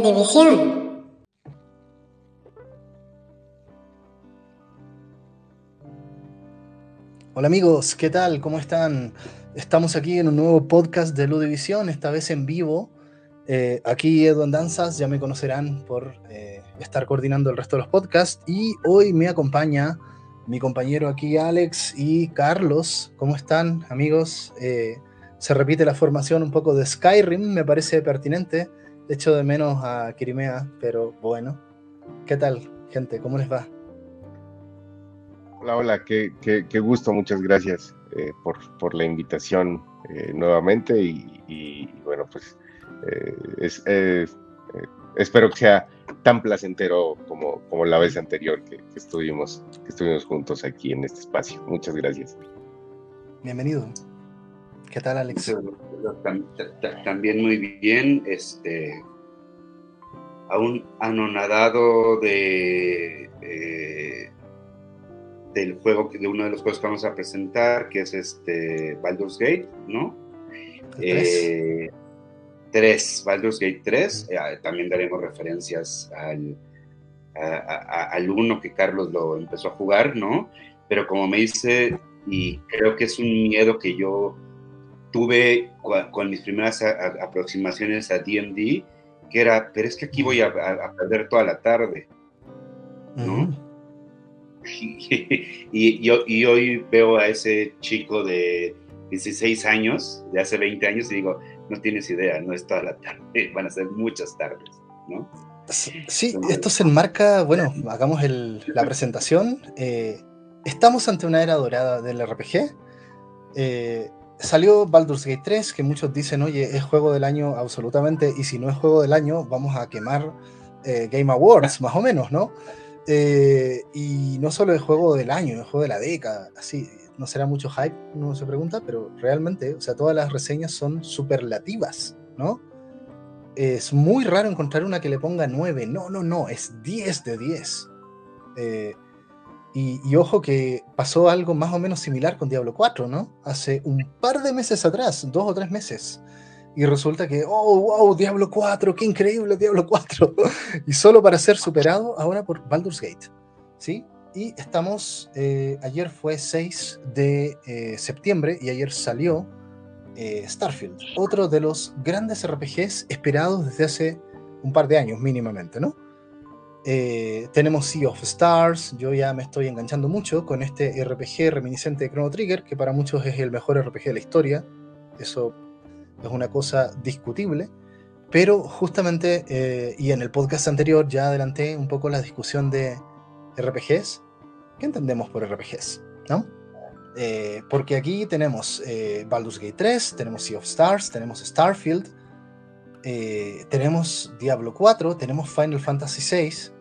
Ludivisión. Hola amigos, ¿qué tal? ¿Cómo están? Estamos aquí en un nuevo podcast de Ludivisión, esta vez en vivo. Eh, aquí Edu Danzas, ya me conocerán por eh, estar coordinando el resto de los podcasts. Y hoy me acompaña mi compañero aquí Alex y Carlos. ¿Cómo están amigos? Eh, se repite la formación un poco de Skyrim, me parece pertinente. Echo de menos a Kirimea, pero bueno. ¿Qué tal, gente? ¿Cómo les va? Hola, hola, qué, qué, gusto, muchas gracias eh, por, por, la invitación eh, nuevamente y, bueno, pues eh, espero que sea tan placentero como, como la vez anterior que, estuvimos, que estuvimos juntos aquí en este espacio. Muchas gracias. Bienvenido. ¿Qué tal, Alex? También muy bien, este, aún anonadado de eh, del juego, de uno de los juegos que vamos a presentar, que es este Baldur's Gate, ¿no? Eh, tres, Baldur's Gate 3, eh, también daremos referencias al, al uno que Carlos lo empezó a jugar, ¿no? Pero como me dice, y creo que es un miedo que yo tuve con mis primeras aproximaciones a D&D, que era, pero es que aquí voy a, perder toda la tarde, ¿no? y, yo, y hoy veo a ese chico de 16 años, de hace 20 años, y digo, no tienes idea, no es toda la tarde, van a ser muchas tardes, ¿no? Sí, esto se enmarca, bueno, hagamos la presentación. Eh, estamos ante una era dorada del RPG. Eh, salió Baldur's Gate 3, que muchos dicen, oye, es juego del año absolutamente, y si no es juego del año, vamos a quemar eh, Game Awards, más o menos, ¿no? Eh, y no solo es juego del año, es juego de la década, así, no será mucho hype, uno se pregunta, pero realmente, o sea, todas las reseñas son superlativas, ¿no? Es muy raro encontrar una que le ponga 9, no, no, no, es 10 de 10. Eh, y, ojo que pasó algo más o menos similar con Diablo 4, ¿no? Hace un par de meses atrás, dos o tres meses. Y resulta que, oh, wow, Diablo 4, qué increíble Diablo 4. y solo para ser superado ahora por Baldur's Gate. ¿Sí? Y estamos, eh, ayer fue 6 de eh, septiembre y ayer salió eh, Starfield, otro de los grandes RPGs esperados desde hace un par de años mínimamente, ¿no? Eh, tenemos Sea of Stars, yo ya me estoy enganchando mucho con este RPG reminiscente de Chrono Trigger, que para muchos es el mejor RPG de la historia, eso es una cosa discutible, pero justamente, eh, y en el podcast anterior ya adelanté un poco la discusión de RPGs, ¿qué entendemos por RPGs? ¿no? Eh, porque aquí tenemos Baldur's Gate 3, tenemos Sea of Stars, tenemos Starfield, tenemos Diablo 4, tenemos Final Fantasy 6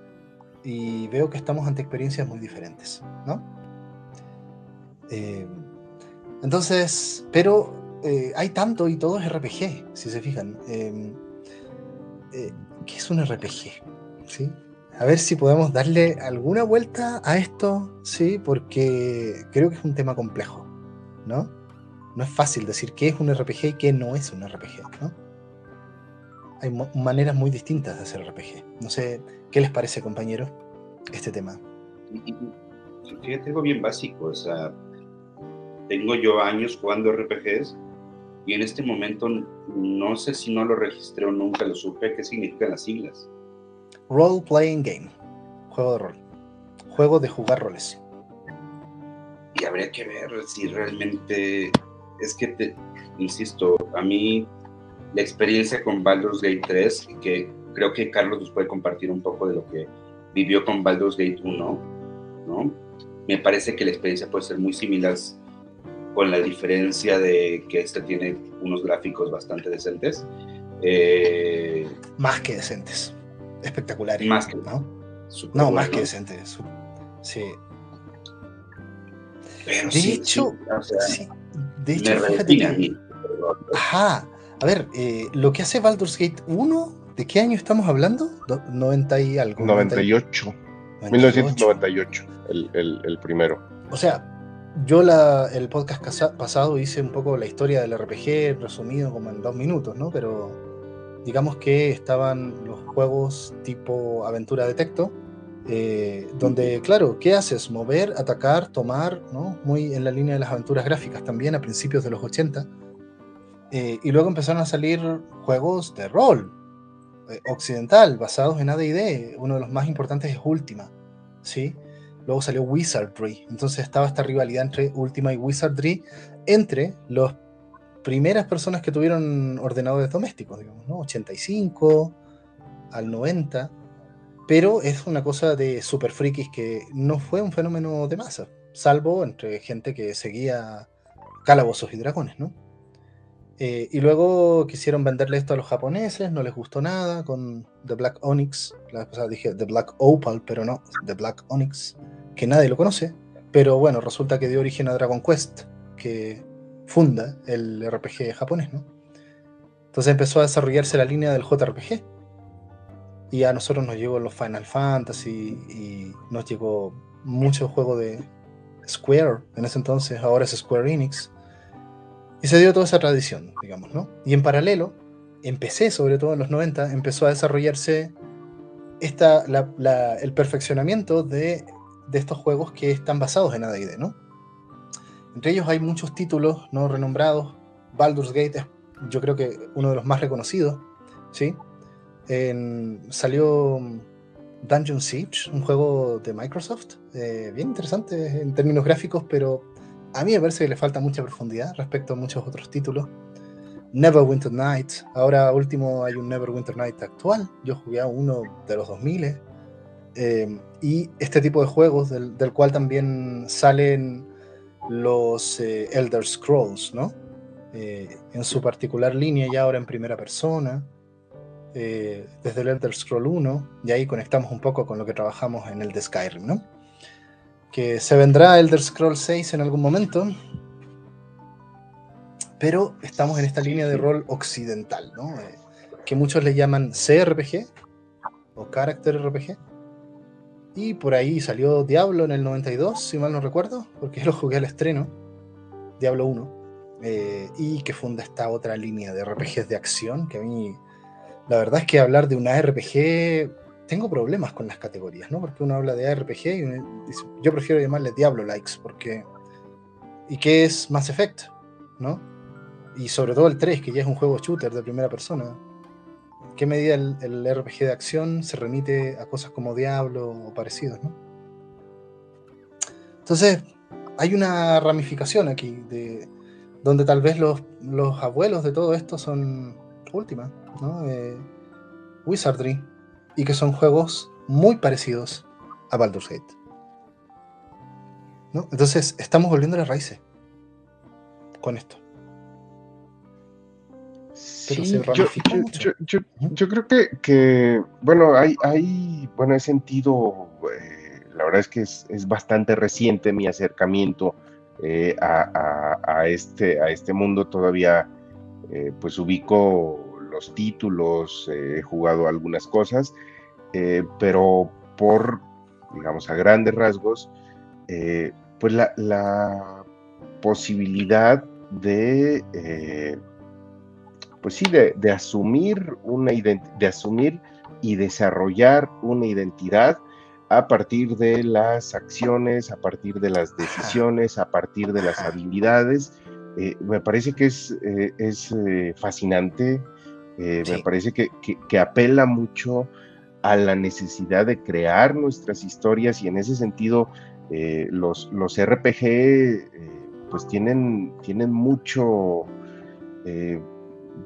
y veo que estamos ante experiencias muy diferentes, ¿no? Eh, entonces, pero eh, hay tanto y todo es RPG, si se fijan. ¿Qué es un RPG? ¿Sí? A ver si podemos darle alguna vuelta a esto, ¿sí? Porque creo que es un tema complejo, ¿no? No es fácil decir qué es un RPG y qué no es un RPG, ¿no? Hay maneras muy distintas de hacer RPG. No sé, ¿qué les parece, compañero, este tema? Fíjate algo bien básico, o sea, tengo yo años jugando RPGs y en este momento no sé si no lo registré o nunca lo supe, qué significan las siglas. Role Playing Game, juego de rol, juego de jugar roles. Y habría que ver si realmente es que te, insisto, a mí la experiencia con Baldur's Gate 3, que creo que Carlos nos puede compartir un poco de lo que vivió con Baldur's Gate 1, ¿no? Me parece que la experiencia puede ser muy similar con la diferencia de que este tiene unos gráficos bastante decentes. Eh, más que decentes, espectaculares. Más que, ¿no? No, más que decentes. Sí. Pero de hecho, sí, de hecho, fíjate Ajá, a ver, eh, lo que hace Baldur's Gate 1, ¿de qué año estamos hablando? 90 y algo. 98. 1998, el, primero. O sea, yo la, el podcast pasado hice un poco la historia del RPG resumido como en dos minutos, ¿no? Pero digamos que estaban los juegos tipo aventura de texto, eh, donde, claro, ¿qué haces? Mover, atacar, tomar, ¿no? Muy en la línea de las aventuras gráficas también a principios de los 80. Eh, y luego empezaron a salir juegos de rol eh, occidental basados en AD&D. Uno de los más importantes es Ultima, ¿sí? Luego salió Wizardry. Entonces estaba esta rivalidad entre Ultima y Wizardry entre las primeras personas que tuvieron ordenadores domésticos, digamos, ¿no? 85 al 90 pero es una cosa de super frikis que no fue un fenómeno de masa, salvo entre gente que seguía calabozos y dragones, ¿no? Eh, y luego quisieron venderle esto a los japoneses, no les gustó nada con The Black Onyx, la pasada dije The Black Opal, pero no, The Black Onyx, que nadie lo conoce, pero bueno, resulta que dio origen a Dragon Quest, que funda el RPG japonés, ¿no? Entonces empezó a desarrollarse la línea del JRPG, y a nosotros nos llegó los Final Fantasy y nos llegó mucho juego de Square en ese entonces, ahora es Square Enix. Y se dio toda esa tradición, digamos, ¿no? Y en paralelo, empecé, sobre todo en los 90, empezó a desarrollarse esta, el perfeccionamiento de, de, estos juegos que están basados en AD&D, ¿no? Entre ellos hay muchos títulos no renombrados. Baldur's Gate es, yo creo que uno de los más reconocidos, ¿sí? salió Dungeon Siege, un juego de Microsoft, eh, bien interesante en términos gráficos, pero a mí me parece que le falta mucha profundidad respecto a muchos otros títulos. Neverwinter Night, ahora último hay un Neverwinter Night actual, yo jugué a uno de los 2000 eh, y este tipo de juegos del, cual también salen los eh, Elder Scrolls, ¿no? en su particular línea ya ahora en primera persona. Eh, desde el Elder Scroll 1, y ahí conectamos un poco con lo que trabajamos en el de Skyrim, ¿no? Que se vendrá Elder Scroll 6 en algún momento, pero estamos en esta línea de rol occidental, ¿no? Eh, que muchos le llaman CRPG o Character RPG. Y por ahí salió Diablo en el 92, si mal no recuerdo, porque lo jugué al estreno, Diablo 1, eh, y que funda esta otra línea de RPGs de acción que a mí la verdad es que hablar de una RPG, tengo problemas con las categorías, ¿no? Porque uno habla de RPG y dice, yo prefiero llamarle Diablo Likes, porque. ¿Y qué es Mass Effect? ¿No? Y sobre todo el 3, que ya es un juego shooter de primera persona. ¿En qué medida el, RPG de acción se remite a cosas como Diablo o parecidos, ¿no? Entonces, hay una ramificación aquí, de, donde tal vez los, los abuelos de todo esto son última, ¿no? Eh, Wizardry, y que son juegos muy parecidos a Baldur's Gate. ¿no? Entonces, estamos volviendo a las raíces con esto. yo, creo que, bueno, hay, hay, bueno, he sentido, eh, la verdad es que es, bastante reciente mi acercamiento eh, a, este, a este mundo todavía eh, pues ubico los títulos, he jugado algunas cosas, eh, pero por, digamos, a grandes rasgos, eh, pues la, posibilidad de, pues sí, de, asumir una de asumir y desarrollar una identidad a partir de las acciones, a partir de las decisiones, a partir de las habilidades eh, me parece que es, eh, es eh, fascinante, me parece que, que, apela mucho a la necesidad de crear nuestras historias y en ese sentido los, los RPG pues tienen, tienen mucho,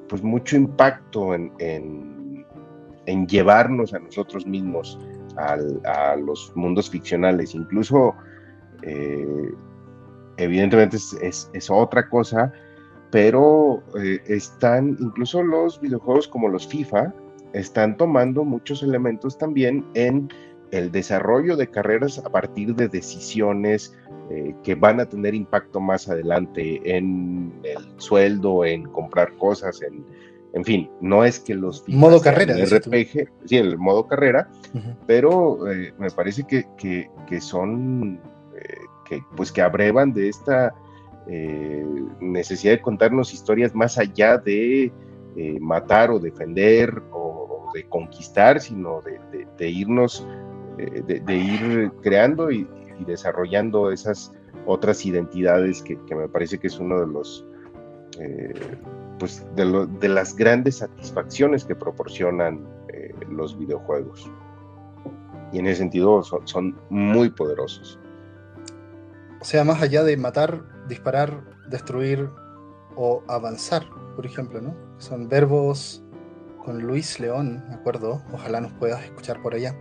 pues mucho impacto en, en, en, llevarnos a nosotros mismos a los mundos ficcionales, incluso evidentemente es, otra cosa, pero eh, están, incluso los videojuegos como los FIFA, están tomando muchos elementos también en el desarrollo de carreras a partir de decisiones eh, que van a tener impacto más adelante en el sueldo, en comprar cosas, en, en fin, no es que los modo carrera, RPG, sí, el modo carrera, pero eh, me parece que, que son que, pues, que abrevan de esta eh, necesidad de contarnos historias más allá de eh, matar o defender o, de conquistar, sino de, irnos, eh, de, ir creando y, desarrollando esas otras identidades que, me parece que es uno de los pues de, las grandes satisfacciones que proporcionan los videojuegos. Y en ese sentido son muy poderosos. O sea, más allá de matar, disparar, destruir o avanzar, por ejemplo, ¿no? Son verbos con Luis León, me acuerdo, ojalá nos puedas escuchar por allá.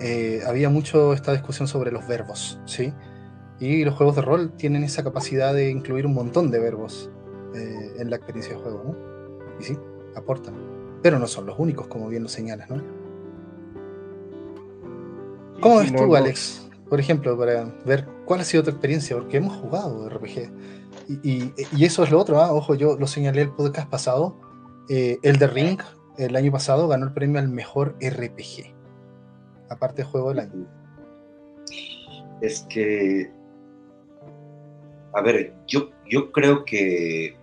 Eh, había mucho esta discusión sobre los verbos, ¿sí? Y los juegos de rol tienen esa capacidad de incluir un montón de verbos eh, en la experiencia de juego, ¿no? Y sí, aportan. Pero no son los únicos, como bien lo señalas, ¿no? ¿Cómo ves tú, Alex? Por ejemplo, para ver cuál ha sido tu experiencia, porque hemos jugado RPG. Y, eso es lo otro, ¿ah? ojo, yo lo señalé el podcast pasado. Eh, el de Ring, el año pasado, ganó el premio al mejor RPG. Aparte de juego del año. Es que. A ver, yo, yo creo que.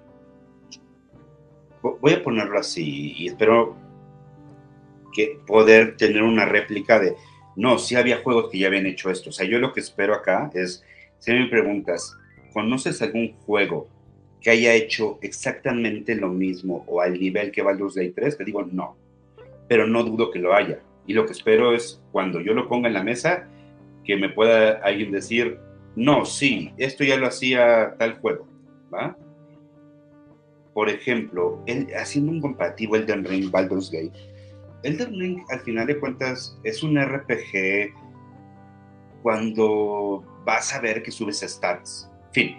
Voy a ponerlo así y espero que poder tener una réplica de. No, sí había juegos que ya habían hecho esto. O sea, yo lo que espero acá es, si me preguntas, ¿conoces algún juego que haya hecho exactamente lo mismo o al nivel que Baldur's Gate 3? Te digo no, pero no dudo que lo haya. Y lo que espero es cuando yo lo ponga en la mesa, que me pueda alguien decir, no, sí, esto ya lo hacía tal juego, ¿va? Por ejemplo, haciendo un comparativo Elden Ring, Baldur's Gate, Elden Ring al final de cuentas es un RPG cuando vas a ver que subes stats Fin.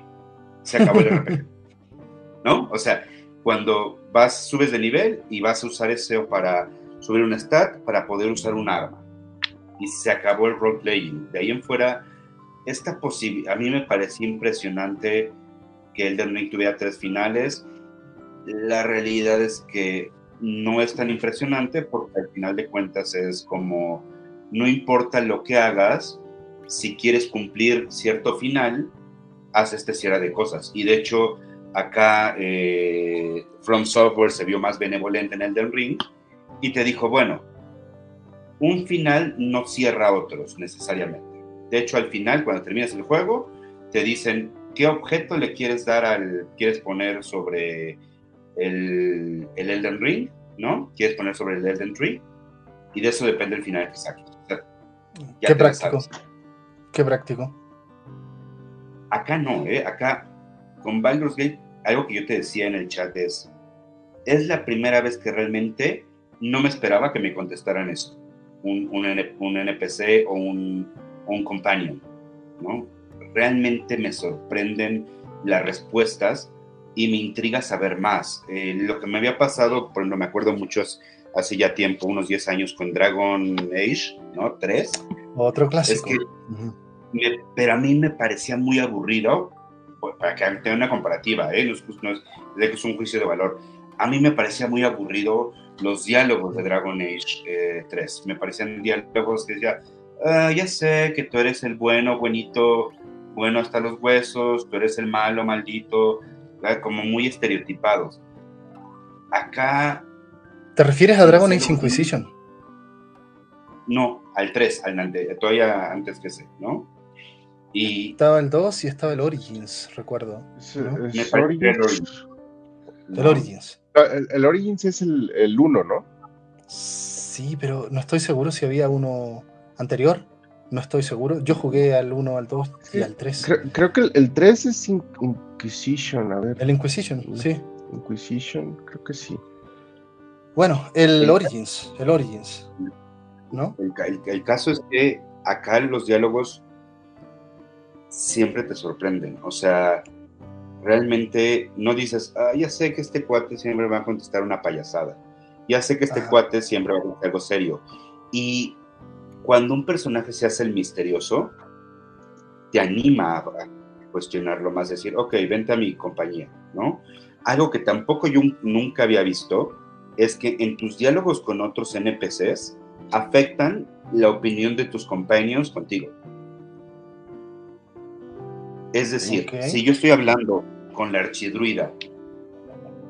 Se acabó el RPG. ¿No? O sea, cuando vas, subes de nivel y vas a usar eso para subir un stat para poder usar un arma. Y se acabó el roleplaying. De ahí en fuera, esta posibilidad, a mí me parecía impresionante que el Ring tuviera tres finales. La realidad es que no es tan impresionante porque al final de cuentas es como, no importa lo que hagas, si quieres cumplir cierto final, hace este cierre de cosas. Y de hecho, acá eh, From Software se vio más benevolente en Elden Ring y te dijo, bueno, un final no cierra otros necesariamente. De hecho, al final, cuando terminas el juego, te dicen qué objeto le quieres dar al, quieres poner sobre el, el Elden Ring, ¿no? Quieres poner sobre el Elden Tree, y de eso depende el final que saques. qué práctico. Qué práctico. Acá no, ¿eh? Acá con Baldur's Gate, algo que yo te decía en el chat es, es la primera vez que realmente no me esperaba que me contestaran eso, un, un, NPC o un, un companion, ¿no? Realmente me sorprenden las respuestas y me intriga saber más. Eh, lo que me había pasado, por ejemplo, me acuerdo muchos hace ya tiempo, unos 10 años con Dragon Age, ¿no? 3. Otro clásico. Es que, pero a mí me parecía muy aburrido, pues, para que tenga una comparativa, ¿eh? no, es, no es, un juicio de valor. A mí me parecía muy aburrido los diálogos de Dragon Age 3. Eh, me parecían diálogos que decía, ah, ya sé que tú eres el bueno, buenito, bueno hasta los huesos, tú eres el malo, maldito, como muy estereotipados. Acá... ¿Te refieres a Dragon Age Inquisition? No, al 3, al, todavía antes que ese, ¿no? Y estaba el 2 y estaba el Origins, recuerdo. el Origins. El Origins. Ah, el, Origins es el 1, ¿no? Sí, pero no estoy seguro si había uno anterior. No estoy seguro. Yo jugué al 1, al 2 y al 3. Creo, que el, 3 es Inquisition, a ver. El Inquisition, sí. Inquisition, creo que sí. Bueno, el Origins, el Origins. ¿No? el caso es que acá los diálogos siempre te sorprenden. O sea, realmente no dices, ah, ya sé que este cuate siempre va a contestar una payasada. Ya sé que este cuate siempre va a contestar algo serio. Y cuando un personaje se hace el misterioso, te anima a cuestionarlo más, decir, ok, vente a mi compañía, ¿no? Algo que tampoco yo nunca había visto es que en tus diálogos con otros NPCs afectan la opinión de tus compañeros contigo. Es decir, si yo estoy hablando con la archidruida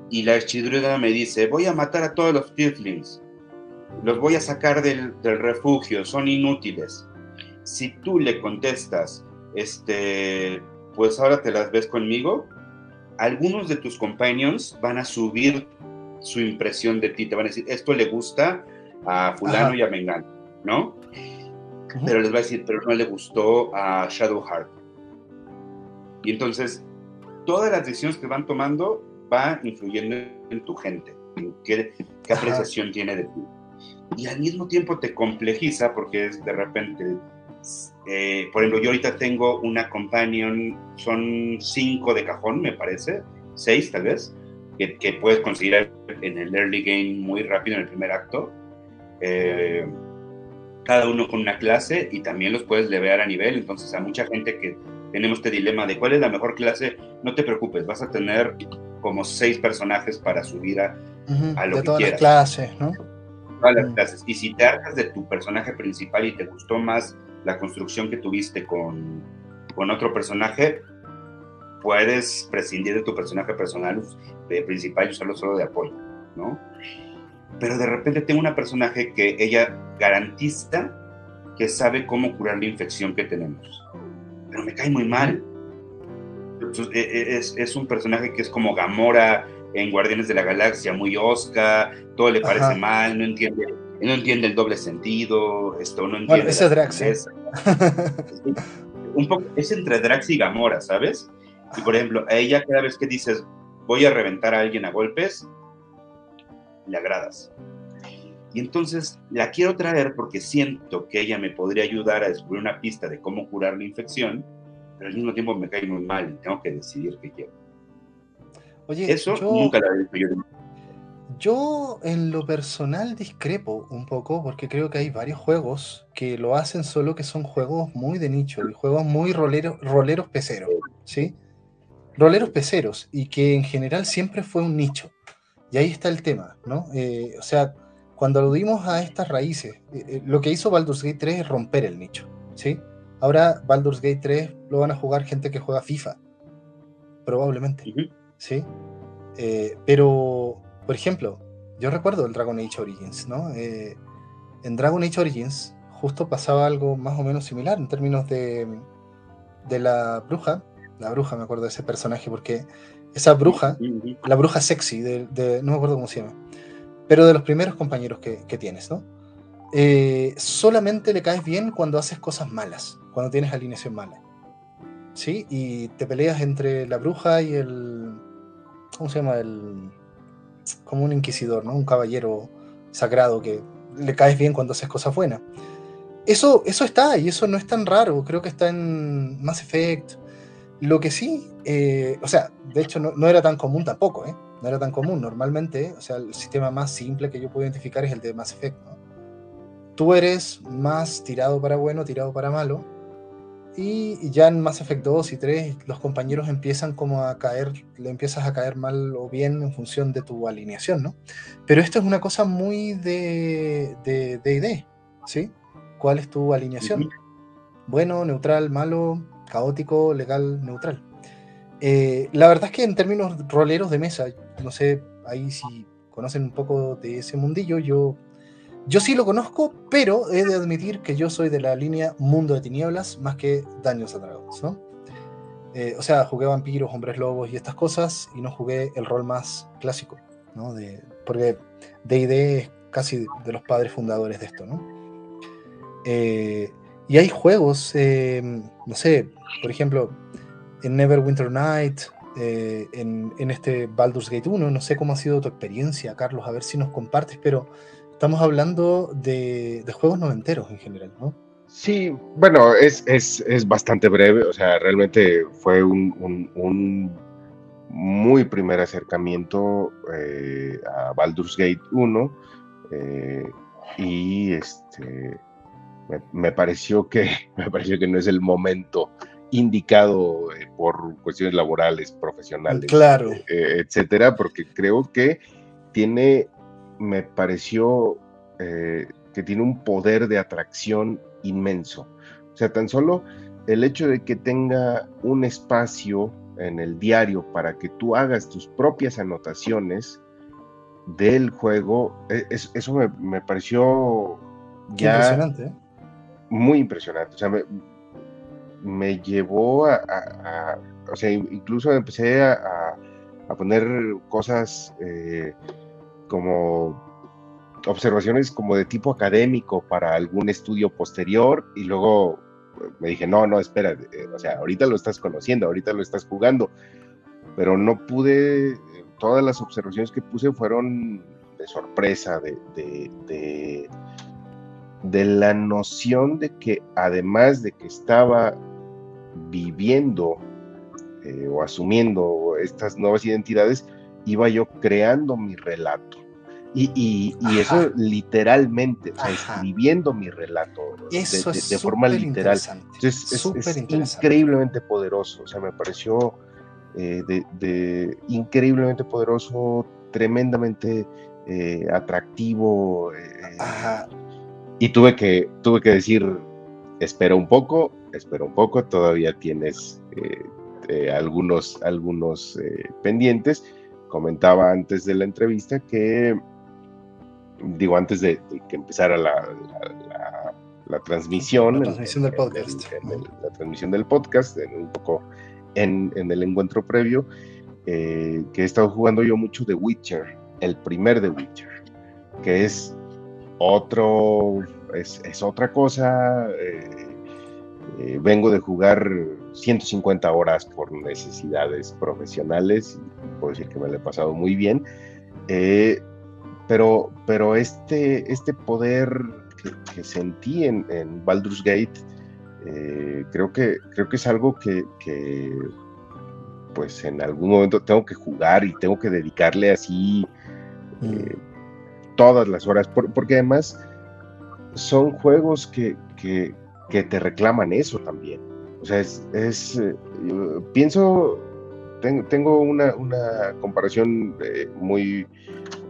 y la archidruida me dice, voy a matar a todos los Tiflings, los voy a sacar del, refugio, son inútiles. Si tú le contestas, este, pues ahora te las ves conmigo, algunos de tus companions van a subir su impresión de ti, te van a decir, esto le gusta a fulano y a mengano, ¿no? Pero les va a decir, pero no le gustó a Shadowheart. Y entonces, todas las decisiones que van tomando va influyendo en tu gente, en qué, apreciación tiene de ti. Y al mismo tiempo te complejiza porque es de repente, eh, por ejemplo, yo ahorita tengo una companion, son cinco de cajón, me parece, seis tal vez, que, que puedes conseguir en el early game muy rápido en el primer acto. Eh, cada uno con una clase y también los puedes levear a nivel. Entonces, a mucha gente que tenemos este dilema de cuál es la mejor clase, no te preocupes, vas a tener como seis personajes para subir a, a lo de que todas quieras. las clases, ¿no? Todas las clases. Y si te hartas de tu personaje principal y te gustó más la construcción que tuviste con, con otro personaje, puedes prescindir de tu personaje personal de principal y usarlo solo de apoyo, ¿no? Pero de repente tengo una personaje que ella garantiza que sabe cómo curar la infección que tenemos. Pero me cae muy mal. E- e- Es, es un personaje que es como Gamora en Guardianes de la Galaxia, muy osca, todo le parece Ajá. mal, no entiende, no entiende el doble sentido, esto no entiende. Bueno, ese es Drax, ¿eh? sutileza. un poco, es entre Drax y Gamora, ¿sabes? Y por ejemplo, a ella cada vez que dices voy a reventar a alguien a golpes, le agradas. Y entonces la quiero traer porque siento que ella me podría ayudar a descubrir una pista de cómo curar la infección, pero al mismo tiempo me cae muy mal y tengo que decidir qué quiero. Oye, Eso yo, nunca lo había yo. yo en lo personal discrepo un poco porque creo que hay varios juegos que lo hacen solo que son juegos muy de nicho y juegos muy roleros, roleros peceros, ¿sí? Roleros peceros y que en general siempre fue un nicho. Y ahí está el tema, ¿no? Eh, o sea, cuando aludimos a estas raíces, eh, eh, lo que hizo Baldur's Gate 3 es romper el nicho, ¿sí? Ahora Baldur's Gate 3 lo van a jugar gente que juega FIFA, probablemente. ¿Sí? Eh, pero, por ejemplo, yo recuerdo el Dragon Age Origins, ¿no? Eh, en Dragon Age Origins justo pasaba algo más o menos similar en términos de, de la bruja. La bruja, me acuerdo de ese personaje, porque esa bruja, la bruja sexy, de, de- no me acuerdo cómo se llama, pero de los primeros compañeros que, que tienes, ¿no? Eh, solamente le caes bien cuando haces cosas malas, cuando tienes alineación mala. ¿Sí? Y te peleas entre la bruja y el. ¿Cómo se llama? El. Como un inquisidor, ¿no? Un caballero sagrado que le caes bien cuando haces cosas buenas. Eso, eso está y eso no es tan raro. Creo que está en Mass Effect. Lo que sí, eh, o sea, de hecho no, no era tan común tampoco, ¿eh? No era tan común. Normalmente, o sea, el sistema más simple que yo puedo identificar es el de Mass Effect. Tú eres más tirado para bueno, tirado para malo. Y ya en Mass Effect 2 y 3 los compañeros empiezan como a caer, le empiezas a caer mal o bien en función de tu alineación, ¿no? Pero esto es una cosa muy de de, de ID, ¿sí? ¿Cuál es tu alineación? Bueno, neutral, malo, caótico, legal, neutral. Eh, la verdad es que en términos roleros de mesa, no sé ahí si conocen un poco de ese mundillo, yo, yo sí lo conozco, pero he de admitir que yo soy de la línea Mundo de Tinieblas más que Dungeons and Dragons, ¿no? Eh, o sea, jugué vampiros, hombres lobos y estas cosas, y no jugué el rol más clásico, ¿no? De, porque D&D es casi de, los padres fundadores de esto, ¿no? Eh, y hay juegos, eh, no sé, por ejemplo, en Neverwinter Night, en, en este Baldur's Gate 1, no sé cómo ha sido tu experiencia, Carlos, a ver si nos compartes, pero estamos hablando de, de juegos noventeros en general, ¿no? Sí, bueno, es, es, es bastante breve, o sea, realmente fue un, un- un muy primer acercamiento eh, a Baldur's Gate 1 eh, y este me, me pareció que me pareció que no es el momento indicado eh, por cuestiones laborales, profesionales, Claro. etcétera, porque creo que tiene, me pareció eh, que tiene un poder de atracción inmenso. O sea, tan solo el hecho de que tenga un espacio en el diario para que tú hagas tus propias anotaciones del juego, e, eso me, pareció ya impresionante. ¿eh? Muy impresionante. O sea, me, llevó a, O sea, incluso empecé a, poner cosas eh, como observaciones como de tipo académico para algún estudio posterior y luego me dije, no, no, espera, eh, o sea, ahorita lo estás conociendo, ahorita lo estás jugando, pero no pude, todas las observaciones que puse fueron de sorpresa, de, de, de, la noción de que además de que estaba viviendo eh, o asumiendo estas nuevas identidades, iba yo creando mi relato. Y, eso literalmente, escribiendo mi relato de, forma literal. Entonces, es, increíblemente poderoso, o sea, me pareció eh, de, increíblemente poderoso, tremendamente eh, atractivo. Eh, y tuve que, tuve que decir, espera un poco, espera un poco, todavía tienes algunos, algunos pendientes. Comentaba antes de la entrevista que digo, antes de, que empezara la, transmisión. La transmisión del podcast. la transmisión del podcast, un poco en, el encuentro previo, eh, que he estado jugando yo mucho de Witcher, el primer de Witcher, que es otro, es, otra cosa. Eh, eh, vengo de jugar 150 horas por necesidades profesionales y puedo decir que me lo he pasado muy bien. Pero, pero este, este poder que, sentí en, Baldur's Gate, eh, creo, que, creo que es algo que, pues en algún momento tengo que jugar y tengo que dedicarle así eh, todas las horas, porque además son juegos que, te reclaman eso también. O sea, es, eh, pienso, tengo, una, una comparación muy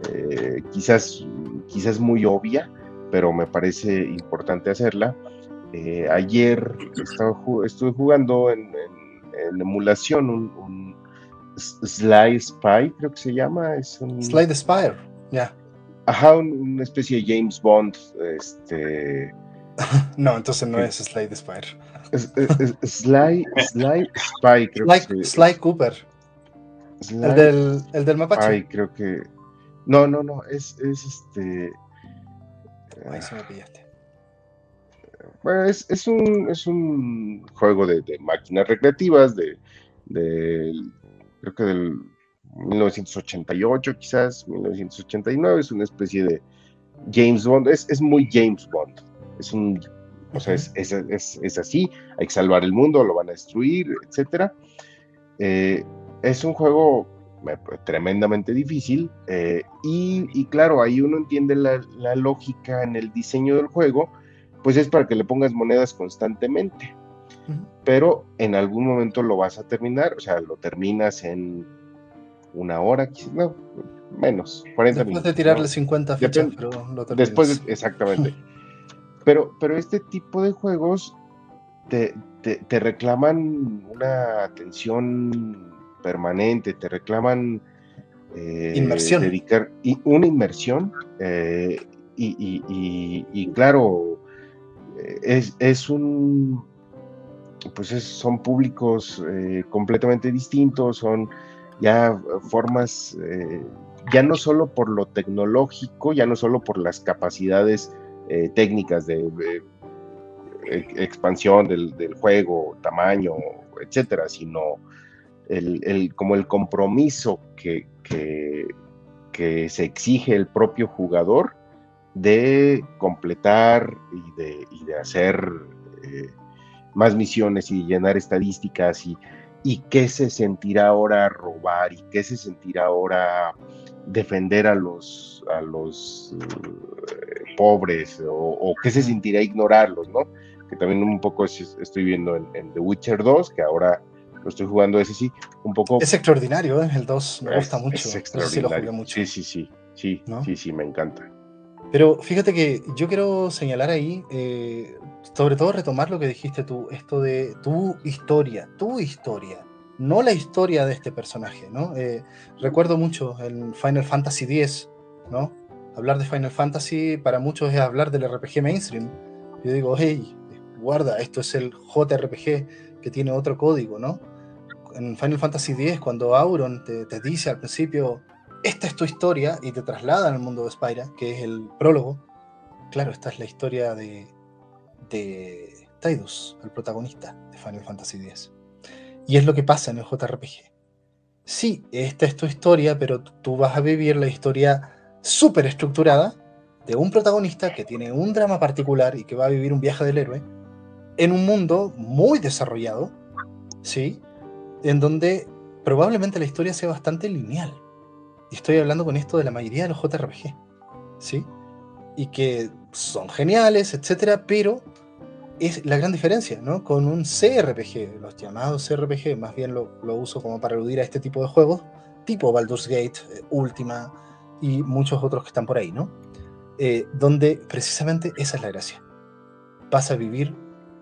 eh, quizás, quizás muy obvia, pero me parece importante hacerla. Eh, ayer estuve jugando en, emulación un, Slide Spy, creo que se llama. Es un, Slide Spire, ya. Ajá, una especie de James Bond. Este... no, entonces no es Slide Spire. Sly, Spy, creo que Sly Cooper. el, del, el del mapache. Ay, creo que. No, no, no, es, es este. Ahí se me pillaste. Bueno, es, es, un, es un juego de, máquinas recreativas, de, creo que del 1988 quizás, 1989, es una especie de James Bond, es, es muy James Bond, es un, o sea, es, es, es, así, hay que salvar el mundo, lo van a destruir, etc. Eh, es un juego tremendamente difícil. Eh, y, claro, ahí uno entiende la, lógica en el diseño del juego, pues es para que le pongas monedas constantemente. Pero en algún momento lo vas a terminar, o sea, lo terminas en una hora, no, menos, 40 Después de tirarle 50 fichas, pero lo Después, exactamente. pero, pero este tipo de juegos te, te reclaman una atención permanente, te reclaman eh, inmersión. dedicar una inmersión eh, y, claro, eh, es, un, pues son públicos completamente distintos, son ya formas, ya no solo por lo tecnológico, ya no solo por las capacidades técnicas de, expansión del, del, juego, tamaño, etcétera, sino el, como el compromiso que, que, se exige el propio jugador de completar y de, de hacer eh, más misiones y llenar estadísticas y, y qué se sentirá ahora robar y qué se sentirá ahora defender a los, a los eh, pobres o, qué se sentirá ignorarlos, ¿no? Que también un poco estoy viendo en, en, The Witcher 2, que ahora lo estoy jugando ese sí, un poco... Es extraordinario, ¿eh? el 2 me gusta mucho. Es extraordinario. Sí, sí, sí, sí, sí, sí, me encanta. Pero fíjate que yo quiero señalar ahí, eh, sobre todo retomar lo que dijiste tú, esto de tu historia, tu historia, no la historia de este personaje, ¿no? Eh, recuerdo mucho en Final Fantasy X, ¿no? Hablar de Final Fantasy para muchos es hablar del RPG mainstream. Yo digo, hey, guarda, esto es el JRPG que tiene otro código, ¿no? En Final Fantasy X, cuando Auron te, dice al principio, esta es tu historia, y te traslada al mundo de Spyra, que es el prólogo, claro, esta es la historia de, de Tidus, el protagonista de Final Fantasy X. Y es lo que pasa en el JRPG. Sí, esta es tu historia, pero tú vas a vivir la historia súper estructurada de un protagonista que tiene un drama particular y que va a vivir un viaje del héroe en un mundo muy desarrollado, ¿sí? En donde probablemente la historia sea bastante lineal. Y estoy hablando con esto de la mayoría de los JRPG, ¿sí? Y que son geniales, etcétera, pero es la gran diferencia, ¿no? Con un CRPG, los llamados CRPG, más bien lo, uso como para aludir a este tipo de juegos, tipo Baldur's Gate, eh, Ultima y muchos otros que están por ahí, ¿no? Eh, donde precisamente esa es la gracia. Vas a vivir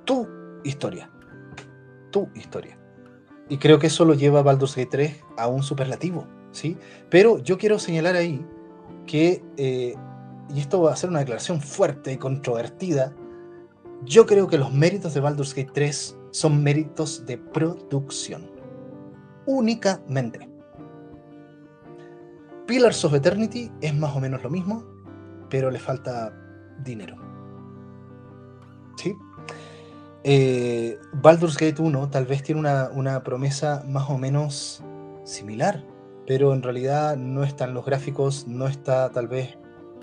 tu historia, tu historia. Y creo que eso lo lleva Baldur's Gate 3 a un superlativo, ¿sí? Pero yo quiero señalar ahí que, eh, y esto va a ser una declaración fuerte y controvertida, yo creo que los méritos de Baldur's Gate 3 son méritos de producción. Únicamente. Pillars of Eternity es más o menos lo mismo, pero le falta dinero. ¿Sí? Eh, Baldur's Gate 1 tal vez tiene una, promesa más o menos similar, pero en realidad no están los gráficos, no está tal vez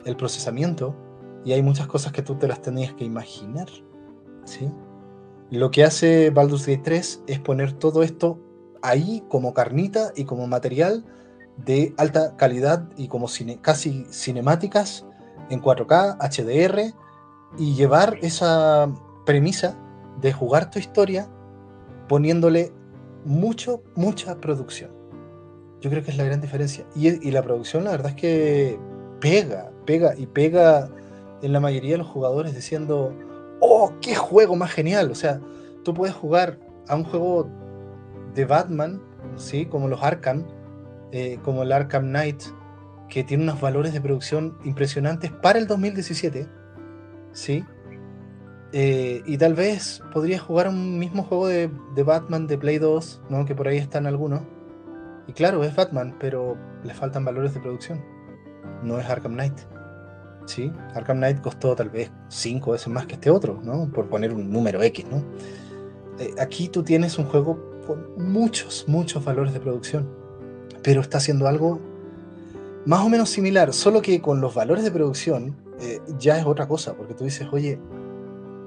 el procesamiento, y hay muchas cosas que tú te las tenías que imaginar. ¿sí? Lo que hace Baldur's Gate 3 es poner todo esto ahí como carnita y como material de alta calidad y como casi cinemáticas en 4K, HDR y llevar esa premisa de jugar tu historia poniéndole mucho, mucha producción. Yo creo que es la gran diferencia. Y, y la producción, la verdad es que pega, pega y pega en la mayoría de los jugadores diciendo, ¡Oh, qué juego más genial! O sea, tú puedes jugar a un juego de Batman, ¿sí? Como los Arkham, eh, como el Arkham Knight, que tiene unos valores de producción impresionantes para el 2017, ¿sí? Eh, y tal vez podrías jugar un mismo juego de, de, Batman de Play 2, ¿no? que por ahí están algunos. Y claro, es Batman, pero le faltan valores de producción. No es Arkham Knight. ¿sí? Arkham Knight costó tal vez cinco veces más que este otro, ¿no? Por poner un número X, ¿no? Eh, aquí tú tienes un juego con muchos, muchos valores de producción, pero está haciendo algo más o menos similar, solo que con los valores de producción eh, ya es otra cosa, porque tú dices, oye,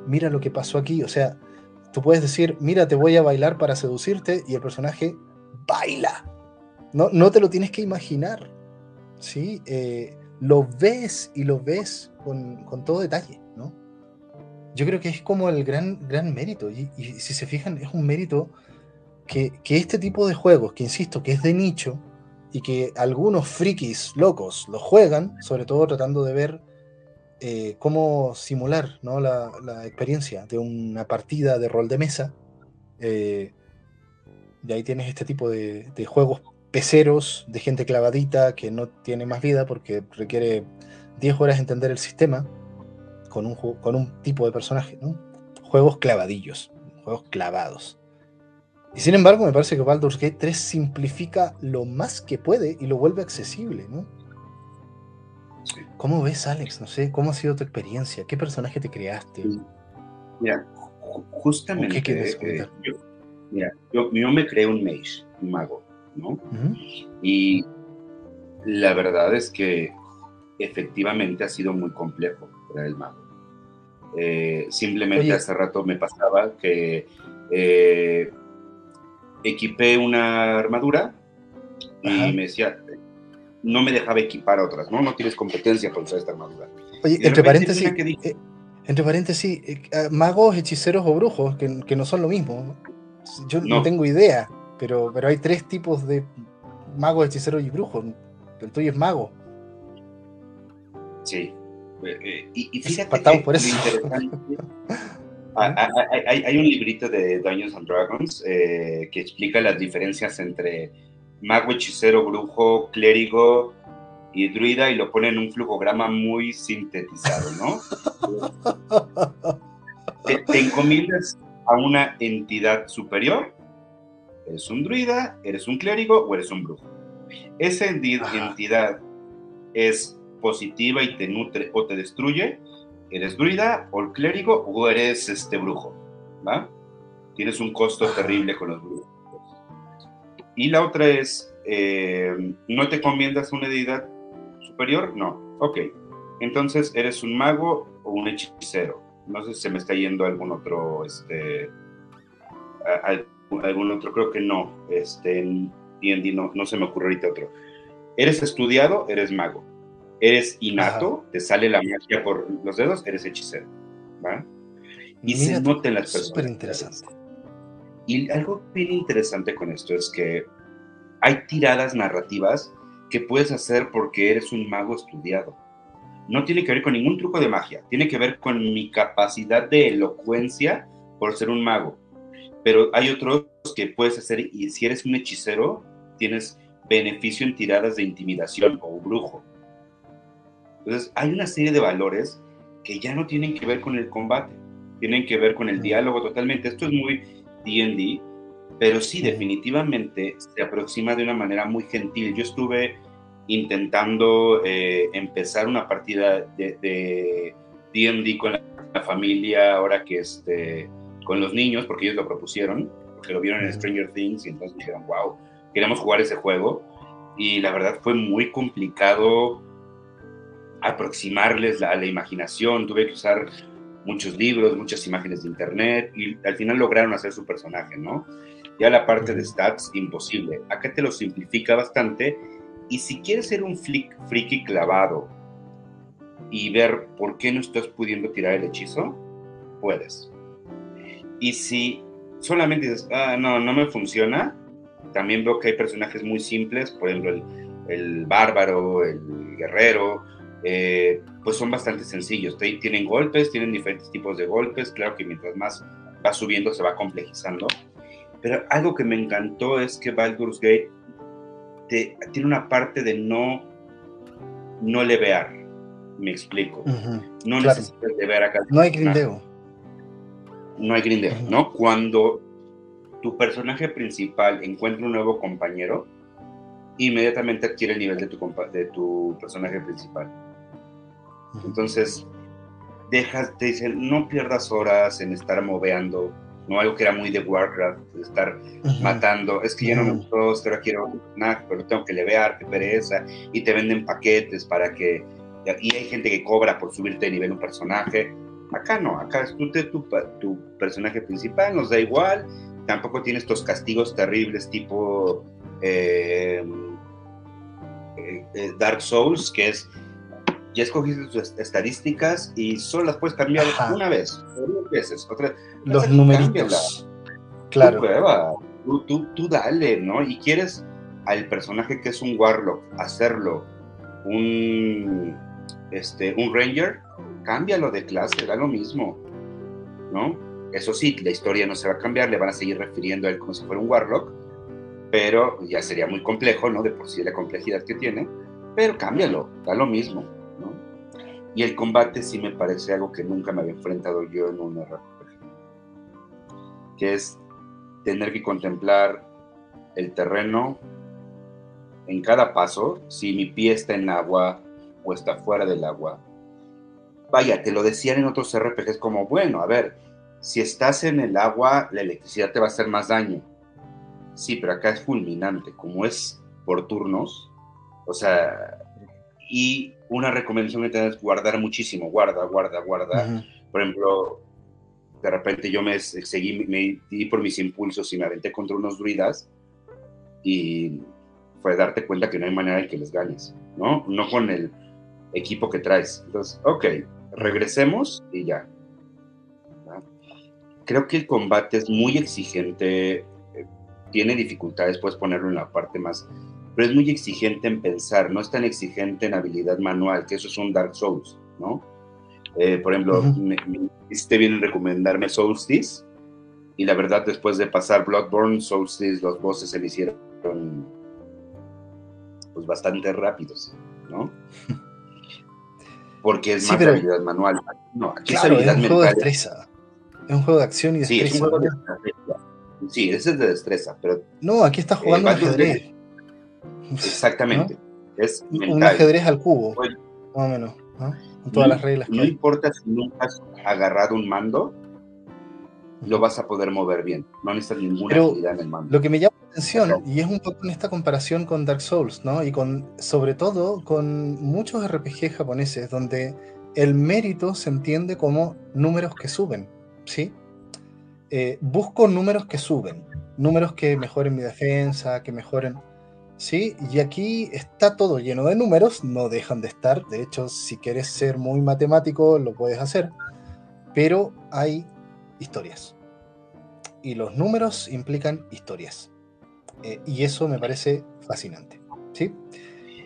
mira lo que pasó aquí, o sea, tú puedes decir, mira, te voy a bailar para seducirte y el personaje baila. No, no te lo tienes que imaginar, ¿sí? Eh, lo ves y lo ves con, todo detalle, ¿no? Yo creo que es como el gran, gran mérito, y, si se fijan, es un mérito que, este tipo de juegos, que insisto, que es de nicho, y que algunos frikis locos lo juegan, sobre todo tratando de ver eh, cómo simular ¿no? la, experiencia de una partida de rol de mesa. Eh, y ahí tienes este tipo de, de juegos peceros de gente clavadita que no tiene más vida porque requiere 10 horas entender el sistema con un, con un tipo de personaje, ¿no? Juegos clavadillos, juegos clavados. Y sin embargo, me parece que Baldur's Gate 3 simplifica lo más que puede y lo vuelve accesible, ¿no? ¿Cómo ves, Alex? No sé, ¿cómo ha sido tu experiencia? ¿Qué personaje te creaste? Mira, justamente. ¿Qué quieres eh, yo, mira, yo, yo, me creé un mage, un mago. Y la verdad es que efectivamente ha sido muy complejo para el mago. Eh, simplemente hace rato me pasaba que eh, equipé una armadura y me decía, no me dejaba equipar otras, ¿no? No tienes competencia con esta armadura. Oye, entre paréntesis, eh, entre paréntesis, magos, hechiceros o brujos, que, no son lo mismo. Yo no tengo idea. Pero, pero hay tres tipos de magos, hechiceros y brujos. El tuyo es mago. Sí. Eh, eh, y, fíjate que por eso. Ah, ah, ah, hay, un librito de Dungeons and Dragons eh, que explica las diferencias entre mago, hechicero, brujo, clérigo y druida y lo pone en un flujograma muy sintetizado, ¿no? te, te encomiendas a una entidad superior, eres un druida, eres un clérigo o eres un brujo. Esa entidad es positiva y te nutre o te destruye, eres druida o el clérigo o eres este brujo, ¿va? Tienes un costo terrible con los brujos. Y la otra es, eh, ¿no te conviendas una deidad superior? No. Ok. Entonces, ¿eres un mago o un hechicero? No sé si se me está yendo algún otro, este, algún otro, creo que no. Este, en no, no se me ocurre ahorita otro. ¿Eres estudiado? Eres mago eres innato, te sale la magia por los dedos, eres hechicero. ¿va? Y se nota en las personas. Súper interesante. Y algo bien interesante con esto es que hay tiradas narrativas que puedes hacer porque eres un mago estudiado. No tiene que ver con ningún truco de magia, tiene que ver con mi capacidad de elocuencia por ser un mago. Pero hay otros que puedes hacer, y si eres un hechicero, tienes beneficio en tiradas de intimidación o brujo. Entonces, hay una serie de valores que ya no tienen que ver con el combate, tienen que ver con el diálogo totalmente. Esto es muy D&D, pero sí, definitivamente se aproxima de una manera muy gentil. Yo estuve intentando eh, empezar una partida de D&D con la, familia, ahora que este, con los niños, porque ellos lo propusieron, porque lo vieron en Stranger Things y entonces dijeron, wow, queremos jugar ese juego. Y la verdad fue muy complicado aproximarles a la imaginación, tuve que usar muchos libros, muchas imágenes de internet y al final lograron hacer su personaje, ¿no? Ya la parte de stats, imposible. Acá te lo simplifica bastante y si quieres ser un flick, friki clavado y ver por qué no estás pudiendo tirar el hechizo, puedes. Y si solamente dices, ah, no, no me funciona, también veo que hay personajes muy simples, por ejemplo, el, el bárbaro, el guerrero, eh, pues son bastante sencillos. Tienen golpes, tienen diferentes tipos de golpes. Claro que mientras más va subiendo se va complejizando. Pero algo que me encantó es que Baldur's Gate tiene una parte de no, no levear. Me explico. No necesitas levear acá. No hay grindeo. No hay grindeo, ¿no? Cuando tu personaje principal encuentra un nuevo compañero, inmediatamente adquiere el nivel de tu, de tu personaje principal. Entonces, dejas, te dicen, no pierdas horas en estar moveando, no algo que era muy de Warcraft, de estar matando, es que ya no me gustó, ahora quiero nada, pero tengo que levear, qué pereza, y te venden paquetes para que, y hay gente que cobra por subirte de nivel un personaje, acá no, acá es tu, tu, tu personaje principal, nos da igual, tampoco tiene estos castigos terribles tipo eh, eh, eh, Dark Souls, que es ya escogiste tus estadísticas y solo las puedes cambiar una vez, o dos veces, otra Los numeritos. Claro. Tú, tú, tú, dale, ¿no? Y quieres al personaje que es un Warlock hacerlo un, este, un Ranger, cámbialo de clase, da lo mismo, ¿no? Eso sí, la historia no se va a cambiar, le van a seguir refiriendo a él como si fuera un Warlock, pero ya sería muy complejo, ¿no? De por sí la complejidad que tiene, pero cámbialo, da lo mismo. Y el combate sí me parece algo que nunca me había enfrentado yo en un RPG. Que es tener que contemplar el terreno en cada paso, si mi pie está en agua o está fuera del agua. Vaya, te lo decían en otros RPGs como, bueno, a ver, si estás en el agua, la electricidad te va a hacer más daño. Sí, pero acá es fulminante, como es por turnos. O sea, y una recomendación que tenés es guardar muchísimo, guarda, guarda, guarda. Por ejemplo, de repente yo me seguí, me di por mis impulsos y me aventé contra unos druidas y fue darte cuenta que no hay manera de que les ganes, ¿no? No con el equipo que traes. Entonces, ok, regresemos y ya. Creo que el combate es muy exigente, eh, tiene dificultades, puedes ponerlo en la parte más pero es muy exigente en pensar, no es tan exigente en habilidad manual, que eso es un Dark Souls, ¿no? Eh, por ejemplo, me, hiciste bien en recomendarme Solstice, y la verdad, después de pasar Bloodborne, Solstice, los bosses se me hicieron pues bastante rápidos, ¿no? Porque es más habilidad manual. No, aquí es habilidad es un juego de destreza. Es un juego de acción y destreza. Sí, es un juego de destreza. Sí, ese es de destreza, pero... No, aquí estás jugando eh, ajedrez. Exactamente. Es un ajedrez al cubo, más o menos, ¿no? Con todas las reglas. no importa si nunca has agarrado un mando, lo vas a poder mover bien. No necesitas ninguna habilidad en el mando. Lo que me llama la atención, y es un poco en esta comparación con Dark Souls, ¿no? Y con, sobre todo, con muchos RPG japoneses, donde el mérito se entiende como números que suben, ¿sí? Eh, busco números que suben, números que mejoren mi defensa, que mejoren ¿sí? Y aquí está todo lleno de números, no dejan de estar, de hecho, si quieres ser muy matemático, lo puedes hacer, pero hay historias. Y los números implican historias. Eh, y eso me parece fascinante, ¿sí?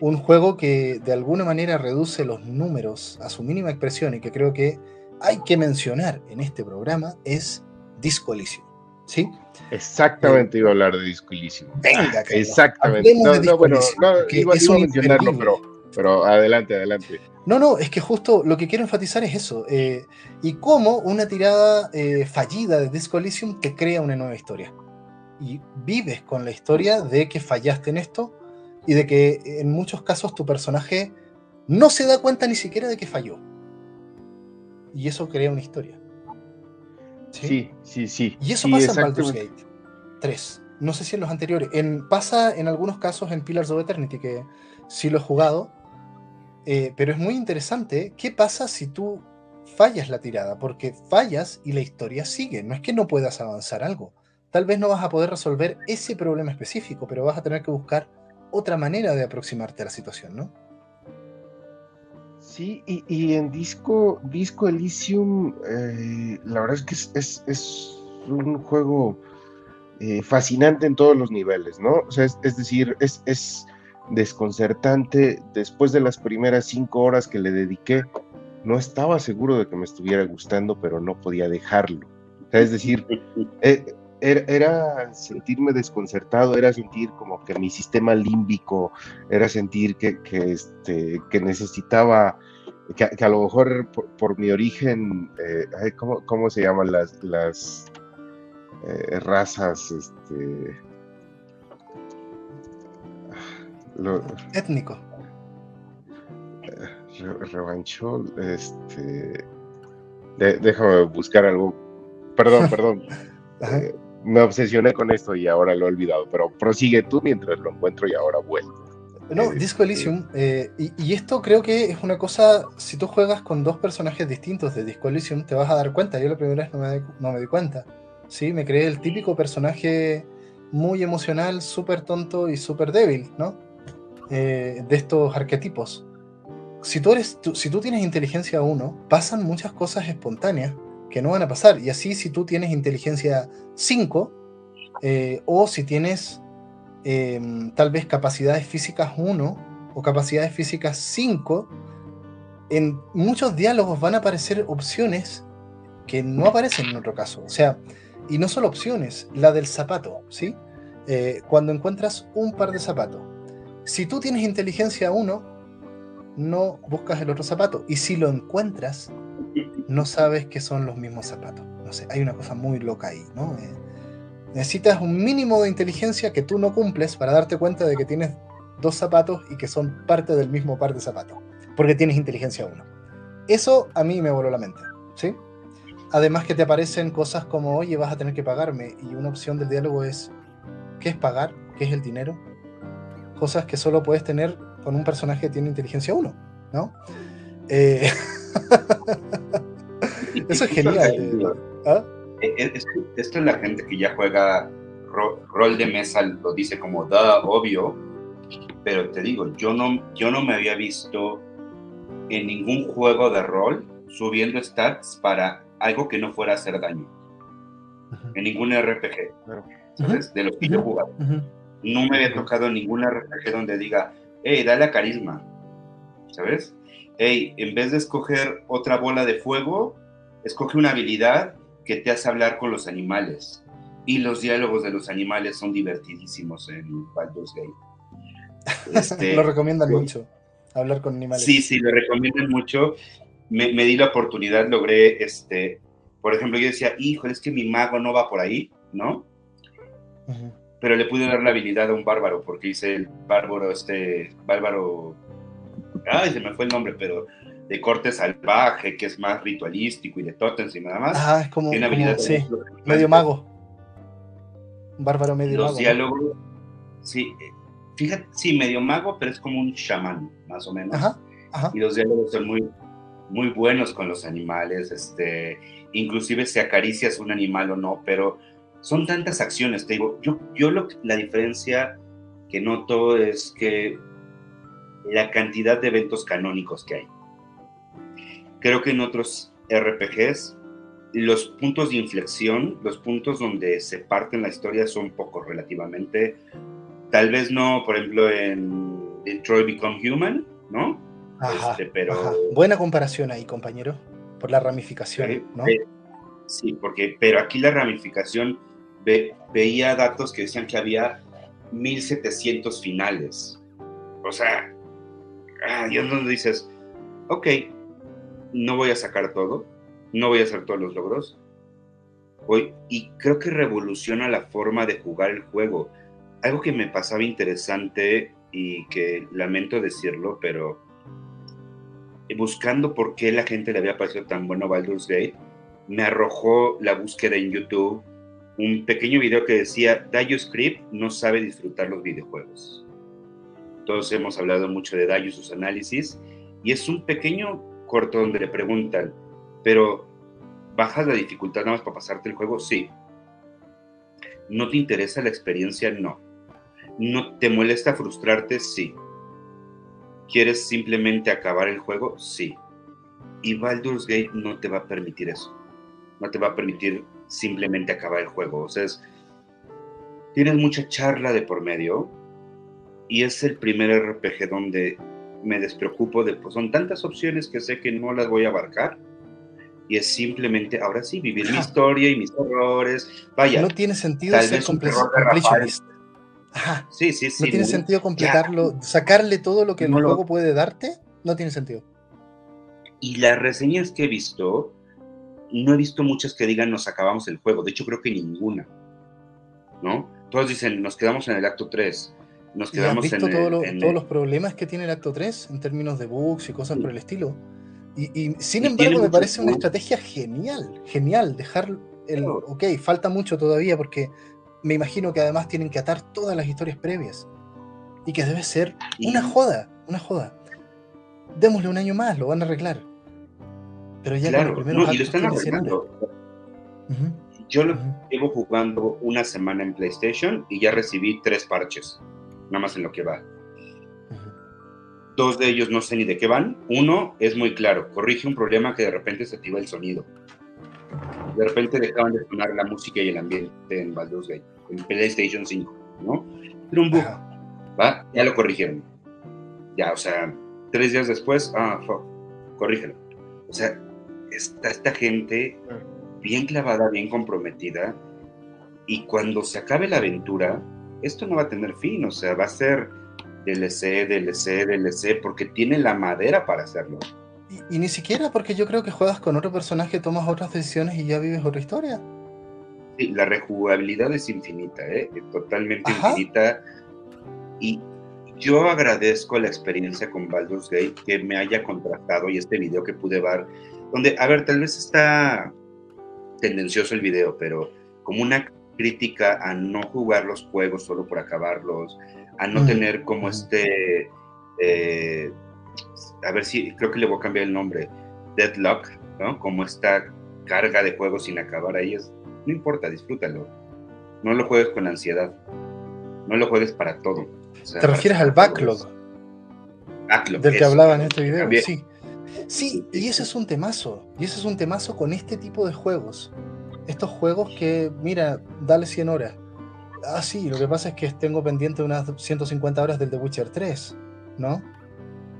Un juego que de alguna manera reduce los números a su mínima expresión y que creo que hay que mencionar en este programa es Disco Elysium, ¿sí? Exactamente, iba a hablar de Disco. Venga, Exactamente. No, no, bueno, no, iba, a mencionarlo, pero, pero adelante, adelante. No, no, es que justo lo que quiero enfatizar es eso. Eh, y cómo una tirada eh, fallida de Disco Elysium te crea una nueva historia. Y vives con la historia de que fallaste en esto y de que en muchos casos tu personaje no se da cuenta ni siquiera de que falló. Y eso crea una historia. Sí, sí, sí. Y eso pasa en Baldur's Gate 3. No sé si en los anteriores. En, pasa en algunos casos en Pillars of Eternity, que sí lo he jugado. Eh, pero es muy interesante. ¿Qué pasa si tú fallas la tirada? Porque fallas y la historia sigue. No es que no puedas avanzar algo. Tal vez no vas a poder resolver ese problema específico, pero vas a tener que buscar otra manera de aproximarte a la situación, ¿no? Sí, y, en Disco, Disco Elysium, eh, la verdad es que es, un juego eh, fascinante en todos los niveles, ¿no? O sea, es, decir, es, desconcertante. Después de las primeras cinco horas que le dediqué, no estaba seguro de que me estuviera gustando, pero no podía dejarlo. es decir, eh, era, sentirme desconcertado, era sentir como que mi sistema límbico, era sentir que, este, que necesitaba, que, a lo mejor por, mi origen, eh, ¿cómo, se llaman las, las eh, razas? Este, Étnico. Eh, revanchó, este, déjame buscar algo. Perdón, perdón. Me obsesioné con esto y ahora lo he olvidado, pero prosigue tú mientras lo encuentro y ahora vuelvo. No, eh, Disco Elysium, eh, y, esto creo que es una cosa, si tú juegas con dos personajes distintos de Disco Elysium, te vas a dar cuenta, yo la primera vez no me, no me di cuenta, ¿sí? Me creé el típico personaje muy emocional, súper tonto y súper débil, ¿no? Eh, de estos arquetipos. Si tú, eres, si tú tienes inteligencia 1, pasan muchas cosas espontáneas que no van a pasar. Y así si tú tienes inteligencia 5, eh, o si tienes em, tal vez capacidades físicas 1 o capacidades físicas 5, en muchos diálogos van a aparecer opciones que no aparecen en otro caso. O sea, y no solo opciones, la del zapato, ¿sí? Eh, cuando encuentras un par de zapatos. Si tú tienes inteligencia 1, no buscas el otro zapato. Y si lo encuentras, no sabes que son los mismos zapatos. No sé, hay una cosa muy loca ahí, ¿no? Eh, necesitas un mínimo de inteligencia que tú no cumples para darte cuenta de que tienes dos zapatos y que son parte del mismo par de zapatos, porque tienes inteligencia uno. Eso a mí me voló la mente, ¿sí? Además que te aparecen cosas como, oye, vas a tener que pagarme, y una opción del diálogo es, ¿qué es pagar? ¿Qué es el dinero? Cosas que solo puedes tener con un personaje que tiene inteligencia 1, ¿no? Eh... Eso es genial. ¿Ah? Eh, eh, esto es la gente que ya juega rol de mesa, lo dice como da obvio, pero te digo, yo no, yo no me había visto en ningún juego de rol subiendo stats para algo que no fuera a hacer daño. En ningún RPG. ¿sabes? De los que yo jugaba. No me había tocado ningún RPG donde diga, hey, dale a carisma. ¿Sabes? hey, en vez de escoger otra bola de fuego, escoge una habilidad que te hace hablar con los animales. Y los diálogos de los animales son divertidísimos en Baldur's Gate. Este, lo recomiendan mucho, hablar con animales. Sí, sí, lo recomiendan mucho. Me, di la oportunidad, logré, este, por ejemplo, yo decía, híjole, es que mi mago no va por ahí, ¿no? Pero le pude dar la habilidad a un bárbaro, porque hice el bárbaro, este, bárbaro, ay, se me fue el nombre, pero de corte salvaje, que es más ritualístico y de totems y nada más. Ah, es como, sí, medio mago. bárbaro medio Los mago. diálogos, sí, fíjate, sí, medio mago, pero es como un chamán, más o menos. Ajá, ajá. Y los diálogos son muy, muy buenos con los animales, este, inclusive si acaricias un animal o no, pero son tantas acciones, te digo, yo, yo lo, la diferencia que noto es que la cantidad de eventos canónicos que hay creo que en otros RPGs los puntos de inflexión, los puntos donde se parten la historia son pocos relativamente. Tal vez no, por ejemplo, en Detroit Become Human, ¿no? este, pero... Buena comparación ahí, compañero, por la ramificación, ¿no? sí, porque, pero aquí la ramificación, veía datos que decían que había 1700 finales. O sea, ah, y entonces dices, ok, no voy a sacar todo, no voy a hacer todos los logros. Hoy, y creo que revoluciona la forma de jugar el juego. Algo que me pasaba interesante y que lamento decirlo, pero buscando por qué la gente le había parecido tan bueno Baldur's Gate, me arrojó la búsqueda en YouTube un pequeño video que decía, Dayo Script no sabe disfrutar los videojuegos. Todos hemos hablado mucho de y sus análisis, y es un pequeño donde le preguntan, pero ¿bajas la dificultad nada más para pasarte el juego? Sí. ¿No te interesa la experiencia? No. ¿No te molesta frustrarte? Sí. ¿Quieres simplemente acabar el juego? Sí. Y Baldur's Gate no te va a permitir eso. No te va a permitir simplemente acabar el juego. O sea, tienes mucha charla de por medio y es el primer RPG donde me despreocupo de, pues son tantas opciones que sé que no las voy a abarcar. Y es simplemente, ahora sí, vivir mi historia y mis errores. Vaya. No tiene sentido ser completionista. Ajá. Sí, sí, sí. No tiene sentido completarlo, sacarle todo lo que el juego puede darte. No tiene sentido. Y las reseñas que he visto, no he visto muchas que digan nos acabamos el juego. De hecho, creo que ninguna. ¿No? Todos dicen nos quedamos en el acto 3 nos quedamos has visto todos los problemas que tiene el acto 3 en términos de bugs y cosas por el estilo. Y, sin embargo, me parece una estrategia genial, genial, dejar el. Ok, falta mucho todavía porque me imagino que además tienen que atar todas las historias previas. Y que debe ser una joda, una joda. Démosle un año más, lo van a arreglar. Pero ya claro, no, y lo están arreglando. Yo lo llevo jugando una semana en PlayStation y ya recibí tres parches nada más en lo que va. Dos de ellos no sé ni de qué van. Uno es muy claro, corrige un problema que de repente se activa el sonido. De repente dejaban de sonar la música y el ambiente en Baldur's Gate, en PlayStation 5, ¿no? Era un bug, ¿va? Ya lo corrigieron. Ya, o sea, tres días después, ah, fuck, corrígelo. O sea, está esta gente bien clavada, bien comprometida, y cuando se acabe la aventura, esto no va a tener fin, o sea, va a ser DLC, DLC, DLC, porque tiene la madera para hacerlo. Y, ni siquiera porque yo creo que juegas con otro personaje, tomas otras decisiones y ya vives otra historia. Sí, la rejugabilidad es infinita, ¿eh? totalmente infinita. Y yo agradezco la experiencia con Baldur's Gate que me haya contratado y este video que pude ver, donde, a ver, tal vez está tendencioso el video, pero como una crítica a no jugar los juegos solo por acabarlos, a no tener como este, eh, a ver si, creo que le voy a cambiar el nombre, Deadlock, ¿no? Como esta carga de juegos sin acabar ahí, es, no importa, disfrútalo. No lo juegues con ansiedad, no lo juegues para todo. ¿Te refieres al backlog? Backlog. Del que hablaba en este video, sí. Sí, y ese es un temazo, y ese es un temazo con este tipo de juegos estos juegos que, mira, dale 100 horas. Ah, sí, lo que pasa es que tengo pendiente unas 150 horas del The Witcher 3, ¿no?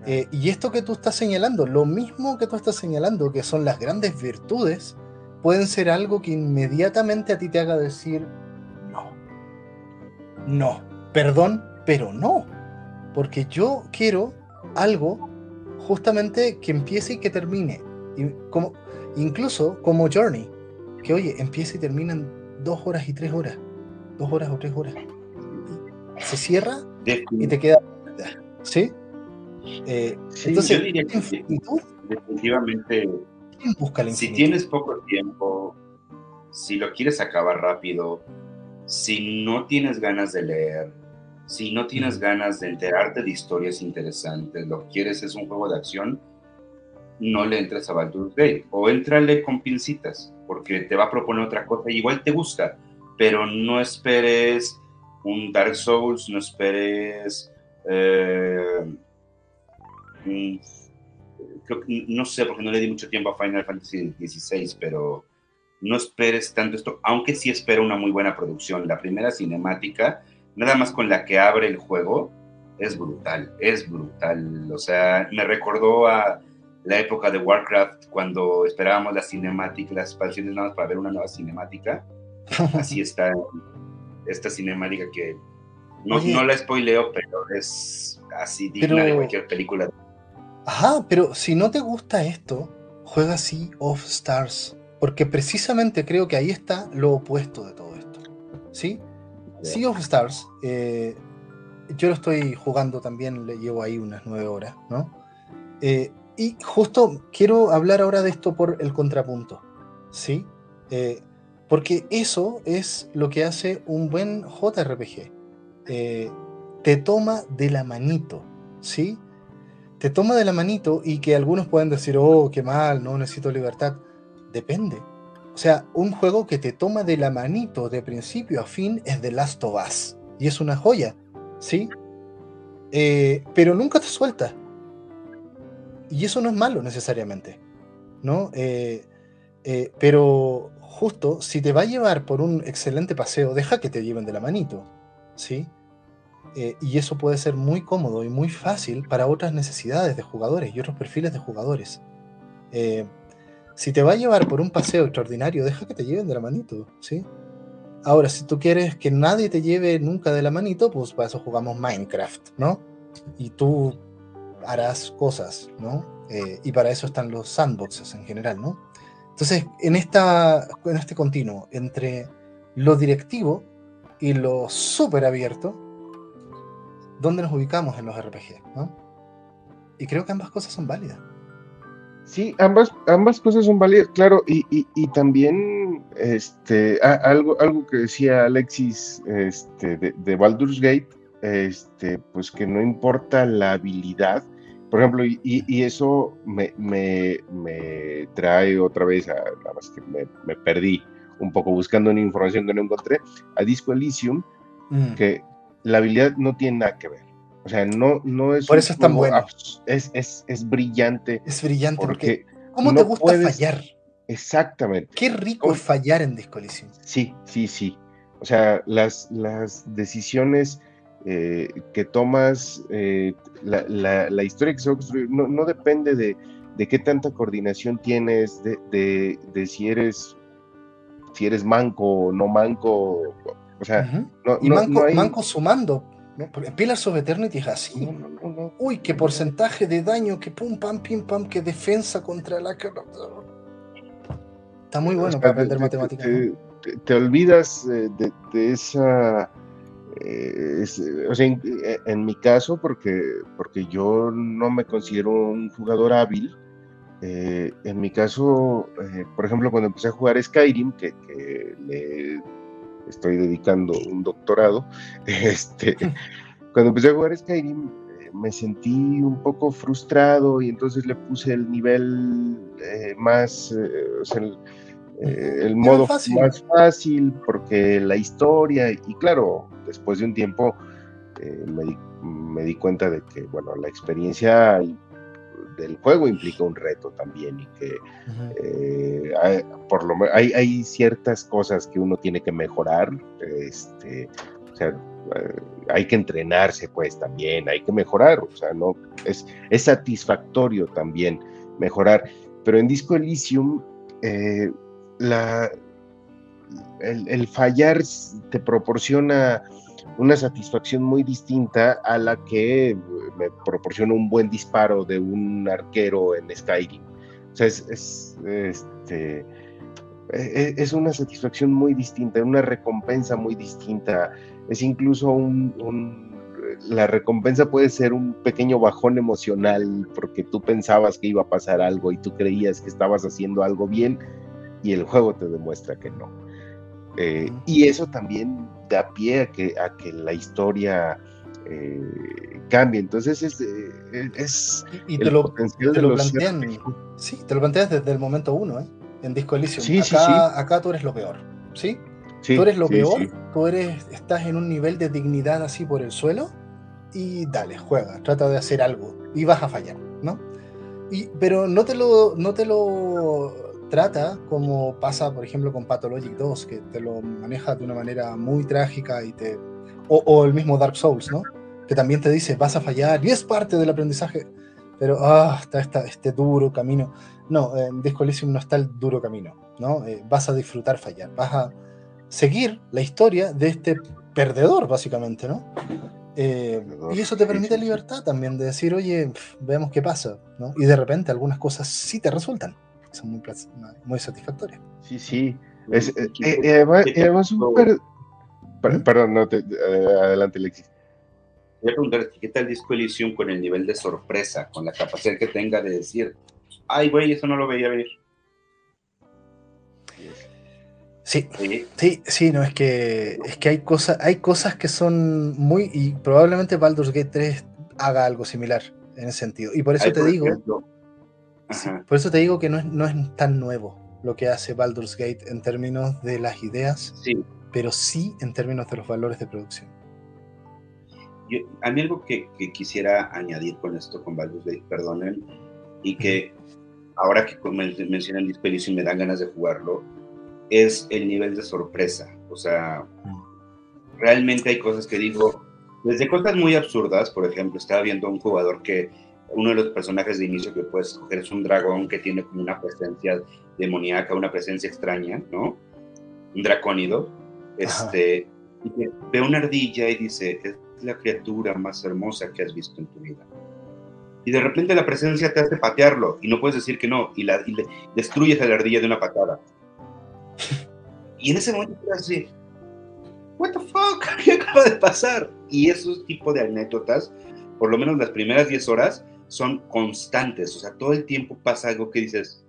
Eh, y esto que tú estás señalando, lo mismo que tú estás señalando, que son las grandes virtudes, pueden ser algo que inmediatamente a ti te haga decir, no, no, perdón, pero no, porque yo quiero algo justamente que empiece y que termine, incluso como Journey, que oye, empieza y termina en dos horas y tres horas, dos horas o tres horas, se cierra y te queda, ¿sí? Eh, entonces, yo diría que definitivamente, si tienes poco tiempo, si lo quieres acabar rápido, si no tienes ganas de leer, si no tienes ganas de enterarte de historias interesantes, lo que quieres es un juego de acción, no le entres a Baldur's Gate o entrale con pincitas, porque te va a proponer otra cosa y igual te gusta, pero no esperes un Dark Souls, no esperes eh, no sé, porque no le di mucho tiempo a Final Fantasy XVI, pero no esperes tanto esto, aunque sí espero una muy buena producción. La primera cinemática, nada más con la que abre el juego, es brutal, es brutal. O sea, me recordó a la época de Warcraft cuando esperábamos la cinemática, las expansiones nada más para ver una nueva cinemática. Así está esta cinemática que no, no la spoileo, pero es así digna de cualquier película Ajá, pero si no te gusta esto, juega Sea of Stars. Porque precisamente creo que ahí está lo opuesto de todo esto. ¿Sí? Sea of Stars, eh, yo lo estoy jugando también, le llevo ahí unas nueve horas, ¿no? Eh, y justo quiero hablar ahora de esto por el contrapunto, ¿sí? Eh, porque eso es lo que hace un buen JRPG. te toma de la manito, ¿sí? te toma de la manito y que algunos pueden decir, oh, qué mal, no necesito libertad. Depende. O sea, un juego que te toma de la manito de principio a fin es The Last of Us. Y es una joya, ¿sí? Eh, pero nunca te suelta. Y eso no es malo necesariamente, ¿no? Eh, eh, pero justo, si te va a llevar por un excelente paseo, deja que te lleven de la manito, ¿sí? Eh, y eso puede ser muy cómodo y muy fácil para otras necesidades de jugadores y otros perfiles de jugadores. Si te va a llevar por un paseo extraordinario, deja que te lleven de la manito, ¿sí? Ahora, si tú quieres que nadie te lleve nunca de la manito, pues para eso jugamos Minecraft, ¿no? Y tú harás cosas, ¿no? Eh, y para eso están los sandboxes en general, ¿no? Entonces, en, esta, en este continuo entre lo directivo y lo súper abierto, dónde nos ubicamos en los RPG, ¿no? Y creo que ambas cosas son válidas. Sí, ambas, ambas cosas son válidas, claro, y, y, también este, algo, algo que decía Alexis este, de, de, Baldur's Gate, este, pues que no importa la habilidad, por ejemplo, y, y eso me, me, me, trae otra vez, a, nada más que me, me, perdí un poco buscando una información que no encontré, a Disco Elysium, mm. que, la habilidad no tiene nada que ver. O sea, no, no es. Por eso es tan bueno. Es, es, es, brillante. Es brillante porque. ¿Cómo te gusta fallar? Exactamente. Qué rico es fallar en Disco Sí, sí, sí. O sea, las, las decisiones eh, que tomas, eh, la, la, historia que se va a construir, no, no depende de, de, qué tanta coordinación tienes, de, de, de si eres si eres manco o no manco, o sea, no, y manco, sumando. ¿no? Pillars of Eternity es así. Uy, qué porcentaje de daño, que pum, pam, pim, pam, qué defensa contra la. Está muy bueno para aprender matemáticas. Te, olvidas de, esa. Eh, o sea, en, mi caso, porque, porque yo no me considero un jugador hábil, eh, en mi caso, eh, por ejemplo, cuando empecé a jugar Skyrim, que, que le estoy dedicando un doctorado, este, cuando empecé a jugar Skyrim me sentí un poco frustrado y entonces le puse el nivel más, o sea, el, modo más fácil porque la historia y claro, después de un tiempo me di, me, di, cuenta de que, bueno, la experiencia del juego implica un reto también y que eh, hay, por lo hay, hay ciertas cosas que uno tiene que mejorar, este, o sea, eh, hay que entrenarse pues también, hay que mejorar, o sea, no, es, es satisfactorio también mejorar, pero en Disco Elysium, eh, la, el, fallar te proporciona una satisfacción muy distinta a la que me proporciona un buen disparo de un arquero en Skyrim. O sea, es, es, este, e, e, es una satisfacción muy distinta, una recompensa muy distinta. Es incluso un, la recompensa puede ser un pequeño bajón emocional porque tú pensabas que iba a pasar algo y tú creías que estabas haciendo algo bien y el juego te demuestra que no. Eh, y eso también da pie a que, a que la historia eh, cambie. Entonces es, eh, es y, te lo, te lo plantean, sí, te lo planteas desde el momento uno, ¿eh? en Disco Elysium. acá, acá tú eres lo peor, ¿sí? tú eres lo peor, tú eres, estás en un nivel de dignidad así por el suelo y dale, juega, trata de hacer algo y vas a fallar, ¿no? Y, pero no te lo, no te lo trata como pasa, por ejemplo, con Pathologic 2, que te lo maneja de una manera muy trágica y te... O, el mismo Dark Souls, ¿no? Que también te dice, vas a fallar y es parte del aprendizaje, pero ah, está, este duro camino. No, en Disco Elysium no está el duro camino, ¿no? Eh, vas a disfrutar fallar, vas a seguir la historia de este perdedor, básicamente, ¿no? Eh, y eso te permite libertad también de decir, oye, veamos qué pasa, ¿no? Y de repente algunas cosas sí te resultan son muy, muy satisfactorias. Sí, sí. Es, eh, eh, además, super... Perdón, no te, eh, adelante, Alexis. Voy a preguntar, ¿qué tal Disco Elysium con el nivel de sorpresa, con la capacidad que tenga de decir, ay, güey, eso no lo veía venir? Sí, sí, sí, no, es que, es que hay, cosas, hay cosas que son muy, y probablemente Baldur's Gate 3 haga algo similar en ese sentido. Y por eso te digo, por eso te digo que no es, no es tan nuevo lo que hace Baldur's Gate en términos de las ideas, pero sí en términos de los valores de producción. a mí algo que, quisiera añadir con esto, con Baldur's Gate, perdonen, y que ahora que mencionan Disco y me dan ganas de jugarlo, es el nivel de sorpresa. O sea, realmente hay cosas que digo, desde cosas muy absurdas, por ejemplo, estaba viendo a un jugador que uno de los personajes de inicio que puedes escoger es un dragón que tiene como una presencia demoníaca, una presencia extraña, ¿no? Un dracónido. Este, y ve una ardilla y dice, es la criatura más hermosa que has visto en tu vida. Y de repente la presencia te hace patearlo y no puedes decir que no, y, la, y destruyes a la ardilla de una patada. Y en ese momento te así, ¿What the fuck? ¿Qué acaba de pasar? Y esos tipos de anécdotas, por lo menos las primeras 10 horas, son constantes, o sea, todo el tiempo pasa algo que dices,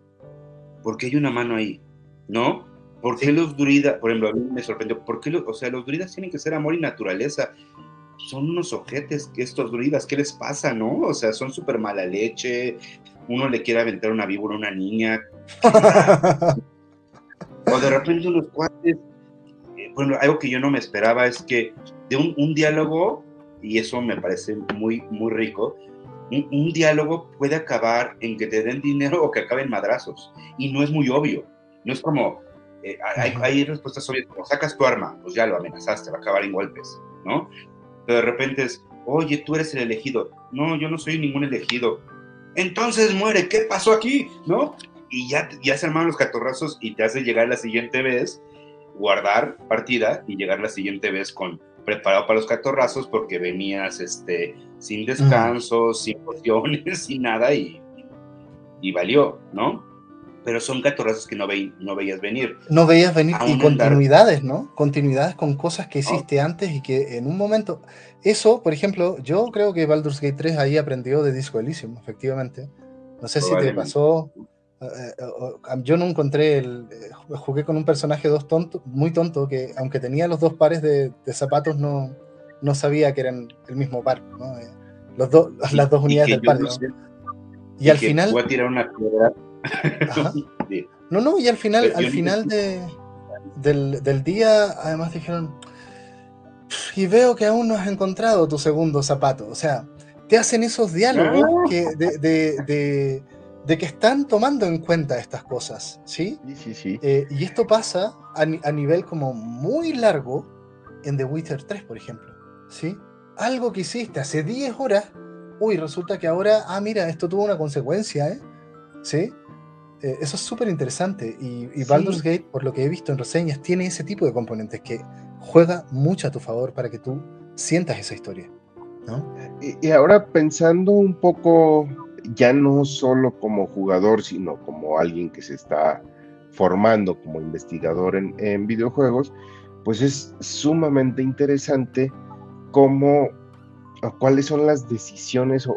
¿por qué hay una mano ahí? ¿No? ¿Por qué los druidas, por ejemplo, a mí me sorprendió, ¿por qué, o sea, los druidas tienen que ser amor y naturaleza? Son unos ojetes que estos druidas, ¿qué les pasa, no? O sea, son súper mala leche, uno le quiere aventar una víbora a una niña. o de repente unos cuates, eh, bueno, algo que yo no me esperaba es que de un, un diálogo, y eso me parece muy, muy rico, un, diálogo puede acabar en que te den dinero o que acaben madrazos. Y no es muy obvio. No es como, eh, hay, respuestas obvias, como sacas tu arma, pues ya lo amenazaste, va a acabar en golpes, ¿no? Pero de repente es, oye, tú eres el elegido. No, yo no soy ningún elegido. Entonces muere, ¿qué pasó aquí? ¿No? Y ya, ya se arman los catorrazos y te hace llegar la siguiente vez, guardar partida y llegar la siguiente vez con preparado para los catorrazos porque venías este, sin descanso, sin porciones, sin nada y, y valió, ¿no? Pero son catorrazos que no, ve, no veías venir. No veías venir y continuidades, ¿no? Continuidades con cosas que hiciste antes y que en un momento... Eso, por ejemplo, yo creo que Baldur's Gate 3 ahí aprendió de Disco Elysium, efectivamente. No sé si te pasó yo no encontré el. Eh, jugué con un personaje dos tonto, muy tonto que, aunque tenía los dos pares de, zapatos, no, no sabía que eran el mismo par. Los dos, las dos unidades del par. y, al final. Voy a tirar una piedra. No, no, y al final, al final de, del, del, día, además dijeron. Y veo que aún no has encontrado tu segundo zapato. O sea, te hacen esos diálogos ah. que de de que están tomando en cuenta estas cosas, ¿sí? Sí, sí, sí. Eh, y esto pasa a, nivel como muy largo en The Witcher 3, por ejemplo. ¿sí? Algo que hiciste hace 10 horas, uy, resulta que ahora, ah, mira, esto tuvo una consecuencia, ¿eh? ¿Sí? Eh, eso es súper interesante. Y, Baldur's Gate, por lo que he visto en reseñas, tiene ese tipo de componentes que juega mucho a tu favor para que tú sientas esa historia. ¿no? Y, ahora pensando un poco, ya no solo como jugador, sino como alguien que se está formando como investigador en, videojuegos, pues es sumamente interesante cómo, cuáles son las decisiones o,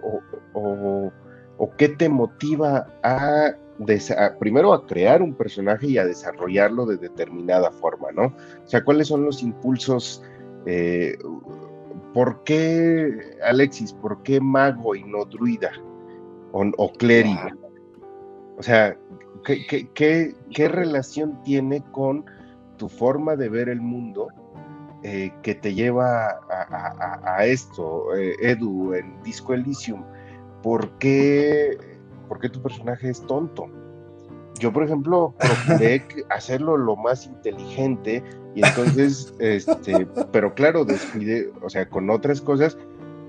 o qué te motiva a primero a crear un personaje y a desarrollarlo de determinada forma, ¿no? O sea, ¿cuáles son los impulsos? Eh, ¿Por qué, Alexis, por qué mago y no druida o, clérigo? O sea, ¿qué, relación tiene con tu forma de ver el mundo eh, que te lleva a, esto, eh, Edu, en Disco Elysium? ¿Por qué ¿por qué tu personaje es tonto? Yo, por ejemplo, procuré hacerlo lo más inteligente y entonces, este, pero claro, descuide, o sea, con otras cosas,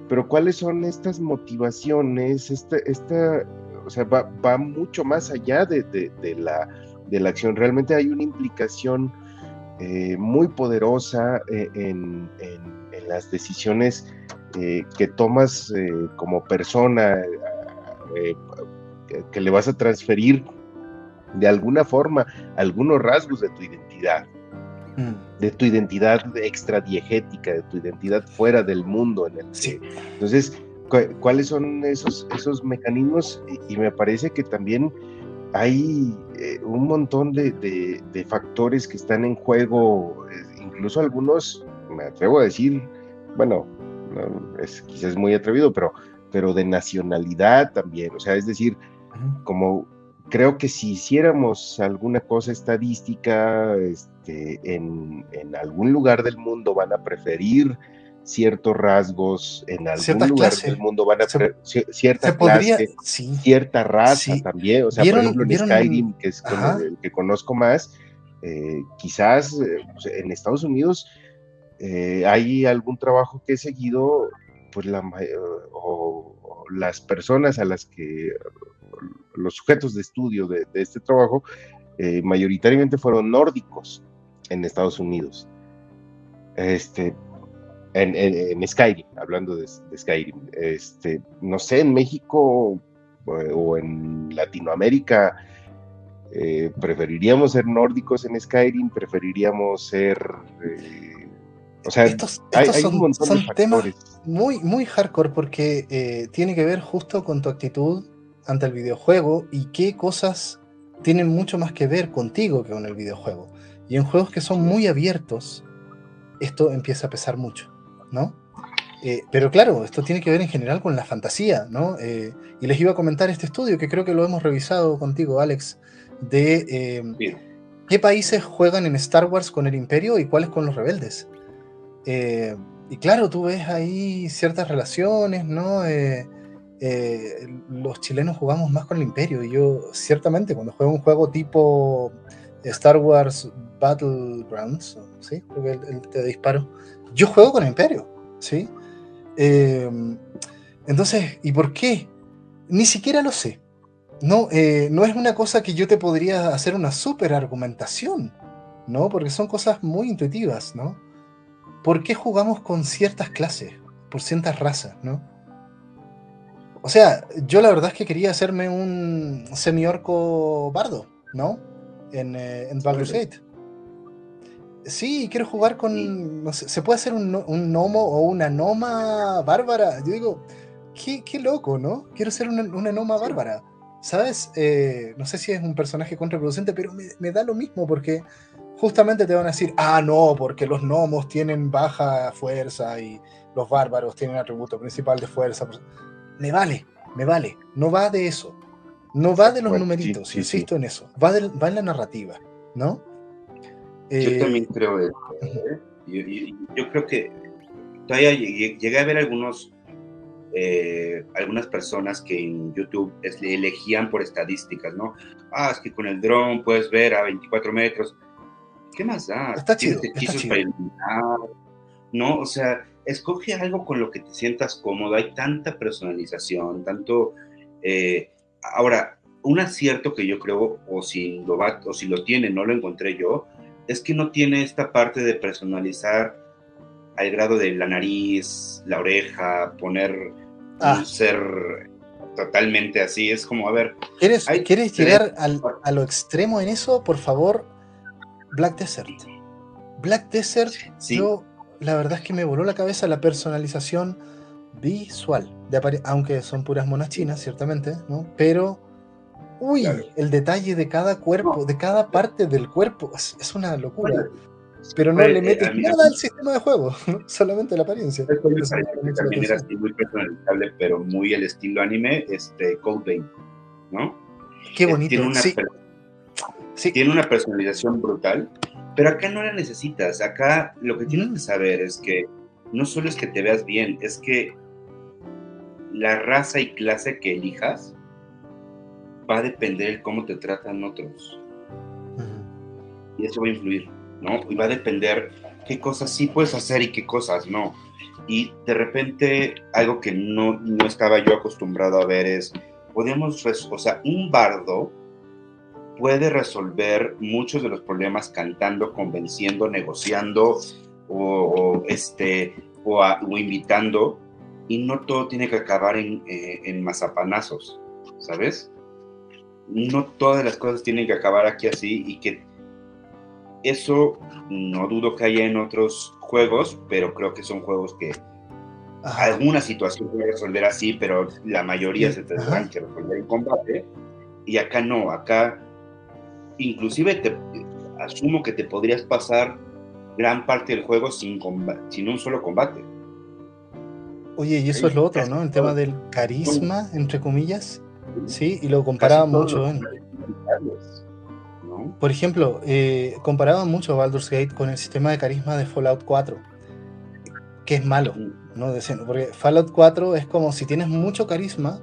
pero ¿cuáles son estas motivaciones? Esta, esta o sea, va, mucho más allá de, la, de la acción. Realmente hay una implicación eh, muy poderosa eh, en, las decisiones eh, que tomas como persona que, le vas a transferir de alguna forma algunos rasgos de tu identidad. De tu identidad extradiegética, de tu identidad fuera del mundo en el sí. Entonces, ¿cuáles son esos, esos mecanismos? Y, me parece que también hay eh, un montón de, factores que están en juego, eh, incluso algunos, me atrevo a decir, bueno, es quizás muy atrevido, pero, pero de nacionalidad también, o sea, es decir, como creo que si hiciéramos alguna cosa estadística, este, en, algún lugar del mundo van a preferir ciertos rasgos, en algún lugar del mundo van a preferir cierta clase, cierta raza también, o sea, por ejemplo en Skyrim, que es el que conozco más, eh, quizás eh, pues, en Estados Unidos eh, hay algún trabajo que he seguido, pues la, o las personas a las que los sujetos de estudio de, este trabajo eh, mayoritariamente fueron nórdicos en Estados Unidos. Este, en, Skyrim, hablando de, Skyrim. Este, no sé, en México eh, o en Latinoamérica, eh, preferiríamos ser nórdicos en Skyrim, preferiríamos ser... o sea, estos, son, temas muy, muy hardcore porque tiene que ver justo con tu actitud ante el videojuego y qué cosas tienen mucho más que ver contigo que con el videojuego. Y en juegos que son muy abiertos, esto empieza a pesar mucho, ¿no? Eh, pero claro, esto tiene que ver en general con la fantasía, ¿no? Eh, y les iba a comentar este estudio, que creo que lo hemos revisado contigo, Alex, de eh, qué países juegan en Star Wars con el Imperio y cuáles con los rebeldes. y claro, tú ves ahí ciertas relaciones, ¿no? Eh, los chilenos jugamos más con el imperio. Yo, ciertamente, cuando juego un juego tipo Star Wars Battlegrounds, ¿sí? El, te disparo, yo juego con el imperio, ¿sí? Em, entonces, ¿y por qué? Ni siquiera lo sé. No, eh, no es una cosa que yo te podría hacer una super argumentación, ¿no? Porque son cosas muy intuitivas, ¿no? ¿Por qué jugamos con ciertas clases, por ciertas razas, ¿no? O sea, yo la verdad es que quería hacerme un semi-orco bardo, ¿no? En, eh, en Baldur's Gate. Sí, quiero jugar con. No sé, ¿Se puede hacer un, un, gnomo o una noma bárbara? Yo digo, qué, qué loco, ¿no? Quiero ser una, una noma bárbara. ¿Sabes? Eh, no sé si es un personaje contraproducente, pero me, me, da lo mismo porque justamente te van a decir, ah, no, porque los gnomos tienen baja fuerza y los bárbaros tienen atributo principal de fuerza me vale, me vale. No va de eso. No va de los numeritos, insisto en eso. Va, va en la narrativa, ¿no? yo eh, también creo eso. ¿eh? Yo, creo que todavía llegué, a ver algunos, eh, algunas personas que en YouTube elegían por estadísticas, ¿no? Ah, es que con el dron puedes ver a 24 metros. ¿Qué más da? Está chido. Para iluminar, ¿no? O sea, escoge algo con lo que te sientas cómodo. Hay tanta personalización, tanto... Eh, ahora, un acierto que yo creo, o si, lo va, o si lo tiene, no lo encontré yo, es que no tiene esta parte de personalizar al grado de la nariz, la oreja, poner ah. ser totalmente así. Es como, a ver. ¿Quieres, ¿quieres llegar a lo extremo en eso? Por favor, Black Desert. Black Desert, yo la verdad es que me voló la cabeza la personalización visual, de aunque son puras monas chinas, ciertamente, ¿no? Pero, uy, el detalle de cada cuerpo, de cada parte del cuerpo, es, una locura. pero no le metes nada al sistema de juego, solamente la apariencia. también era así muy personalizable, pero muy el estilo anime, este, Code Vein, ¿no? Qué bonito. Tiene una, sí. tiene una personalización brutal pero acá no la necesitas. Acá lo que tienes que saber es que no solo es que te veas bien, es que la raza y clase que elijas va a depender de cómo te tratan otros. Y eso va a influir, ¿no? Y va a depender qué cosas sí puedes hacer y qué cosas no. Y de repente, algo que no, no estaba yo acostumbrado a ver es, podemos, o sea, un bardo puede resolver muchos de los problemas cantando, convenciendo, negociando o, este, o, invitando, y no todo tiene que acabar en, eh, en mazapanazos, ¿sabes? No todas las cosas tienen que acabar aquí así y que eso no dudo que haya en otros juegos, pero creo que son juegos que alguna situación puede resolver así, pero la mayoría se tendrán que resolver en combate. Y acá no, acá inclusive te, asumo que te podrías pasar gran parte del juego sin, sin un solo combate. Oye, y eso es lo otro, ¿no? El tema del carisma, entre comillas. Sí, y lo comparaban mucho. en... Por ejemplo, eh, comparaban mucho Baldur's Gate con el sistema de carisma de Fallout 4, que es malo, ¿no? Porque Fallout 4 es como si tienes mucho carisma,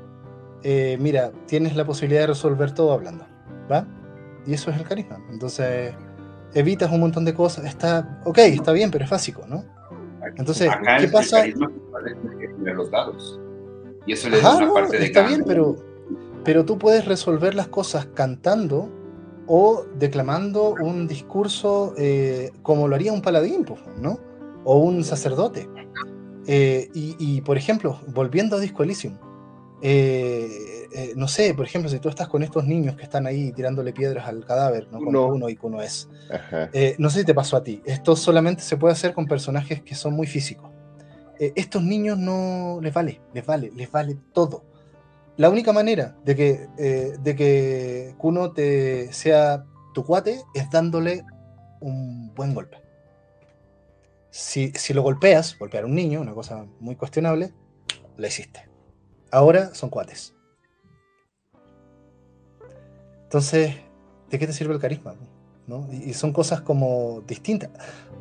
eh, mira, tienes la posibilidad de resolver todo hablando, ¿va? Y eso es el carisma. Entonces, evitas un montón de cosas. Está, ok, está bien, pero es básico, ¿no? Entonces, ¿qué pasa? los dados. Y eso le da una parte de Está bien, pero, pero tú puedes resolver las cosas cantando o declamando un discurso eh, como lo haría un paladín, pues, ¿no? O un sacerdote. Eh, y, y, por ejemplo, volviendo a Disco Elysium, eh, eh, no sé, por ejemplo, si tú estás con estos niños que están ahí tirándole piedras al cadáver, ¿no? Con uno y uno es. Eh, no sé si te pasó a ti. Esto solamente se puede hacer con personajes que son muy físicos. estos niños no les vale, les vale, les vale todo. La única manera de que, de que Kuno te sea tu cuate es dándole un buen golpe. Si, si lo golpeas, golpear a un niño, una cosa muy cuestionable, lo hiciste. Ahora son cuates. Entonces, ¿de qué te sirve el carisma? ¿No? Y son cosas como distintas.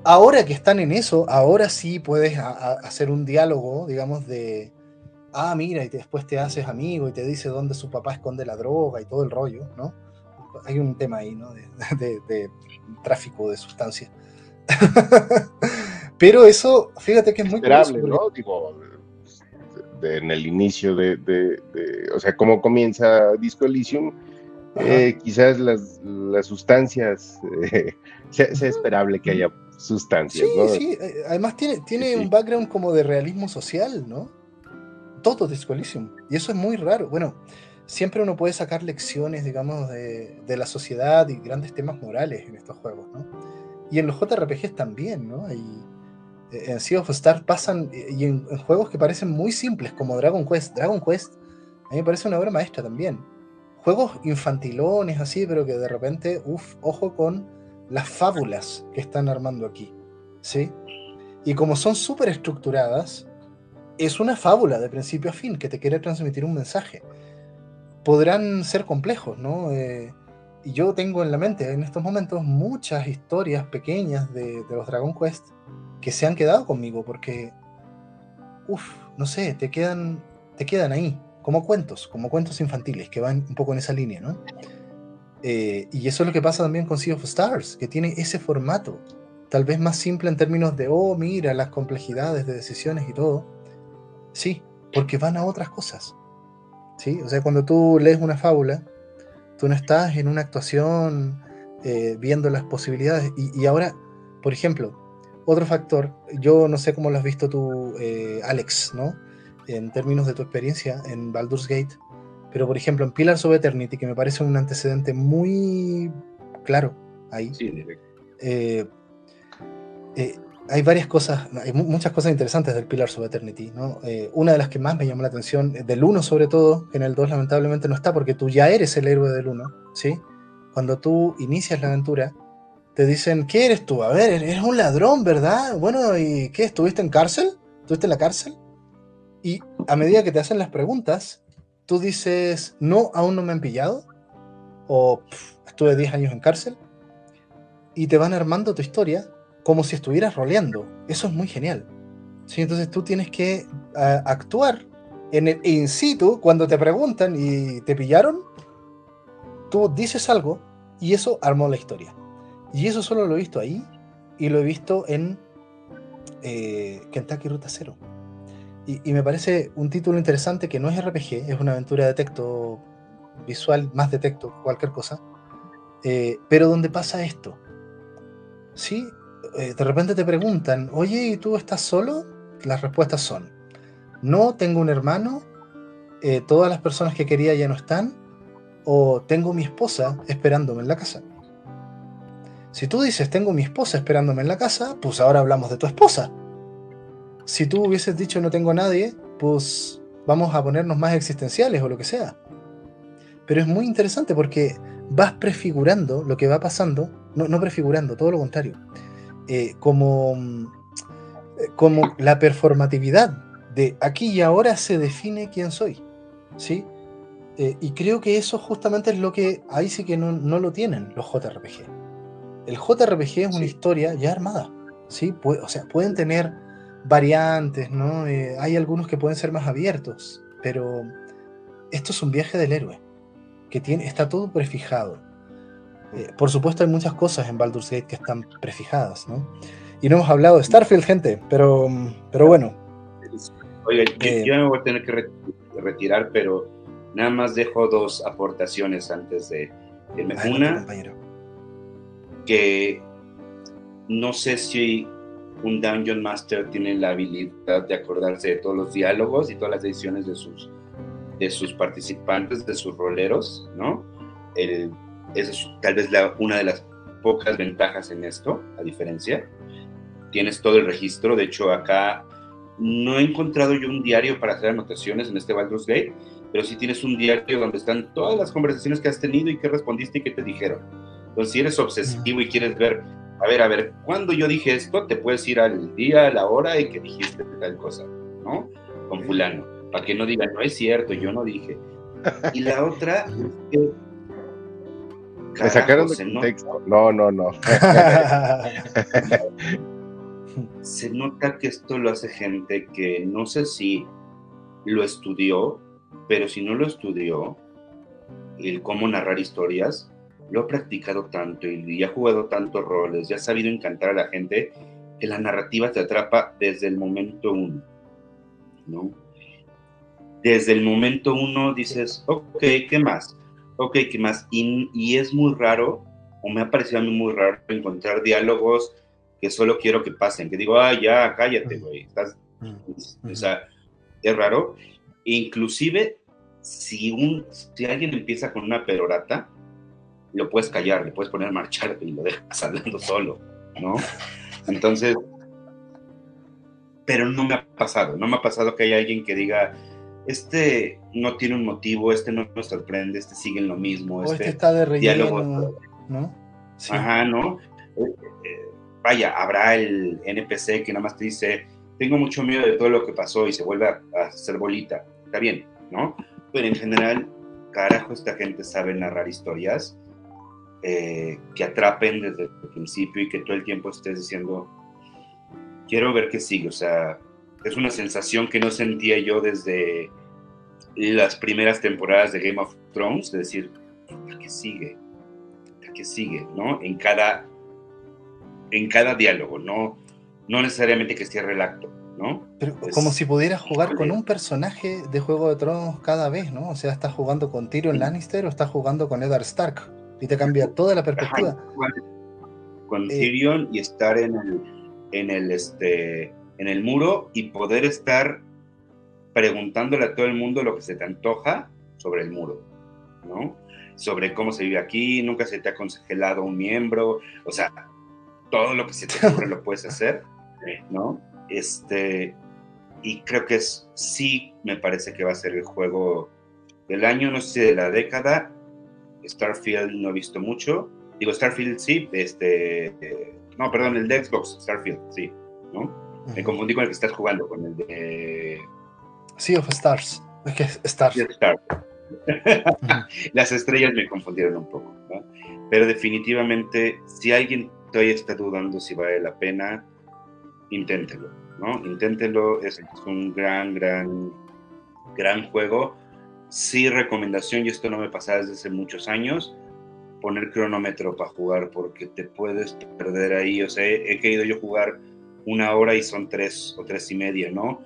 Ahora que están en eso, ahora sí puedes hacer un diálogo, digamos, de, ah, mira, y después te haces amigo y te dice dónde su papá esconde la droga y todo el rollo, ¿no? Hay un tema ahí, ¿no? De, tráfico de sustancias. Pero eso, fíjate que es muy Esperable, ¿no? en el inicio de, o sea, cómo comienza Disco Elysium, eh, quizás las, las sustancias, eh, sea, esperable que haya sustancias. Sí, sí, eh, además tiene, tiene un background como de realismo social, ¿no? Todo Disco Elysium, y eso es muy raro. Bueno, siempre uno puede sacar lecciones, digamos, de, de la sociedad y grandes temas morales en estos juegos, ¿no? Y en los JRPGs también, ¿no? Y, en Sea of Stars pasan y en, juegos que parecen muy simples como Dragon Quest. Dragon Quest a mí me parece una obra maestra también. Juegos infantilones así, pero que de repente, uff, ojo con las fábulas que están armando aquí. ¿Sí? Y como son súper estructuradas, es una fábula de principio a fin que te quiere transmitir un mensaje. Podrán ser complejos, ¿no? Eh, y yo tengo en la mente en estos momentos muchas historias pequeñas de, de los Dragon Quest que se han quedado conmigo, porque, uff, no sé, te quedan, te quedan ahí, como cuentos, como cuentos infantiles, que van un poco en esa línea, ¿no? Eh, y eso es lo que pasa también con Sea of Stars, que tiene ese formato tal vez más simple en términos de, oh, mira, las complejidades de decisiones y todo. Sí, porque van a otras cosas. ¿Sí? O sea, cuando tú lees una fábula, tú no estás en una actuación eh, viendo las posibilidades. Y, ahora, por ejemplo, otro factor, yo no sé cómo lo has visto tú, eh, Alex, ¿no? En términos de tu experiencia en Baldur's Gate, pero por ejemplo en Pillars of Eternity, que me parece un antecedente muy claro ahí. Eh, eh, hay varias cosas, hay muchas cosas interesantes del Pillars of Eternity. ¿no? Eh, una de las que más me llamó la atención, del 1 sobre todo, que en el 2 lamentablemente no está, porque tú ya eres el héroe del 1. ¿sí? Cuando tú inicias la aventura, te dicen, ¿qué eres tú? A ver, eres un ladrón, ¿verdad? Bueno, ¿y qué? ¿Estuviste en cárcel? ¿Estuviste en la cárcel? Y a medida que te hacen las preguntas, tú dices, no, aún no me han pillado, o estuve 10 años en cárcel, y te van armando tu historia como si estuvieras roleando. Eso es muy genial. ¿Sí? Entonces tú tienes que actuar en el in situ cuando te preguntan y te pillaron, tú dices algo y eso armó la historia. Y eso solo lo he visto ahí y lo he visto en eh, Kentucky Ruta Zero. Y, me parece un título interesante que no es RPG, es una aventura de texto visual, más de texto, cualquier cosa, eh, pero donde pasa esto. ¿Sí? Eh, de repente te preguntan, oye, ¿y tú estás solo? Las respuestas son, no, tengo un hermano, eh, todas las personas que quería ya no están, o tengo mi esposa esperándome en la casa. Si tú dices, tengo mi esposa esperándome en la casa, pues ahora hablamos de tu esposa si tú hubieses dicho no tengo a nadie, pues vamos a ponernos más existenciales o lo que sea. Pero es muy interesante porque vas prefigurando lo que va pasando, no, no prefigurando, todo lo contrario, eh, como, eh, como la performatividad de aquí y ahora se define quién soy. ¿sí? Eh, y creo que eso justamente es lo que ahí sí que no, no lo tienen los JRPG. El JRPG es una historia ya armada. ¿sí? o sea, pueden tener variantes, ¿no? Eh, hay algunos que pueden ser más abiertos, pero esto es un viaje del héroe, que tiene, está todo prefijado. Eh, por supuesto hay muchas cosas en Baldur's Gate que están prefijadas, ¿no? Y no hemos hablado de Starfield, gente, pero, pero bueno. Oiga, eh, yo, me voy a tener que retirar, pero nada más dejo dos aportaciones antes de irme. Una, que no sé si un Dungeon Master tiene la habilidad de acordarse de todos los diálogos y todas las decisiones de sus, de sus participantes, de sus roleros, ¿no? El, esa es tal vez una de las pocas ventajas en esto, a diferencia. Tienes todo el registro, de hecho acá no he encontrado yo un diario para hacer anotaciones en este Baldur's Gate, pero sí tienes un diario donde están todas las conversaciones que has tenido y qué respondiste y qué te dijeron. Entonces, si eres obsesivo y quieres ver a ver, a ver, cuando yo dije esto, te puedes ir al día, a la hora y que dijiste tal cosa, ¿no? Con fulano, para que no digan, no es cierto, yo no dije. Y la otra es que... Me sacaron de contexto. No, no, no. se nota que esto lo hace gente que no sé si lo estudió, pero si no lo estudió, el cómo narrar historias, lo ha practicado tanto y, ha jugado tantos roles, ya ha sabido encantar a la gente, que la narrativa te atrapa desde el momento uno, ¿no? Desde el momento uno dices, ok, ¿qué más? Ok, ¿qué más? Y, es muy raro, o me ha parecido a mí muy raro, encontrar diálogos que solo quiero que pasen, que digo, ah, ya, cállate, güey, estás... O sea, es raro. Inclusive, si, un, si alguien empieza con una perorata, lo puedes callar, le puedes poner a marchar y lo dejas hablando solo, ¿no? Entonces, pero no me ha pasado, no me ha pasado que haya alguien que diga, este no tiene un motivo, este no nos sorprende, este sigue en lo mismo. este, este está de relleno, ¿no? Ajá, ¿no? Eh, eh, vaya, habrá el NPC que nada más te dice, tengo mucho miedo de todo lo que pasó y se vuelve a, a hacer bolita. Está bien, ¿no? Pero en general, carajo, esta gente sabe narrar historias eh, que atrapen desde el principio y que todo el tiempo estés diciendo, quiero ver qué sigue. O sea, es una sensación que no sentía yo desde las primeras temporadas de Game of Thrones, de decir, ¿qué sigue? ¿Qué sigue? ¿No? En cada, en cada diálogo, no, no necesariamente que cierre el acto, ¿no? Pero como si pudieras jugar con un personaje de Juego de Tronos cada vez, ¿no? O sea, estás jugando con Tyrion Lannister o estás jugando con Eddard Stark y te cambia toda la perspectiva. con eh, Tyrion y estar en el, en el, este, en el muro y poder estar preguntándole a todo el mundo lo que se te antoja sobre el muro, ¿no? Sobre cómo se vive aquí, nunca se te ha congelado un miembro, o sea, todo lo que se te ocurre lo puedes hacer, ¿no? Este, y creo que es, sí me parece que va a ser el juego del año, no sé si de la década. Starfield no he visto mucho. Digo, Starfield sí, este, no, perdón, el de Xbox, Starfield, sí, ¿no? Me confundí con el que estás jugando, con el de Sea of Stars. Es que Stars. Las estrellas me confundieron un poco, ¿no? Pero definitivamente, si alguien todavía está dudando si vale la pena, inténtelo, ¿no? Inténtelo, es, un gran, gran, gran juego. Sí, recomendación, y esto no me pasa desde hace muchos años, poner cronómetro para jugar, porque te puedes perder ahí. O sea, he querido yo jugar una hora y son tres o tres y media, ¿no?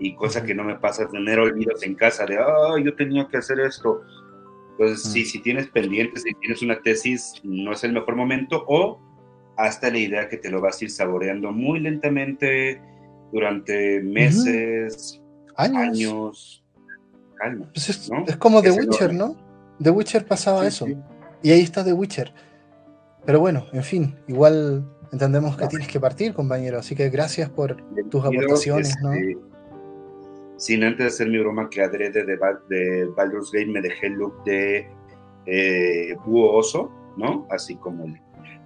y cosa que no me pasa tener olvidos en casa de, ah, yo tenía que hacer esto. Entonces, sí, si tienes pendientes, si tienes una tesis, no es el mejor momento, o hasta la idea que te lo vas a ir saboreando muy lentamente durante meses, años. Calma. Pues es, como The Witcher, ¿no? The Witcher pasaba eso. Y ahí está The Witcher. Pero bueno, en fin, igual entendemos que tienes que partir, compañero. Así que gracias por tus aportaciones, ¿no? Este, sin antes hacer mi broma que adrede de, de Baldur's Gate me dejé el look de eh, búho oso, ¿no? Así como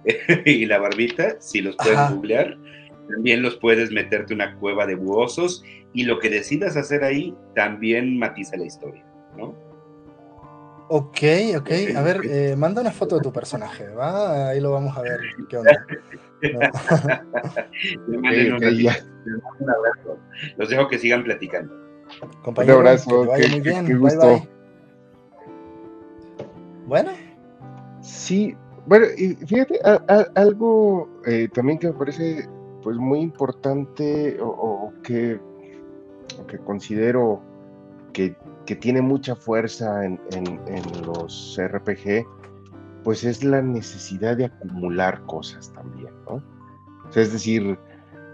y la barbita, si los puedes googlear, también los puedes meterte una cueva de buosos y lo que decidas hacer ahí también matiza la historia, ¿no? Ok, ok. A ver, eh, manda una foto de tu personaje, ¿va? Ahí lo vamos a ver. ¿Qué onda? Los dejo que sigan platicando. Compañero, un abrazo, que muy bien. gusto. Bueno. Sí, bueno, y fíjate, algo eh, también que me parece pues muy importante o, que, que considero que, tiene mucha fuerza en, los RPG, pues es la necesidad de acumular cosas también, ¿no? es decir,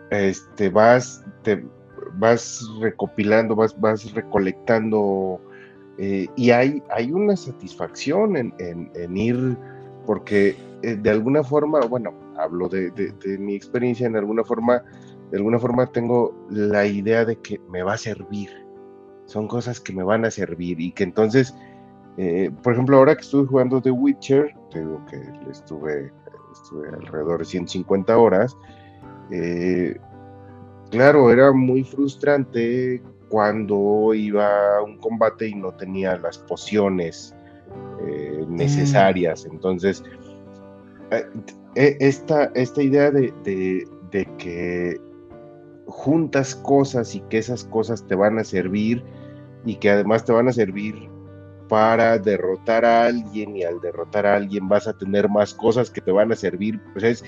este, vas, te, vas recopilando, vas, vas recolectando eh, y hay, hay una satisfacción en, ir, porque eh, de alguna forma, bueno, hablo de, mi experiencia, en alguna forma, de alguna forma tengo la idea de que me va a servir, son cosas que me van a servir y que entonces, eh, por ejemplo, ahora que estuve jugando The Witcher, tengo que estuve, estuve alrededor de 150 horas, eh, claro, era muy frustrante cuando iba a un combate y no tenía las pociones eh, necesarias. Entonces, eh, esta, esta idea de, que juntas cosas y que esas cosas te van a servir y que además te van a servir para derrotar a alguien y al derrotar a alguien vas a tener más cosas que te van a servir, pues es,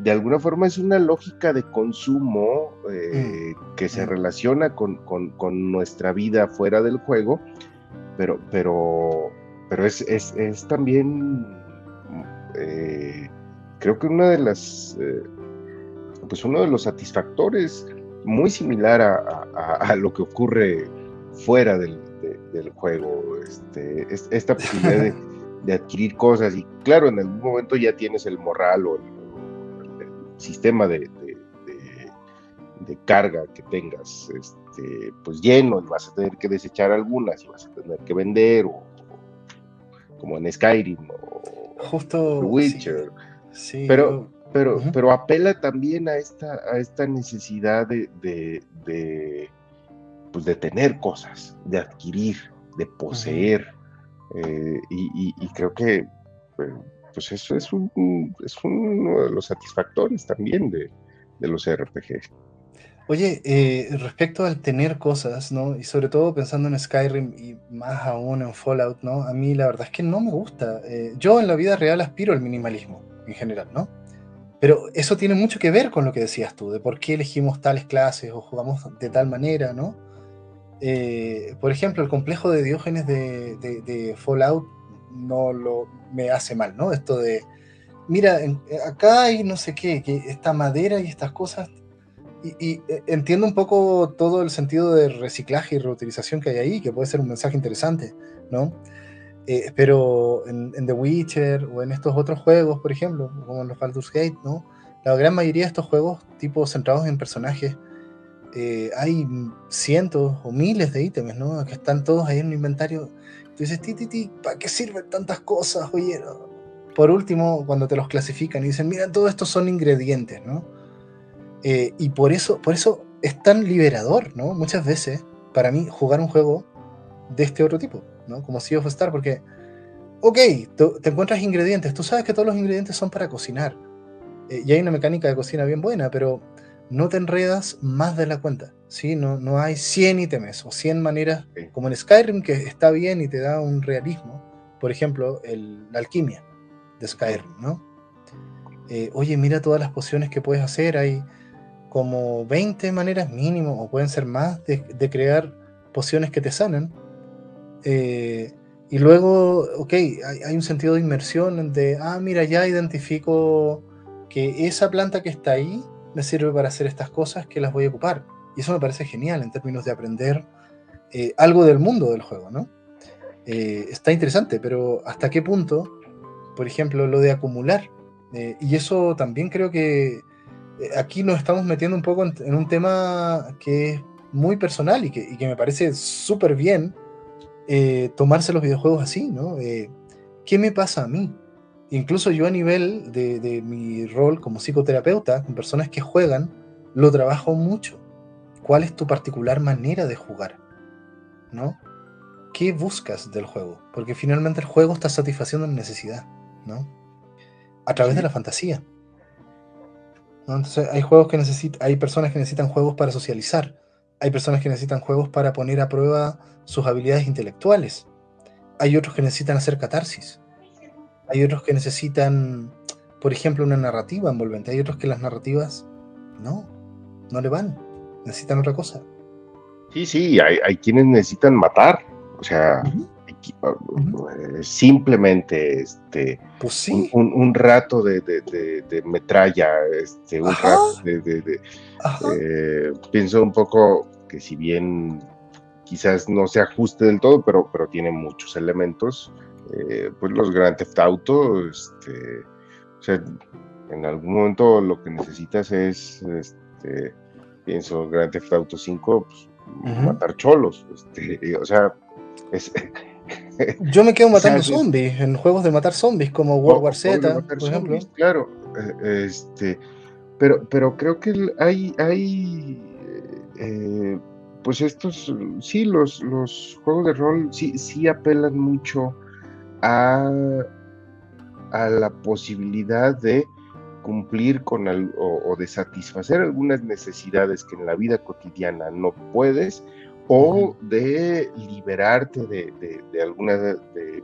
de alguna forma es una lógica de consumo eh, mm. que se mm. relaciona con, nuestra vida fuera del juego, pero, pero, pero es, también, eh, creo que una de las, eh, pues uno de los satisfactores muy similar a, lo que ocurre fuera del, juego, este, esta posibilidad de, de, adquirir cosas. Y claro, en algún momento ya tienes el moral o el sistema de, carga que tengas este, pues lleno y vas a tener que desechar algunas y vas a tener que vender o, como en Skyrim o justo Witcher. sí, pero pero pero apela también a esta a esta necesidad de, de, pues de tener cosas de adquirir de poseer eh, y, creo que pues, pues eso es, un, es uno de los satisfactores también de, los RPG. Oye, eh, respecto al tener cosas, ¿no? Y sobre todo pensando en Skyrim y más aún en Fallout, ¿no? A mí la verdad es que no me gusta. Eh, yo en la vida real aspiro al minimalismo, en general, ¿no? pero eso tiene mucho que ver con lo que decías tú, de por qué elegimos tales clases o jugamos de tal manera, ¿no? Eh, por ejemplo, el complejo de Diógenes de, Fallout no lo me hace mal, ¿no? Esto de, mira, acá hay no sé qué, que esta madera y estas cosas, y, eh, entiendo un poco todo el sentido de reciclaje y reutilización que hay ahí, que puede ser un mensaje interesante, ¿no? Eh, pero en, The Witcher o en estos otros juegos, por ejemplo, como en los Baldur's Gate, ¿no? La gran mayoría de estos juegos, tipo centrados en personajes, eh, hay cientos o miles de ítems, ¿no? Que están todos ahí en un inventario. Tú dices, ti, ti, ti, ¿para qué sirven tantas cosas? Oye, por último, cuando te los clasifican y dicen, mira, todo esto son ingredientes, ¿no? Eh, y por eso, por eso es tan liberador, ¿no? Muchas veces, para mí, jugar un juego de este otro tipo, ¿no? Como Sea of Star, porque, ok, te encuentras ingredientes, tú sabes que todos los ingredientes son para cocinar. Eh, y hay una mecánica de cocina bien buena, pero no te enredas más de la cuenta. ¿sí? No, no hay 100 ítems o 100 maneras, como en Skyrim, que está bien y te da un realismo. Por ejemplo, el, la alquimia de Skyrim, ¿no? Eh, oye, mira todas las pociones que puedes hacer. Hay como 20 maneras mínimo, o pueden ser más, de, crear pociones que te sanan. Eh, y luego, ok, hay, un sentido de inmersión de, ah, mira, ya identifico que esa planta que está ahí me sirve para hacer estas cosas que las voy a ocupar. Y eso me parece genial en términos de aprender eh, algo del mundo del juego, ¿no? Eh, está interesante, pero ¿hasta qué punto, por ejemplo, lo de acumular? Y eso también creo que aquí nos estamos metiendo un poco en, un tema que es muy personal y que, y que me parece súper bien tomarse los videojuegos así, ¿no? ¿Qué me pasa a mí? incluso yo a nivel de, mi rol como psicoterapeuta, con personas que juegan, lo trabajo mucho. ¿Cuál es tu particular manera de jugar? ¿No? ¿Qué buscas del juego? Porque finalmente el juego está satisfaciendo una necesidad, ¿no? A través de la fantasía. Entonces hay juegos que necesitan, hay personas que necesitan juegos para socializar, hay personas que necesitan juegos para poner a prueba sus habilidades intelectuales, hay otros que necesitan hacer catarsis, hay otros que necesitan, por ejemplo, una narrativa envolvente. Hay otros que las narrativas no, no le van. Necesitan otra cosa. Sí, sí, hay, quienes necesitan matar. O sea, simplemente este pues un, rato de, de, metralla, este, un rato de, eh, pienso un poco que si bien quizás no se ajuste del todo, pero, pero tiene muchos elementos eh, pues los Grand Theft Auto, este, o sea, en algún momento lo que necesitas es, este, pienso, Grand Theft Auto 5, pues, matar cholos, este, o sea, es... Yo me quedo matando zombies, en juegos de matar zombies, como World War Z, por ejemplo. claro, eh, este, pero, pero creo que hay, hay eh, pues estos, sí, los, los juegos de rol sí, sí apelan mucho a, la posibilidad de cumplir con o, de satisfacer algunas necesidades que en la vida cotidiana no puedes o de liberarte de, de, alguna de,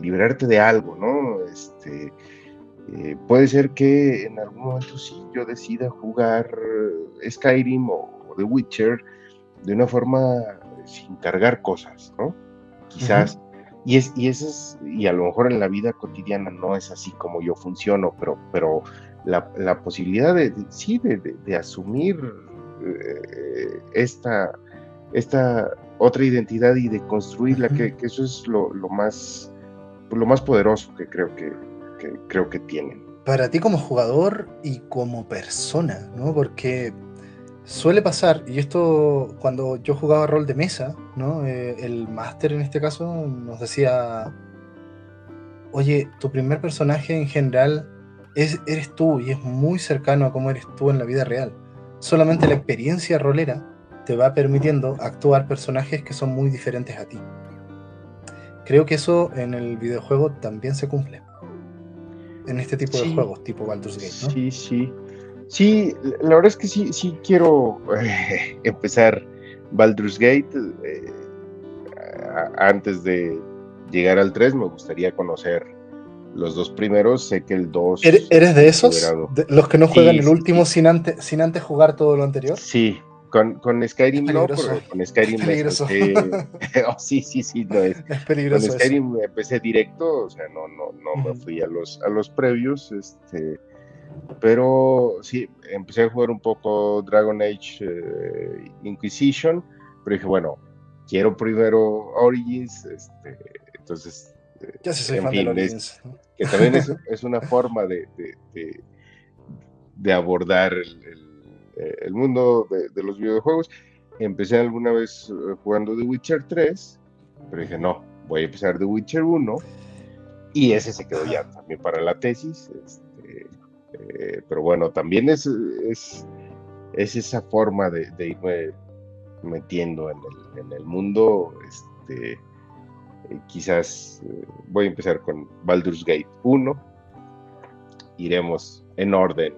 liberarte de algo, ¿no? Este, eh, puede ser que en algún momento sí yo decida jugar Skyrim o, The Witcher de una forma sin cargar cosas, ¿no? Quizás y, es, y, eso es, y a lo mejor en la vida cotidiana no es así como yo funciono, pero, pero la, la posibilidad de, sí, de, de, asumir eh, esta, esta otra identidad y de construirla, que, que eso es lo, lo, más, lo más poderoso que creo que, que, creo que tienen. Para ti como jugador y como persona, ¿no? Porque Suele pasar, y esto cuando yo jugaba rol de mesa, ¿no? Eh, el máster en este caso nos decía, oye, tu primer personaje en general es, eres tú y es muy cercano a cómo eres tú en la vida real. Solamente la experiencia rolera te va permitiendo actuar personajes que son muy diferentes a ti. Creo que eso en el videojuego también se cumple. En este tipo de juegos, tipo Baldur's Gate, ¿no? Sí, sí. Sí, la verdad es que sí, sí quiero eh, empezar Baldur's Gate. Eh, antes de llegar al 3 me gustaría conocer los dos primeros, sé que el 2... ¿Eres de esos? ¿Los que no juegan el último Sin, antes, sin antes jugar todo lo anterior? Sí, con, con Skyrim no, con Skyrim es peligroso. Oh, sí, sí, sí, no es. es peligroso. Con Skyrim empecé directo, o sea, no, no, no me fui a los, a los previos, este, pero sí, empecé a jugar un poco Dragon Age eh, Inquisition, pero dije, bueno, quiero primero Origins, este, entonces... Ya sé, soy fan de Origins. Que también es, es una forma de, de, de, abordar el eh, el mundo de, los videojuegos. Empecé alguna vez eh, jugando The Witcher 3, pero dije, no, voy a empezar The Witcher 1. Y ese se quedó ya también para la tesis. Este, eh, pero bueno, también es, es, es esa forma de, irme metiendo en el, en el mundo. Este, quizás voy a empezar con Baldur's Gate 1. Iremos en orden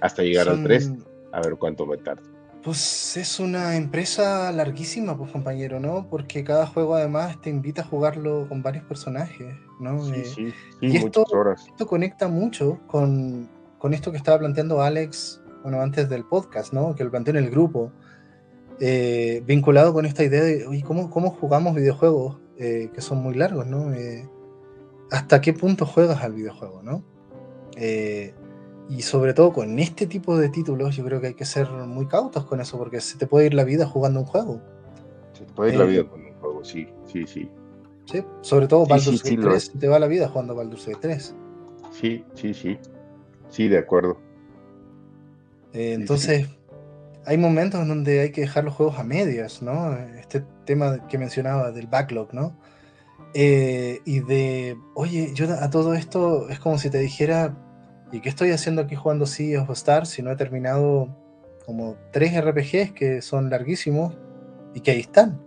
hasta llegar al 3 a ver cuánto me tarda. Pues es una empresa larguísima, pues compañero, ¿no? Porque cada juego además te invita a jugarlo con varios personajes, ¿no? Sí, eh, sí, y esto, esto conecta mucho con, con, esto que estaba planteando Alex, bueno, antes del podcast, ¿no? Que lo planteó en el grupo, eh, vinculado con esta idea de, oye, ¿cómo, cómo jugamos videojuegos eh, que son muy largos, ¿no? ¿Hasta qué punto juegas al videojuego, ¿no? Y sobre todo con este tipo de títulos, yo creo que hay que ser muy cautos con eso, porque se te puede ir la vida jugando un juego. Se te puede ir la eh, vida con un juego, sí, sí, sí. Sí, sobre todo Baldur's Gate 3, te va la vida jugando Baldur's Gate 3. Sí, sí, sí. Sí, de acuerdo. Eh, entonces, hay momentos en donde hay que dejar los juegos a medias, ¿no? Este tema que mencionaba del backlog, ¿no? Eh, y de, oye, yo a todo esto es como si te dijera, ¿Y qué estoy haciendo aquí jugando Sea of Stars si no he terminado como tres RPGs que son larguísimos y que ahí están?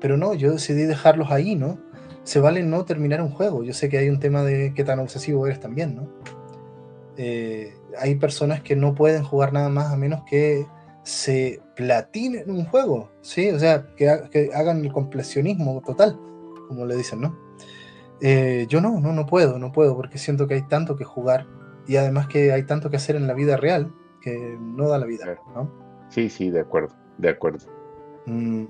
Pero no, yo decidí dejarlos ahí, ¿no? Se vale no terminar un juego. Yo sé que hay un tema de qué tan obsesivo eres también, ¿no? Eh, hay personas que no pueden jugar nada más a menos que se platinen un juego, ¿sí? O sea, que, que hagan el completionismo total, como le dicen, ¿no? Eh, yo no, no, no puedo, no puedo, porque siento que hay tanto que jugar y además que hay tanto que hacer en la vida real que no da la vida, ¿no? Sí, sí, de acuerdo, de acuerdo. Mm,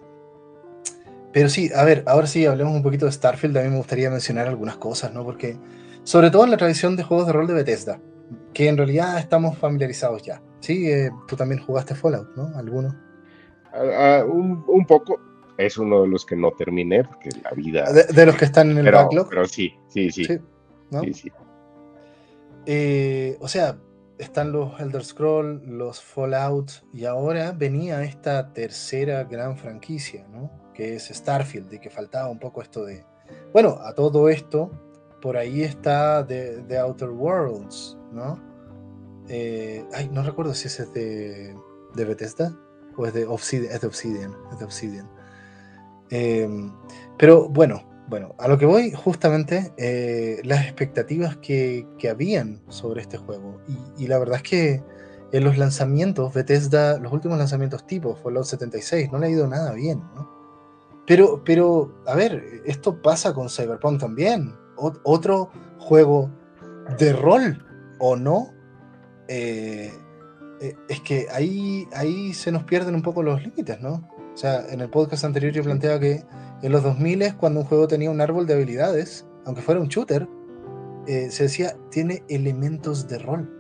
pero sí, a ver, ahora sí hablemos un poquito de Starfield, a mí me gustaría mencionar algunas cosas, ¿no? Porque, sobre todo en la tradición de juegos de rol de Bethesda, que en realidad estamos familiarizados ya. Sí, eh, tú también jugaste Fallout, ¿no? ¿Alguno? un, poco. Es uno de los que no terminé, porque la vida... De, los que están en el backlog. Pero sí, sí, sí. Sí, sí, sí. Eh, o sea, están los Elder Scroll, los Fallout, y ahora venía esta tercera gran franquicia, ¿no? Que es Starfield, y que faltaba un poco esto de. Bueno, a todo esto, por ahí está The, Outer Worlds, ¿no? Eh, ay, no recuerdo si ese es de, Bethesda o es de Obsidian. Es de Obsidian. Em, pero bueno, bueno, a lo que voy justamente, eh, las expectativas que, habían sobre este juego. Y, la verdad es que en los lanzamientos, Bethesda, los últimos lanzamientos tipo Fallout 76, no le ha ido nada bien. Pero, pero, a ver, esto pasa con Cyberpunk también. otro juego de rol, ¿o no? Eh, eh, es que ahí, ahí se nos pierden un poco los límites, ¿no? O sea, en el podcast anterior yo planteaba que en los 2000 cuando un juego tenía un árbol de habilidades, aunque fuera un shooter, eh, se decía, tiene elementos de rol.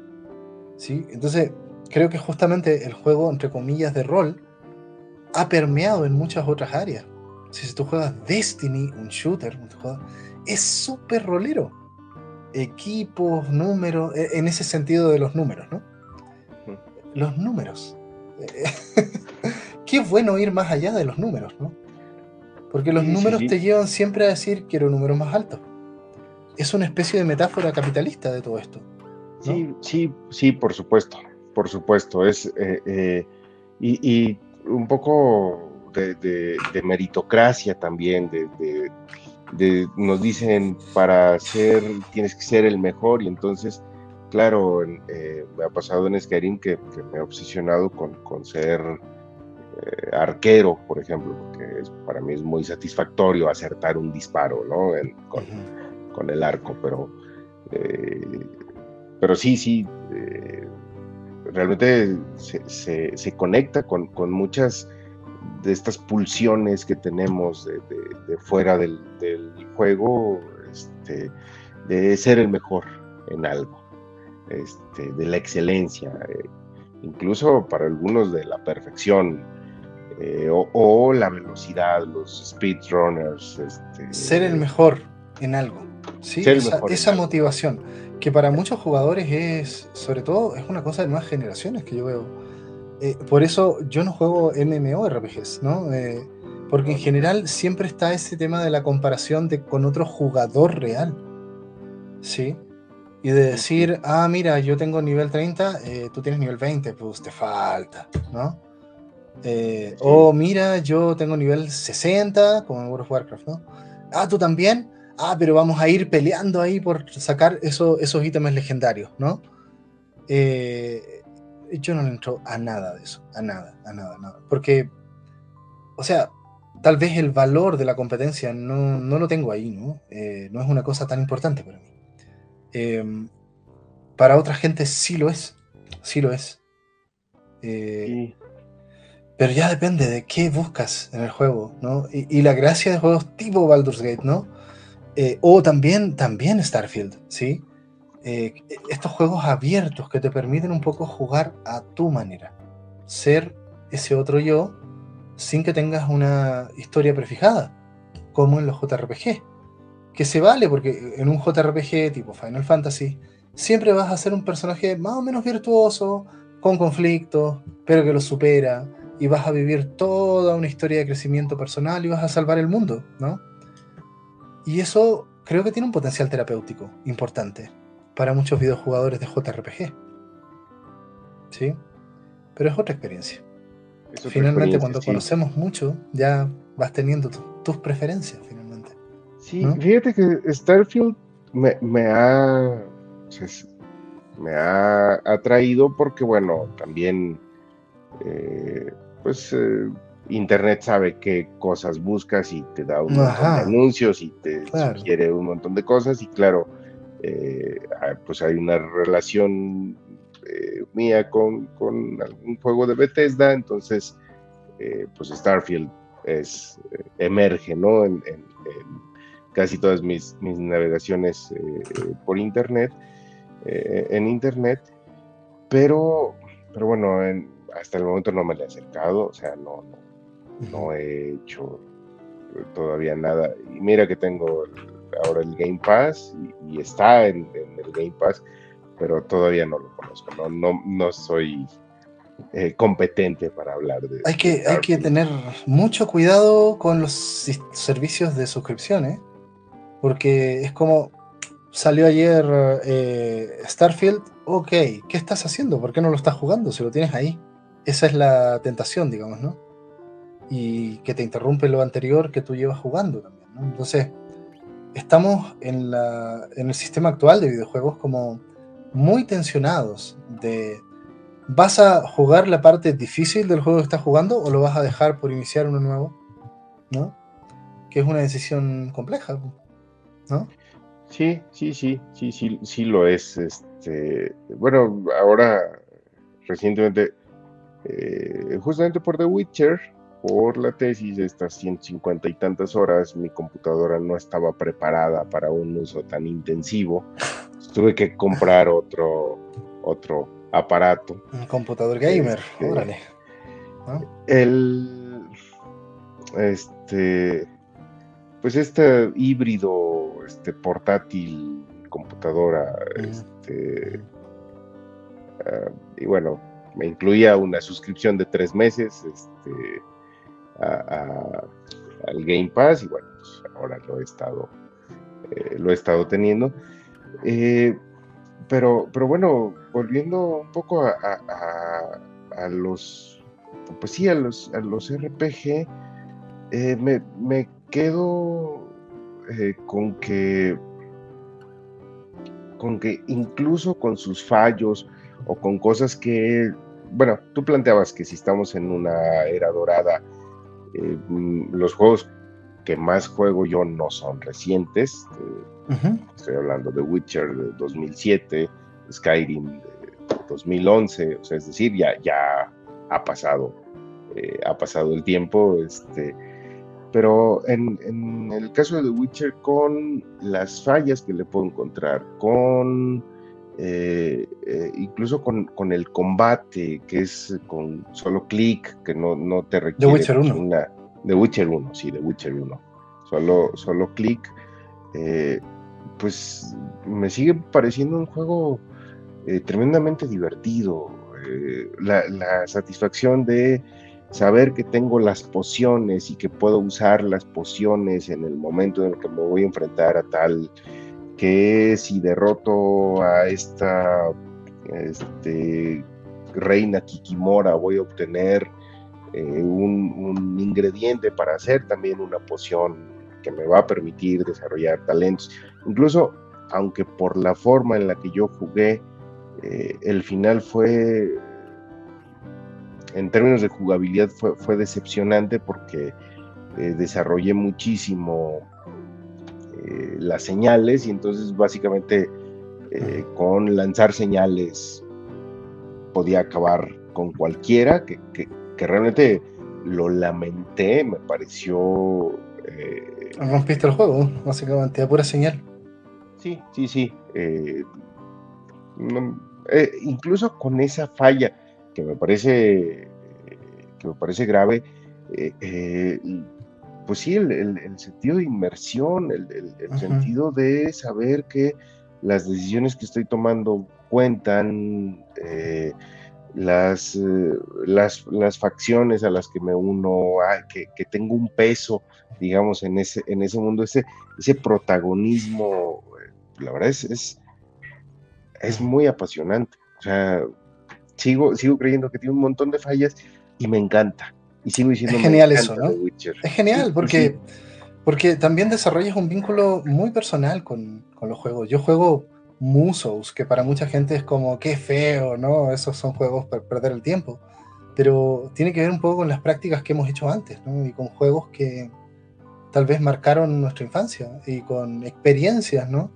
¿Sí? Entonces, creo que justamente el juego, entre comillas, de rol, ha permeado en muchas otras áreas. Si tú juegas Destiny, un shooter, es súper rolero. Equipos, números, e, en ese sentido de los números, ¿no? Los números. Qué bueno ir más allá de los números, ¿no? Porque los números te llevan siempre a decir quiero números más altos. Es una especie de metáfora capitalista de todo esto. Sí, sí, sí, por supuesto, por supuesto. Es eh, eh, y, un poco de, meritocracia también, de, nos dicen para ser tienes que ser el mejor y entonces claro eh, me ha pasado en Skyrim que, me he obsesionado con, con ser eh, arquero, por ejemplo, porque para mí es muy satisfactorio acertar un disparo, ¿no? con, el arco, pero pero sí, sí, realmente se, conecta con, muchas de estas pulsiones que tenemos de, fuera del, juego, este, de ser el mejor en algo, este, de la excelencia, eh, incluso para algunos de la perfección. Eh, o, la velocidad, los speedrunners. Este, ser el mejor en algo. ¿sí? esa, motivación que para muchos jugadores es, sobre todo, es una cosa de nuevas generaciones que yo veo. Eh, por eso yo no juego MMORPGs, ¿no? Eh, porque en general siempre está ese tema de la comparación de, con otro jugador real, ¿sí? Y de decir, ah, mira, yo tengo nivel 30, eh, tú tienes nivel 20, pues te falta, ¿no? O mira, yo tengo nivel 60, como en World of Warcraft, ¿no? Ah, tú también, ah, pero vamos a ir peleando ahí por sacar esos ítems legendarios, ¿no? Eh, yo no le entro a nada de eso, a nada, a nada, a nada. Porque, o sea, tal vez el valor de la competencia no, lo tengo ahí, ¿no? Eh, no es una cosa tan importante para mí. Em, para otra gente sí lo es, sí lo es. Eh, pero ya depende de qué buscas en el juego, ¿no? Y, y, la gracia de juegos tipo Baldur's Gate, ¿no? Eh, o también, también Starfield, ¿sí? Eh, estos juegos abiertos que te permiten un poco jugar a tu manera, ser ese otro yo sin que tengas una historia prefijada, como en los JRPG. Que se vale porque en un JRPG tipo Final Fantasy siempre vas a ser un personaje más o menos virtuoso, con conflictos, pero que lo supera, y vas a vivir toda una historia de crecimiento personal y vas a salvar el mundo, ¿no? Y eso creo que tiene un potencial terapéutico importante para muchos videojugadores de JRPG. ¿Sí? Pero es otra experiencia. finalmente, cuando conocemos mucho, ya vas teniendo tus preferencias, finalmente. Sí, fíjate que Starfield me, ha. me ha atraído porque, bueno, también. Eh, pues. Eh, Internet sabe qué cosas buscas y te da un montón de anuncios y te sugiere un montón de cosas y claro, eh, ah, pues hay una relación eh, mía con, con, algún juego de Bethesda, entonces eh, pues Starfield es, emerge, ¿no? En, casi todas mis, mis navegaciones por Internet, en Internet, pero, pero bueno, hasta el momento no me le he acercado, o sea, no, no no he hecho todavía nada. Y mira que tengo ahora el Game Pass y, está en, el Game Pass, pero todavía no lo conozco, no, no, no soy eh, competente para hablar de hay que Hay que tener mucho cuidado con los servicios de suscripción, ¿eh? porque es como salió ayer eh, Starfield, ok, ¿qué estás haciendo? ¿Por qué no lo estás jugando si lo tienes ahí? Esa es la tentación, digamos, ¿no? y que te interrumpe lo anterior que tú llevas jugando también. Entonces, estamos en, la, en el sistema actual de videojuegos como muy tensionados de ¿vas a jugar la parte difícil del juego que estás jugando o lo vas a dejar por iniciar uno nuevo? ¿No? Que es una decisión compleja, ¿no? Sí, sí, sí, sí, sí, sí lo es. Este, bueno, ahora recientemente, eh, justamente por The Witcher, por la tesis, estas 150 y tantas horas, mi computadora no estaba preparada para un uso tan intensivo. Tuve que comprar otro, otro aparato. Un computador gamer, este, órale. El, este, pues este híbrido, este portátil, computadora, este, ah, y bueno, me incluía una suscripción de tres meses, este, al Game Pass y bueno, pues ahora lo he estado, eh, lo he estado teniendo. Eh, pero, pero bueno, volviendo un poco a, los, pues sí, a los, a los RPG, eh, me, me, quedo con que con que incluso con sus fallos o con cosas que, bueno, tú planteabas que si estamos en una era dorada, eh, mm, los juegos que más juego yo no son recientes. Eh, estoy hablando de Witcher de 2007, Skyrim de 2011, o sea, es decir, ya, ya ha pasado, eh, ha pasado el tiempo, este, pero en, el caso de The Witcher, con las fallas que le puedo encontrar, con eh, eh, incluso con, el combate, que es con solo clic, que no, no te requiere. The Witcher 1. Una, The Witcher 1, sí, The Witcher 1. Solo, solo clic. pues me sigue pareciendo un juego eh, tremendamente divertido. Eh, la, satisfacción de saber que tengo las pociones y que puedo usar las pociones en el momento en el que me voy a enfrentar a tal que si derroto a esta este, reina Kikimora voy a obtener eh, un, ingrediente para hacer también una poción que me va a permitir desarrollar talentos. Incluso, aunque por la forma en la que yo jugué, eh, el final fue, en términos de jugabilidad, fue, decepcionante porque eh, desarrollé muchísimo eh, las señales y entonces básicamente con lanzar señales podía acabar con cualquiera, que, realmente lo lamenté, me pareció... Rompiste el juego, básicamente, a pura señal. Sí, sí, sí. Eh, incluso con esa falla que me parece, que me parece grave, eh, eh, pues sí, el, sentido de inmersión, el, sentido de saber que las decisiones que estoy tomando cuentan, las, las, facciones a las que me uno, que, tengo un peso, digamos, en ese, en ese mundo, ese, ese protagonismo, la verdad es es muy apasionante. O sea, sigo, sigo creyendo que tiene un montón de fallas y me encanta. Y sigo diciendo es genial eso, ¿no? Es genial porque, porque también desarrollas un vínculo muy personal con, los juegos. Yo juego Musos, que para mucha gente es como, qué feo, ¿no? Esos son juegos para perder el tiempo. Pero tiene que ver un poco con las prácticas que hemos hecho antes, ¿no? Y con juegos que tal vez marcaron nuestra infancia y con experiencias, ¿no?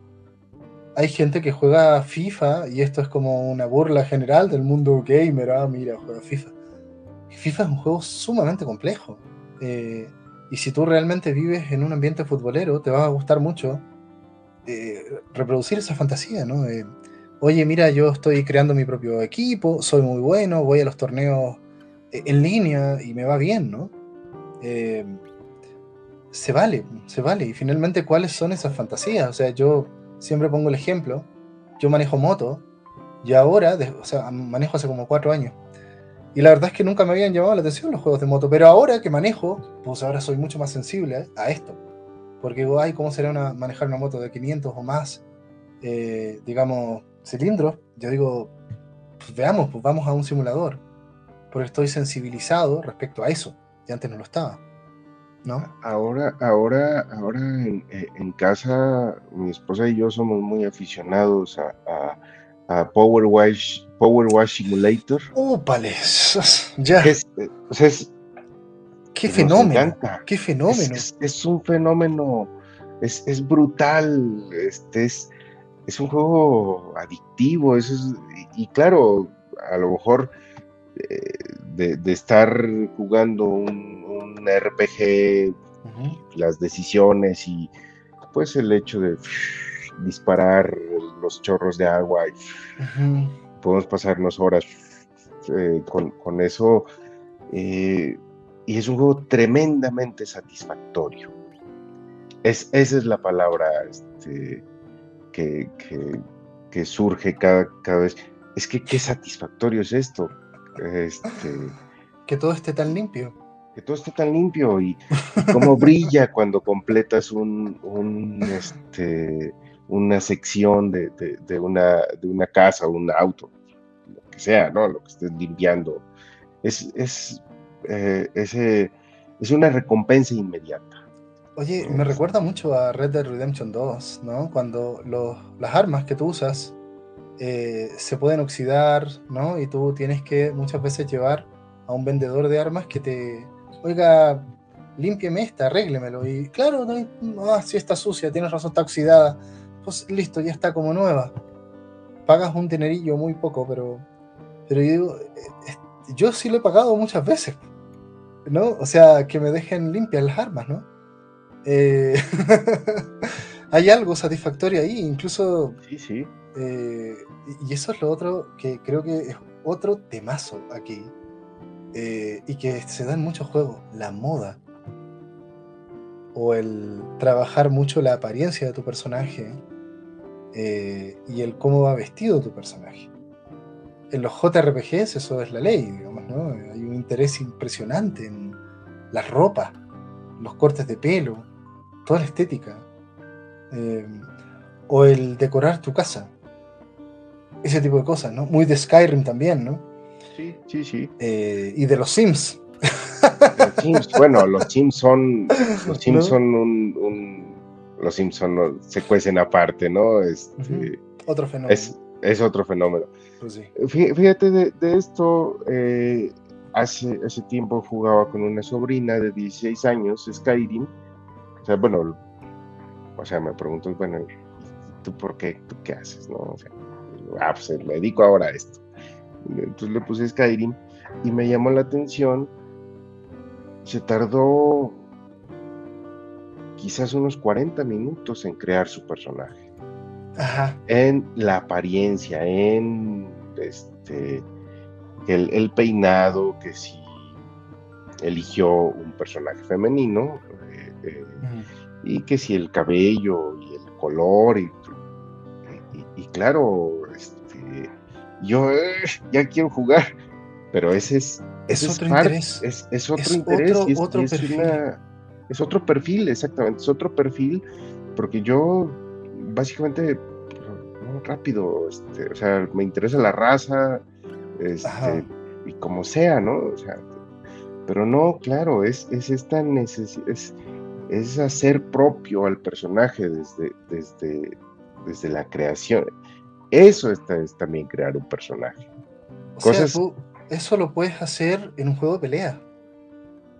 hay gente que juega FIFA y esto es como una burla general del mundo gamer. Ah, mira, juega FIFA. FIFA es un juego sumamente complejo. Eh, y si tú realmente vives en un ambiente futbolero, te va a gustar mucho eh, reproducir esa fantasía, ¿no? Oye, mira, yo estoy creando mi propio equipo, soy muy bueno, voy a los torneos eh, en línea y me va bien, ¿no? se vale, se vale. Y finalmente, ¿cuáles son esas fantasías? O sea, yo siempre pongo el ejemplo, yo manejo moto y ahora, o sea, manejo hace como cuatro años. Y la verdad es que nunca me habían llamado la atención los juegos de moto, pero ahora que manejo, pues ahora soy mucho más sensible a esto. Porque digo, ay, ¿cómo será una, manejar una moto de 500 o más, eh, digamos, cilindros? Yo digo, pues veamos, pues vamos a un simulador. Porque estoy sensibilizado respecto a eso, y antes no lo estaba. Ahora, ahora, ahora eh, en, casa, mi esposa y yo somos muy aficionados a, Power, Wash, Power Wash Simulator. ¡Ópales! Ya. Es, es, ¡Qué fenómeno! ¡Qué fenómeno! Es, un fenómeno, es, brutal, este es, es un juego adictivo, eso y, claro, a lo mejor eh, de, de, estar jugando un RPG, las decisiones y pues el hecho de disparar los chorros de agua y podemos pasarnos horas eh, con, eso. Eh, y es un juego tremendamente satisfactorio. Es, esa es la palabra este, que, que, surge cada, cada vez. Es que qué satisfactorio es esto. Este, que todo esté tan limpio que todo esté tan limpio y, cómo brilla cuando completas un, este, una sección de, una, de una casa o un auto, lo que sea, ¿no? Lo que estés limpiando. Es, es, eh, es una recompensa inmediata. Oye, me recuerda mucho a Red Dead Redemption 2, ¿no? Cuando las armas que tú usas eh, se pueden oxidar, ¿no? Y tú tienes que muchas veces llevar a un vendedor de armas que te, oiga, límpieme esta, arréglemelo. Y claro, no, ah, sí está sucia, tienes razón, está oxidada. Pues listo, ya está como nueva. Pagas un tenerillo muy poco, pero, pero yo digo, eh, yo sí lo he pagado muchas veces. ¿No? O sea, que me dejen limpias las armas, ¿no? Eh, hay algo satisfactorio ahí, incluso. Sí, sí. Eh, y eso es lo otro que creo que es otro temazo aquí. y que se da en muchos juegos, la moda o el trabajar mucho la apariencia de tu personaje eh, y el cómo va vestido tu personaje. En los JRPGs eso es la ley, digamos, ¿no? Hay un interés impresionante en las ropas, los cortes de pelo, toda la estética. Eh, o el decorar tu casa. Ese tipo de cosas, ¿no? Muy de Skyrim también, ¿no? Sí, sí, sí. Eh, y de los Sims bueno, los Sims son, los Sims son un, los Sims se cuecen aparte, ¿no? Este, otro fenómeno. Es, otro fenómeno. Pues fíjate de, esto, eh, hace, hace tiempo jugaba con una sobrina de 16 años, Skyrim. O sea, bueno, o sea, me pregunto, bueno, ¿tú por qué? ¿Tú qué haces? No? O sea, ah, pues me dedico ahora a esto. Entonces le puse Skyrim y me llamó la atención se tardó quizás unos 40 minutos en crear su personaje. Ajá. En la apariencia, en este el, peinado, que si eligió un personaje femenino, eh, eh, y que si el cabello y el color, y, claro, este, yo eh, ya quiero jugar, pero ese es es, otro interés. Es, otro interés. Otro, es, perfil. es otro perfil, exactamente. Es otro perfil, porque yo básicamente rápido, este, o sea, me interesa la raza, este, y como sea, ¿no? O sea, pero no, claro, es, es esta necesidad, es, es, hacer propio al personaje desde, desde, desde la creación. Eso es, también crear un personaje. Cosas, eso lo puedes hacer en un juego de pelea.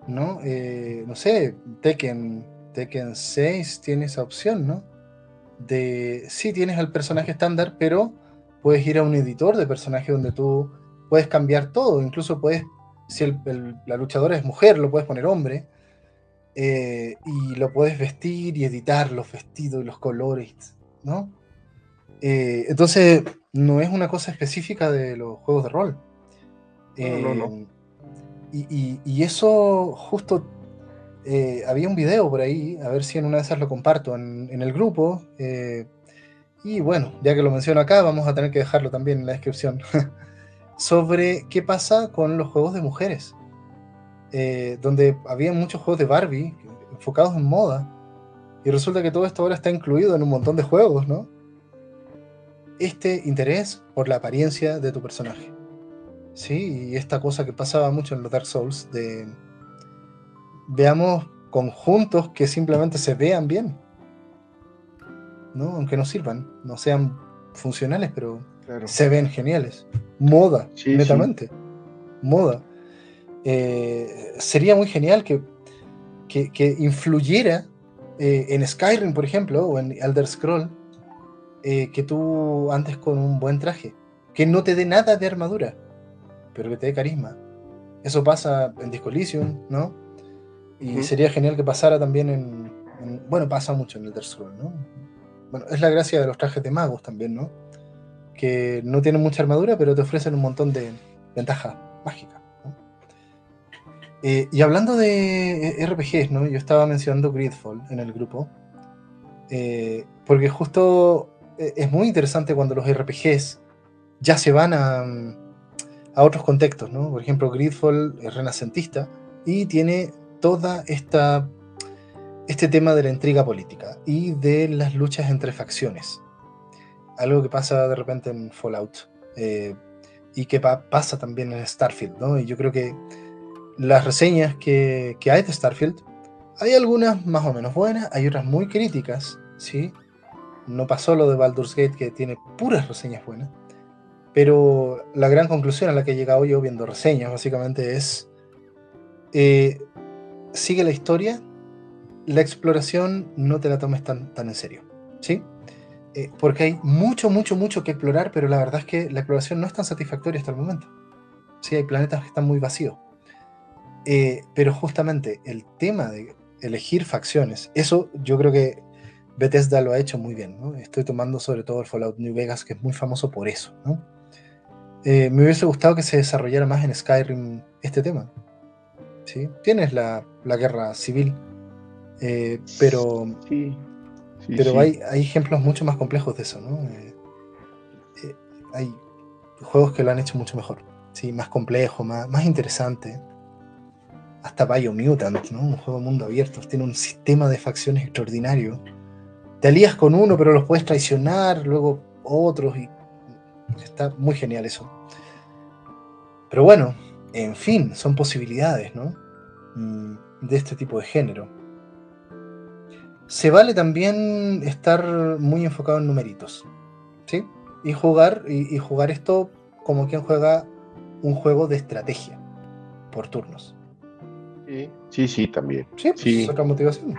¿No? Eh, no sé, Tekken, Tekken 6 tiene esa opción, ¿no? De sí tienes el personaje estándar, pero puedes ir a un editor de personaje donde tú puedes cambiar todo. Incluso puedes, si la luchadora es mujer, lo puedes poner hombre. Eh, y lo puedes vestir y editar los vestidos y los colores, ¿no? Eh, entonces, no es una cosa específica de los juegos de rol. Eh, y, eso justo eh, había un video por ahí, a ver si en una de esas lo comparto en, el grupo. Eh, y bueno, ya que lo menciono acá, vamos a tener que dejarlo también en la descripción. sobre qué pasa con los juegos de mujeres. donde había muchos juegos de Barbie enfocados en moda. Y resulta que todo esto ahora está incluido en un montón de juegos, ¿no? Este interés por la apariencia de tu personaje. Sí, y esta cosa que pasaba mucho en los Dark Souls, de veamos conjuntos que simplemente se vean bien, ¿no? Aunque no sirvan, no sean funcionales, pero se ven geniales. Moda, netamente. Moda. Eh, sería muy genial que, que, influyera eh, en Skyrim, por ejemplo, o en Elder Scroll, eh, que tú antes con un buen traje, que no te dé nada de armadura, pero que te dé carisma. Eso pasa en Disco ¿no? Y sería genial que pasara también en, Bueno, pasa mucho en el Scroll, ¿no? Bueno, es la gracia de los trajes de magos también, ¿no? Que no tienen mucha armadura, pero te ofrecen un montón de ventajas mágicas. Eh, y hablando de RPGs, ¿no? Yo estaba mencionando Gridfall en el grupo. Eh, porque justo eh, es muy interesante cuando los RPGs ya se van a, a otros contextos, ¿no? Por ejemplo, Gridfall es renacentista y tiene toda esta este tema de la intriga política y de las luchas entre facciones. Algo que pasa de repente en Fallout eh, y que pasa también en Starfield, ¿no? Y yo creo que las reseñas que, que, hay de Starfield, hay algunas más o menos buenas, hay otras muy críticas, ¿sí? No pasó lo de Baldur's Gate, que tiene puras reseñas buenas. Pero la gran conclusión a la que he llegado yo viendo reseñas básicamente es, eh, sigue la historia, la exploración no te la tomes tan, tan en serio, ¿sí? Eh, porque hay mucho, mucho, mucho que explorar, pero la verdad es que la exploración no es tan satisfactoria hasta el momento. Sí, hay planetas que están muy vacíos. Eh, pero justamente el tema de elegir facciones, eso yo creo que Bethesda lo ha hecho muy bien. ¿no? Estoy tomando sobre todo el Fallout New Vegas, que es muy famoso por eso. ¿no? Eh, me hubiese gustado que se desarrollara más en Skyrim este tema. ¿sí? Tienes la, la guerra civil, pero Sí, sí, pero sí. Hay, hay ejemplos mucho más complejos de eso, ¿no? Eh, eh, hay juegos que lo han hecho mucho mejor, ¿sí? Más complejo, más, más interesante. Hasta Biomutant, ¿no? Un juego de mundo abierto, tiene un sistema de facciones extraordinario. Te alías con uno, pero los puedes traicionar, luego otros, y está muy genial eso. Pero bueno, en fin, son posibilidades, ¿no? Mm, De este tipo de género se vale también estar muy enfocado en numeritos, ¿sí? Y jugar, y, y jugar esto como quien juega un juego de estrategia por turnos. Sí, sí, sí, también. Sí, pues, Sí. es otra motivación.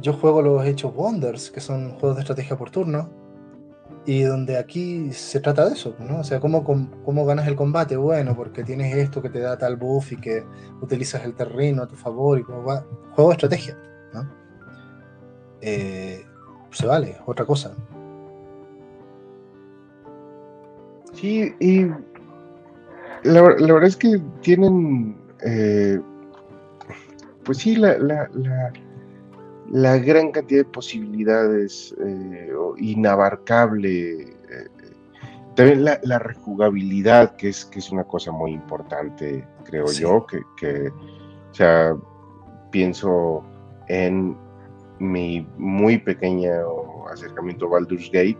Yo juego los Hechos Wonders, que son juegos de estrategia por turno, y donde aquí se trata de eso, ¿no? O sea, ¿cómo, cómo, ganas el combate? Bueno, porque tienes esto que te da tal buff y que utilizas el terreno a tu favor y cómo va. Juego de estrategia, ¿no? Eh, se vale, otra cosa. Sí, y la, ver- la verdad es que tienen, eh, pues sí, la, la, la gran cantidad de posibilidades eh, inabarcable. eh, también la, la rejugabilidad, que es, que es una cosa muy importante, creo Sí. yo, que, que, o sea, pienso en mi muy pequeño acercamiento a Baldur's Gate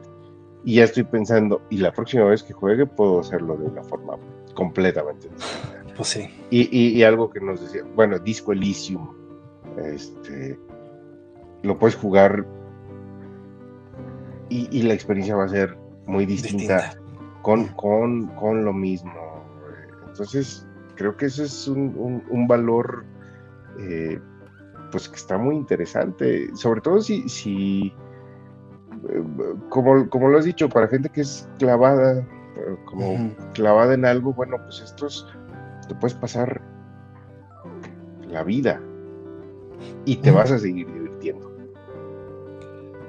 y ya estoy pensando, y la próxima vez que juegue puedo hacerlo de una forma completamente distinta. Pues sí. Y, y- y algo que nos decía, bueno, Disco Elysium, este, lo puedes jugar y, y la experiencia va a ser muy distinta, Distinta. Con, con, con lo mismo. Entonces, creo que eso es un, un- un valor, eh, pues que está muy interesante, sobre todo si, si eh, como, como lo has dicho, para gente que es clavada, eh, como clavada en algo, bueno, pues estos te puedes pasar la vida y te vas a seguir.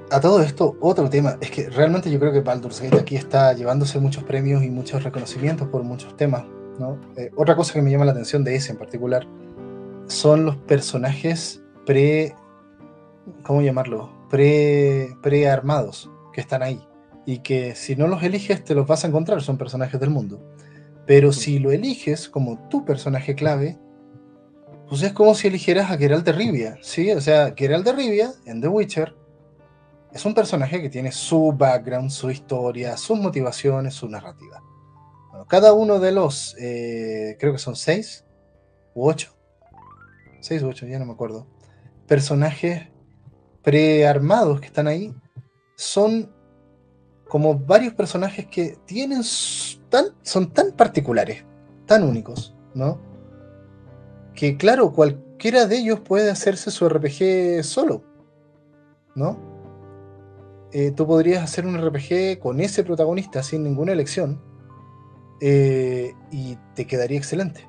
A todo esto, otro tema, es que realmente yo creo que Baldur's Gate aquí está llevándose muchos premios y muchos reconocimientos por muchos temas, ¿no? Eh, otra cosa que me llama la atención de ese en particular son los personajes pre... ¿Cómo llamarlo? Pre, prearmados que están ahí. Y que si no los eliges te los vas a encontrar, son personajes del mundo. Pero si lo eliges como tu personaje clave, pues es como si eligieras a Geralt de Rivia, ¿sí? O sea, Geralt de Rivia en The Witcher es un personaje que tiene su background, su historia, sus motivaciones, su narrativa. Bueno, cada uno de los, eh, creo que son seis u ocho, seis u ocho, ya no me acuerdo, personajes prearmados que están ahí, son como varios personajes que tienen tan, son tan particulares, tan únicos, ¿no? Que claro, cualquiera de ellos puede hacerse su RPG solo, ¿no? Eh, tú podrías hacer un RPG con ese protagonista sin ninguna elección eh, y te quedaría excelente.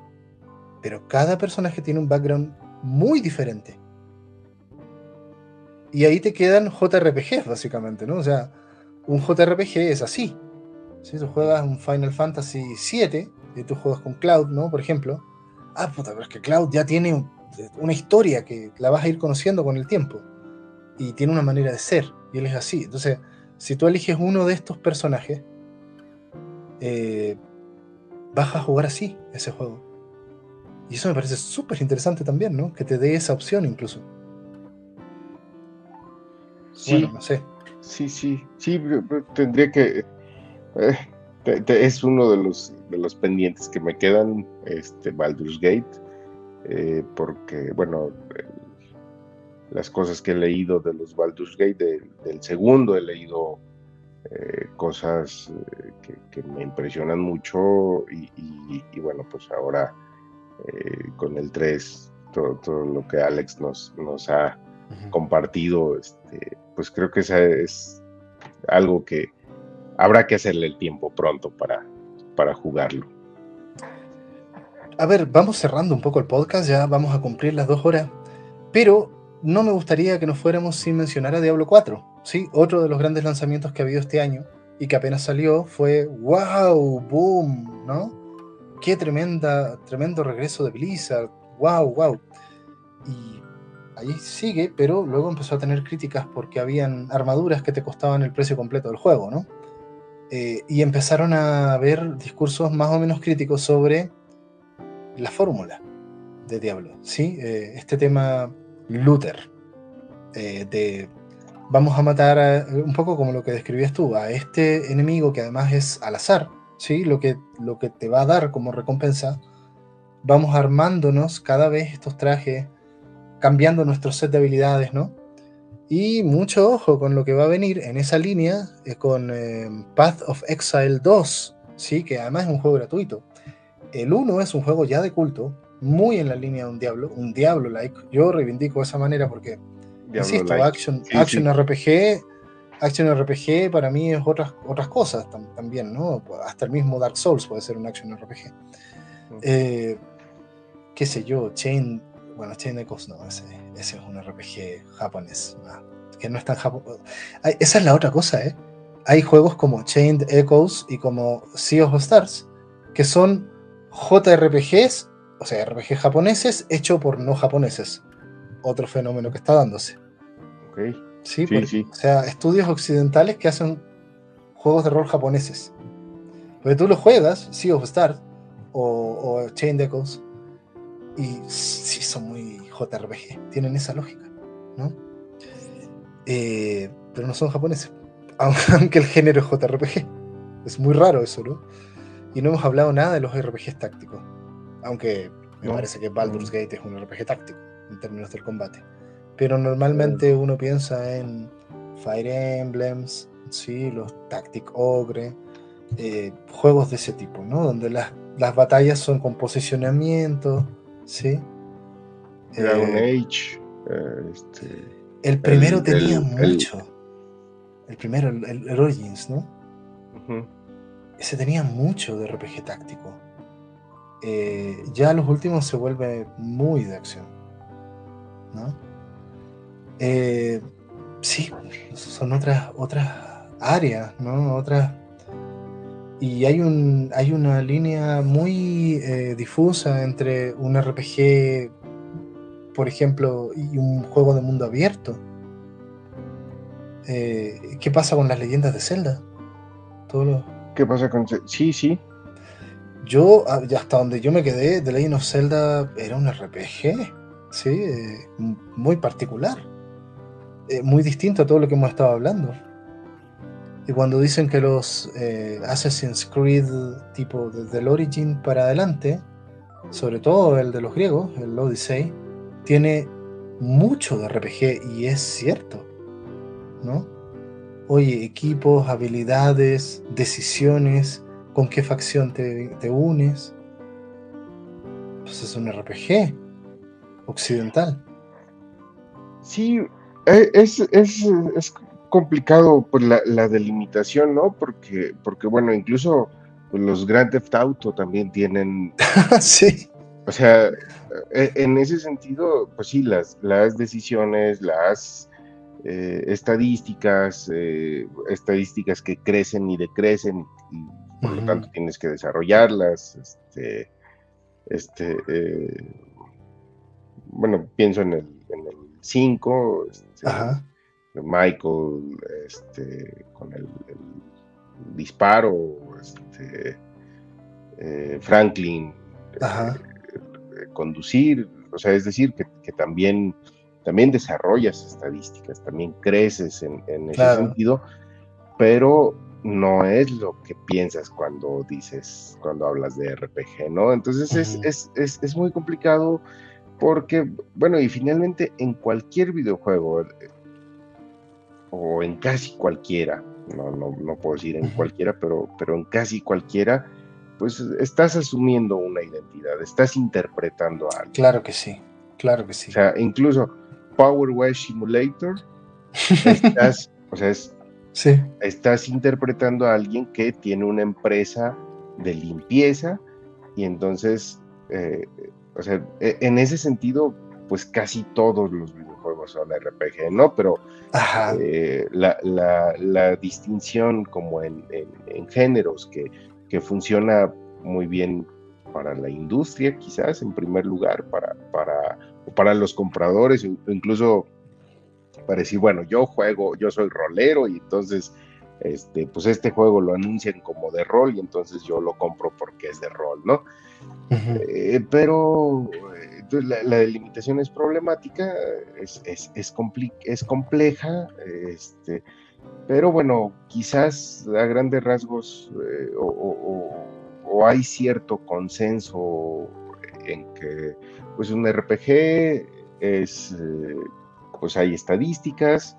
Pero cada personaje tiene un background muy diferente. Y ahí te quedan JRPGs, básicamente, ¿no? O sea, un JRPG es así. Si tú juegas un Final Fantasy VII y tú juegas con Cloud, ¿no? Por ejemplo. Ah, puta, pero es que Cloud ya tiene una historia que la vas a ir conociendo con el tiempo. Y tiene una manera de ser. Y él es así. Entonces, si tú eliges uno de estos personajes, eh, vas a jugar así ese juego. Y eso me parece súper interesante también, ¿no? Que te dé esa opción incluso. Sí, Bueno, no sé. sí, sí, sí, tendría que... eh, te- te- es uno de los, de los pendientes que me quedan, este Baldur's Gate, eh, porque, bueno, las cosas que he leído de los Baldur's Gate, de- del segundo he leído eh, cosas eh, que, que me impresionan mucho y, y- y bueno, pues ahora eh, con el 3 todo, lo que Alex nos, nos ha compartido, este, pues creo que esa es algo que habrá que hacerle el tiempo pronto para, para jugarlo. A ver, vamos cerrando un poco el podcast, ya vamos a cumplir las dos horas, pero no me gustaría que nos fuéramos sin mencionar a Diablo 4, ¿sí? Otro de los grandes lanzamientos que ha habido este año y que apenas salió fue wow, boom, ¿no? Qué tremenda, tremendo regreso de Blizzard, wow, wow. Y ahí sigue, pero luego empezó a tener críticas porque habían armaduras que te costaban el precio completo del juego, ¿no? Eh, y empezaron a haber discursos más o menos críticos sobre la fórmula de Diablo, ¿sí? Eh, este tema Luther, eh, de vamos a matar un poco como lo que describías tú, a este enemigo que además es al azar, ¿sí? Lo que, lo que te va a dar como recompensa, vamos armándonos cada vez estos trajes, cambiando nuestro set de habilidades, ¿no? Y mucho ojo con lo que va a venir en esa línea eh, con eh, Path of Exile 2, ¿sí? Que además es un juego gratuito. El 1 es un juego ya de culto, muy en la línea de un Diablo, un Diablo-like. Yo reivindico de esa manera porque, insisto, Action, action RPG, Action RPG para mí es otras, otras cosas también, ¿no? Hasta el mismo Dark Souls puede ser un Action RPG. Eh, qué sé yo, Chain, bueno, Chain Echoes no, ese, es un RPG japonés, que no es tan japonés. Esa es la otra cosa, ¿eh? Hay juegos como Chained Echoes y como Sea of Stars, que son JRPGs o sea, RPG japoneses hecho por no japoneses. Otro fenómeno que está dándose. Ok. Sí, o sea, estudios occidentales que hacen juegos de rol japoneses. Porque tú los juegas, Sea of Stars o, o Chain Echoes, y sí son muy JRPG, tienen esa lógica, ¿no? Eh, pero no son japoneses, aunque el género es JRPG. Es muy raro eso, ¿no? Y no hemos hablado nada de los RPGs tácticos. Aunque me parece que Baldur's Gate es un RPG táctico en términos del combate. Pero normalmente uno piensa en Fire Emblems, ¿sí? los Tactic Ogre, eh, juegos de ese tipo, ¿no? Donde las, las batallas son con posicionamiento, ¿sí? Dragon eh, Age. Eh, este, el primero tenía mucho. El, primero, el, Origins, ¿no? Ese tenía mucho de RPG táctico. Eh, ya los últimos se vuelve muy de acción. ¿no? Eh, sí, son otras, otras áreas, ¿no? Otras. Y hay, un, hay una línea muy eh, difusa entre un RPG, por ejemplo, y un juego de mundo abierto. ¿Qué pasa con las leyendas de Zelda? ¿Qué pasa con.? Sí, sí. Yo, ah, hasta donde yo me quedé, The Legend of Zelda era un RPG, sí, eh, muy particular, eh, muy distinto a todo lo que hemos estado hablando. Y cuando dicen que los eh, Assassin's Creed tipo desde el Origin para adelante, sobre todo el de los griegos, el Odyssey, tiene mucho de RPG y es cierto, ¿no? Oye, equipos, habilidades, decisiones, con qué facción te, unes. Pues es un RPG occidental. Sí, e, es, es, complicado pues, la, delimitación, ¿no? Porque, porque bueno, incluso pues, los Grand Theft Auto también tienen... sí. O sea, e, en ese sentido, pues sí, las, las decisiones, las eh, estadísticas, eh, estadísticas que crecen y decrecen y por lo tanto tienes que desarrollarlas. Este, este, eh, bueno, pienso en el 5, este, Michael este, con el, disparo, este, eh, Franklin, eh, conducir, o sea, es decir, que, también, también desarrollas estadísticas, también creces en, ese sentido, pero no es lo que piensas cuando dices, cuando hablas de RPG, ¿no? Entonces es, muy complicado porque, bueno, y finalmente en cualquier videojuego, eh, o en casi cualquiera, no, no, no puedo decir en cualquiera, pero, pero en casi cualquiera, pues estás asumiendo una identidad, estás interpretando algo. Claro que sí. Claro que sí. O sea, incluso Power Wash Simulator, estás, o sea, estás interpretando a alguien que tiene una empresa de limpieza y entonces, eh, o sea, e, en ese sentido, pues casi todos los videojuegos son RPG, ¿no? Pero eh, la, distinción como en, géneros que, que, funciona muy bien para la industria, quizás en primer lugar, para, para, para los compradores, incluso para decir, bueno, yo juego, yo soy rolero y entonces este, pues este juego lo anuncian como de rol y entonces yo lo compro porque es de rol, ¿no? Eh, pero eh, la, delimitación es problemática, es, es, es, es compleja, este, pero bueno, quizás a grandes rasgos eh, o, hay cierto consenso en que pues un RPG es, pues hay estadísticas,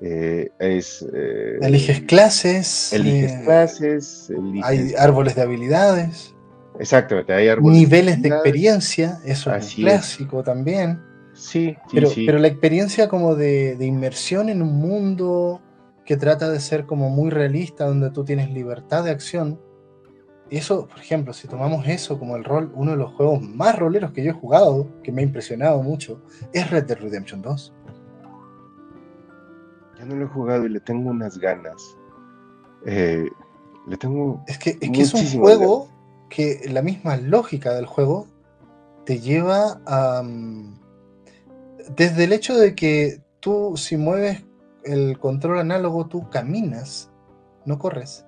eh, es... Eh, eliges clases. Eliges eh, clases. Hay árboles de habilidades. Exactamente, hay árboles. Niveles de, experiencia, eso es clásico también. Sí, pero, sí. pero la experiencia como de, de, inmersión en un mundo que trata de ser como muy realista, donde tú tienes libertad de acción. Eso, por ejemplo, si tomamos eso como el rol, uno de los juegos más roleros que yo he jugado, que me ha impresionado mucho, es Red Dead Redemption 2 no lo he jugado y le tengo unas ganas. Eh, le tengo. Es que, es, un juego que la misma lógica del juego te lleva a. Mm, desde el hecho de que tú, si mueves el control análogo, tú caminas, no corres.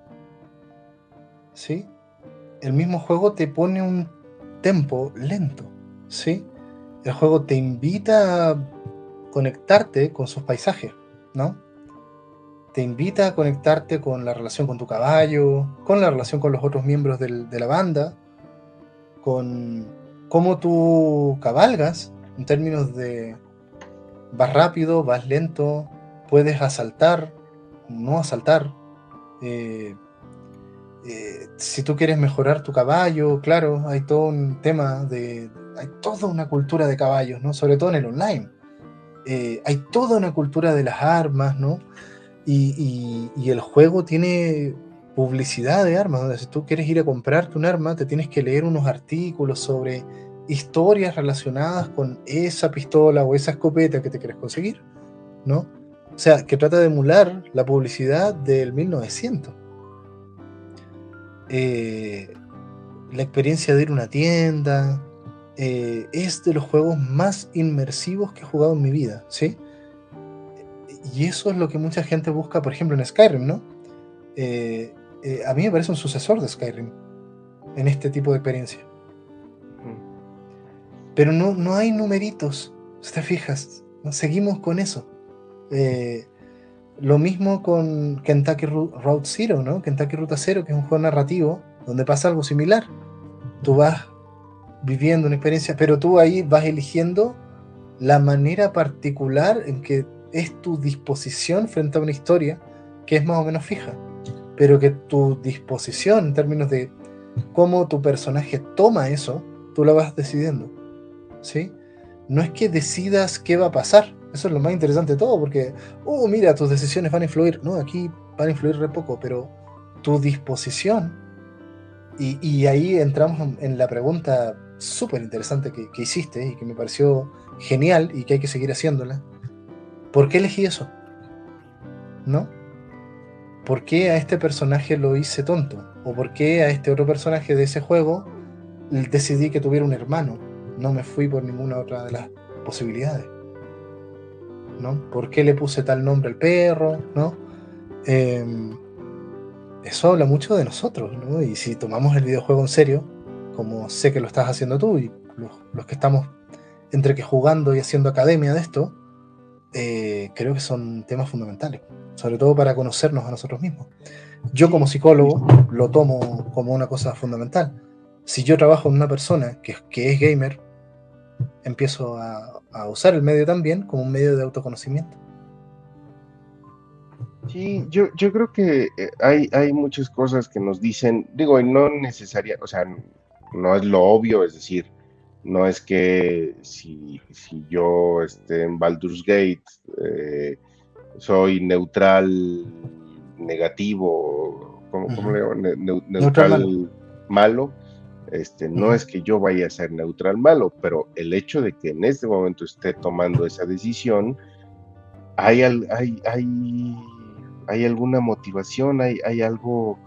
¿Sí? El mismo juego te pone un tempo lento. ¿Sí? El juego te invita a conectarte con sus paisajes, ¿no? Te invita a conectarte con la relación con tu caballo, con la relación con los otros miembros de la banda, con cómo tú cabalgas en términos de vas rápido, vas lento, puedes asaltar, no asaltar. Eh, eh, si tú quieres mejorar tu caballo, claro, hay todo un tema de. Hay toda una cultura de caballos, ¿no? Sobre todo en el online. Eh, hay toda una cultura de las armas, ¿no? Y, el juego tiene publicidad de armas, donde si tú quieres ir a comprarte un arma, te tienes que leer unos artículos sobre historias relacionadas con esa pistola o esa escopeta que te quieres conseguir, ¿no? O sea, que trata de emular la publicidad del 1900. Eh, la experiencia de ir a una tienda eh, es de los juegos más inmersivos que he jugado en mi vida, ¿sí? Y eso es lo que mucha gente busca, por ejemplo, en Skyrim, ¿no? Eh, eh, a mí me parece un sucesor de Skyrim en este tipo de experiencia. Pero no, no hay numeritos, si te fijas. Seguimos con eso. Eh, lo mismo con Kentucky Route Zero, ¿no? Kentucky Ruta Zero, que es un juego narrativo donde pasa algo similar. Tú vas viviendo una experiencia, pero tú ahí vas eligiendo la manera particular en que es tu disposición frente a una historia que es más o menos fija, pero que tu disposición en términos de cómo tu personaje toma eso, tú la vas decidiendo. ¿Sí? No es que decidas qué va a pasar, eso es lo más interesante de todo, porque, oh, mira, tus decisiones van a influir. No, aquí van a influir re poco, pero tu disposición, y, ahí entramos en la pregunta súper interesante que, que hiciste y que me pareció genial y que hay que seguir haciéndola ¿Por qué elegí eso? ¿No? ¿Por qué a este personaje lo hice tonto? ¿O por qué a este otro personaje de ese juego decidí que tuviera un hermano? No me fui por ninguna otra de las posibilidades. ¿No? ¿Por qué le puse tal nombre al perro? ¿No? Em, eso habla mucho de nosotros, ¿no? Y si tomamos el videojuego en serio, como sé que lo estás haciendo tú y los que estamos entre que jugando y haciendo academia de esto, eh, creo que son temas fundamentales, sobre todo para conocernos a nosotros mismos. Yo como psicólogo lo tomo como una cosa fundamental. Si yo trabajo con una persona que, que es gamer, empiezo a, usar el medio también como un medio de autoconocimiento. Sí, yo, yo creo que eh, hay, hay muchas cosas que nos dicen, digo, y no necesaria, o sea, no es lo obvio, es decir, No es que si, yo esté en Baldur's Gate eh, soy neutral, negativo, ¿cómo, le digo? neutral, malo. Este, no es que yo vaya a ser neutral malo, pero el hecho de que en este momento esté tomando esa decisión, hay, hay, hay, hay alguna motivación, hay, hay algo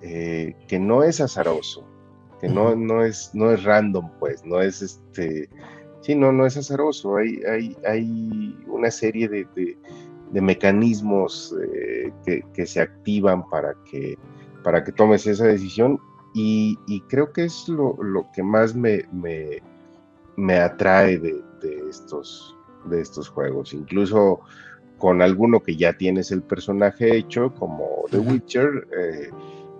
eh, que no es azaroso, que no, no, es, no es random, pues, no es este, sí, no, no es azaroso, hay, hay, hay una serie de, de, mecanismos eh, que, se activan para que, para que tomes esa decisión. Y, creo que es lo, que más me, me, atrae de, estos, de estos juegos, incluso con alguno que ya tienes el personaje hecho, como The Witcher, eh,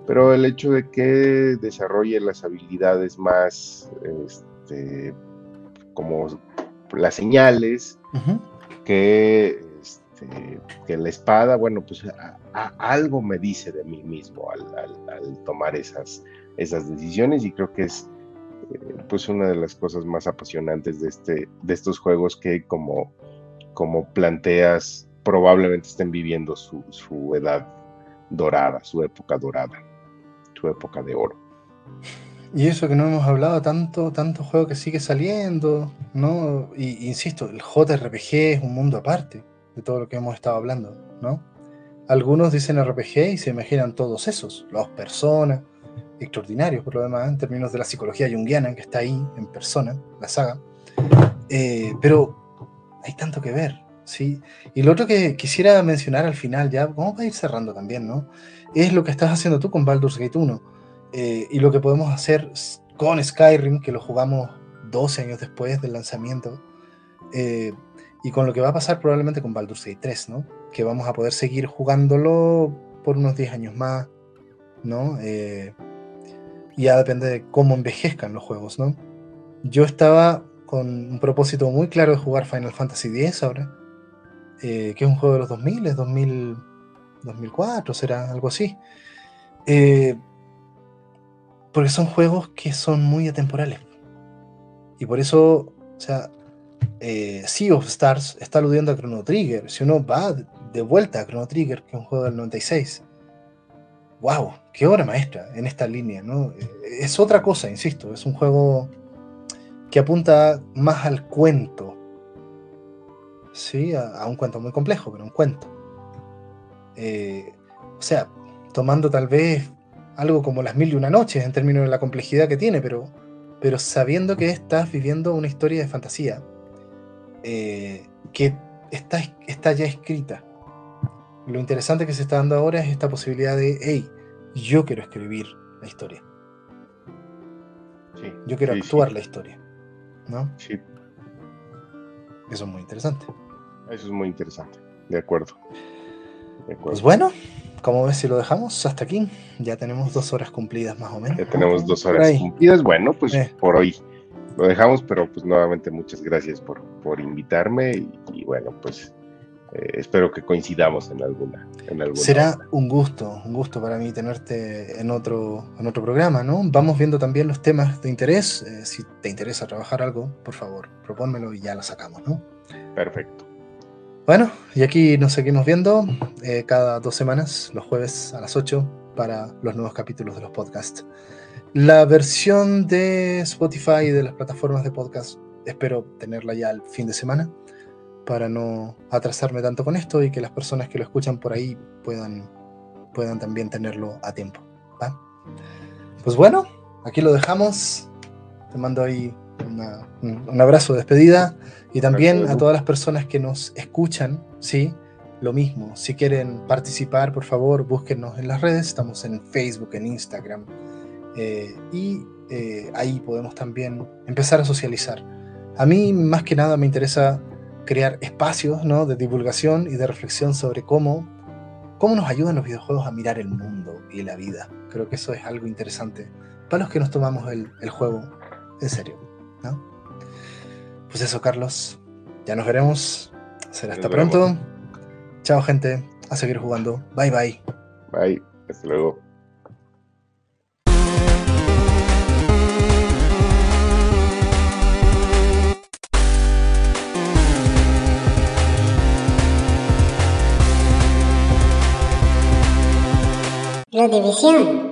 pero el hecho de que desarrolle las habilidades más, este, como las señales, que, este, que la espada, bueno, pues algo me dice de mí mismo al, tomar esas, esas decisiones y creo que es eh, pues una de las cosas más apasionantes de, este, de estos juegos que como, como planteas probablemente estén viviendo su, su edad dorada, su época dorada su época de oro. Y eso que no hemos hablado tanto, tanto juego que sigue saliendo, ¿no? Y, insisto, el JRPG es un mundo aparte de todo lo que hemos estado hablando, ¿no? Algunos dicen RPG y se imaginan todos esos, los personas, extraordinarios por lo demás, en términos de la psicología junguiana que está ahí en persona, la saga. Eh, pero hay tanto que ver, ¿sí? Y lo otro que quisiera mencionar al final, ya, vamos a ir cerrando también, ¿no? es lo que estás haciendo tú con Baldur's Gate 1 eh, y lo que podemos hacer con Skyrim, que lo jugamos 12 años después del lanzamiento, eh, y con lo que va a pasar probablemente con Baldur's Gate 3, ¿no? Que vamos a poder seguir jugándolo por unos 10 años más, ¿no? Eh, ya depende de cómo envejezcan los juegos, ¿no? Yo estaba con un propósito muy claro de jugar Final Fantasy X ahora, que es un juego de los 2000, es 2000 2004, será algo así. Eh, porque son juegos que son muy atemporales. Y por eso, o sea, eh, Sea of Stars está aludiendo a Chrono Trigger. Si uno va de vuelta a Chrono Trigger, que es un juego del 96, wow, qué obra maestra en esta línea, ¿no? Eh, es otra cosa, insisto, es un juego que apunta más al cuento. Sí, a un cuento muy complejo, pero un cuento. Eh, o sea, tomando tal vez algo como las mil y una noches en términos de la complejidad que tiene, pero, pero sabiendo que estás viviendo una historia de fantasía eh, que está, está ya escrita. Lo interesante que se está dando ahora es esta posibilidad de, hey, yo quiero escribir la historia. yo quiero actuar la historia. ¿No? Sí. Eso es muy interesante. Eso es muy interesante, de acuerdo. Pues bueno, como ves si lo dejamos hasta aquí? Ya tenemos dos horas cumplidas más o menos. Ya tenemos dos horas cumplidas. Bueno, pues eh. por hoy lo dejamos, pero pues nuevamente muchas gracias por, por invitarme y, bueno, pues eh, espero que coincidamos en alguna. En Será un gusto, un gusto para mí tenerte en otro, en otro programa, ¿no? Vamos viendo también los temas de interés. Eh, si te interesa trabajar algo, por favor, propónmelo y ya lo sacamos, ¿no? Perfecto. Bueno, y aquí nos seguimos viendo eh, cada dos semanas, los jueves a las 8, para los nuevos capítulos de los podcasts. La versión de Spotify de las plataformas de podcast espero tenerla ya el fin de semana para no atrasarme tanto con esto y que las personas que lo escuchan por ahí puedan, puedan también tenerlo a tiempo. Pues bueno, aquí lo dejamos. Te mando ahí un abrazo de despedida. Y también a todas las personas que nos escuchan, ¿sí? Lo mismo, si quieren participar, por favor, búsquenos en las redes, estamos en Facebook, en Instagram, eh, y eh, ahí podemos también empezar a socializar. A mí, más que nada, me interesa crear espacios ¿no? de divulgación y de reflexión sobre cómo, cómo nos ayudan los videojuegos a mirar el mundo y la vida. Creo que eso es algo interesante para los que nos tomamos el, el juego en serio. ¿no? Pues eso, Carlos. Ya nos veremos. Será hasta pronto. Chao, gente. A seguir jugando. Bye, bye. Bye. Hasta luego. Redivisión.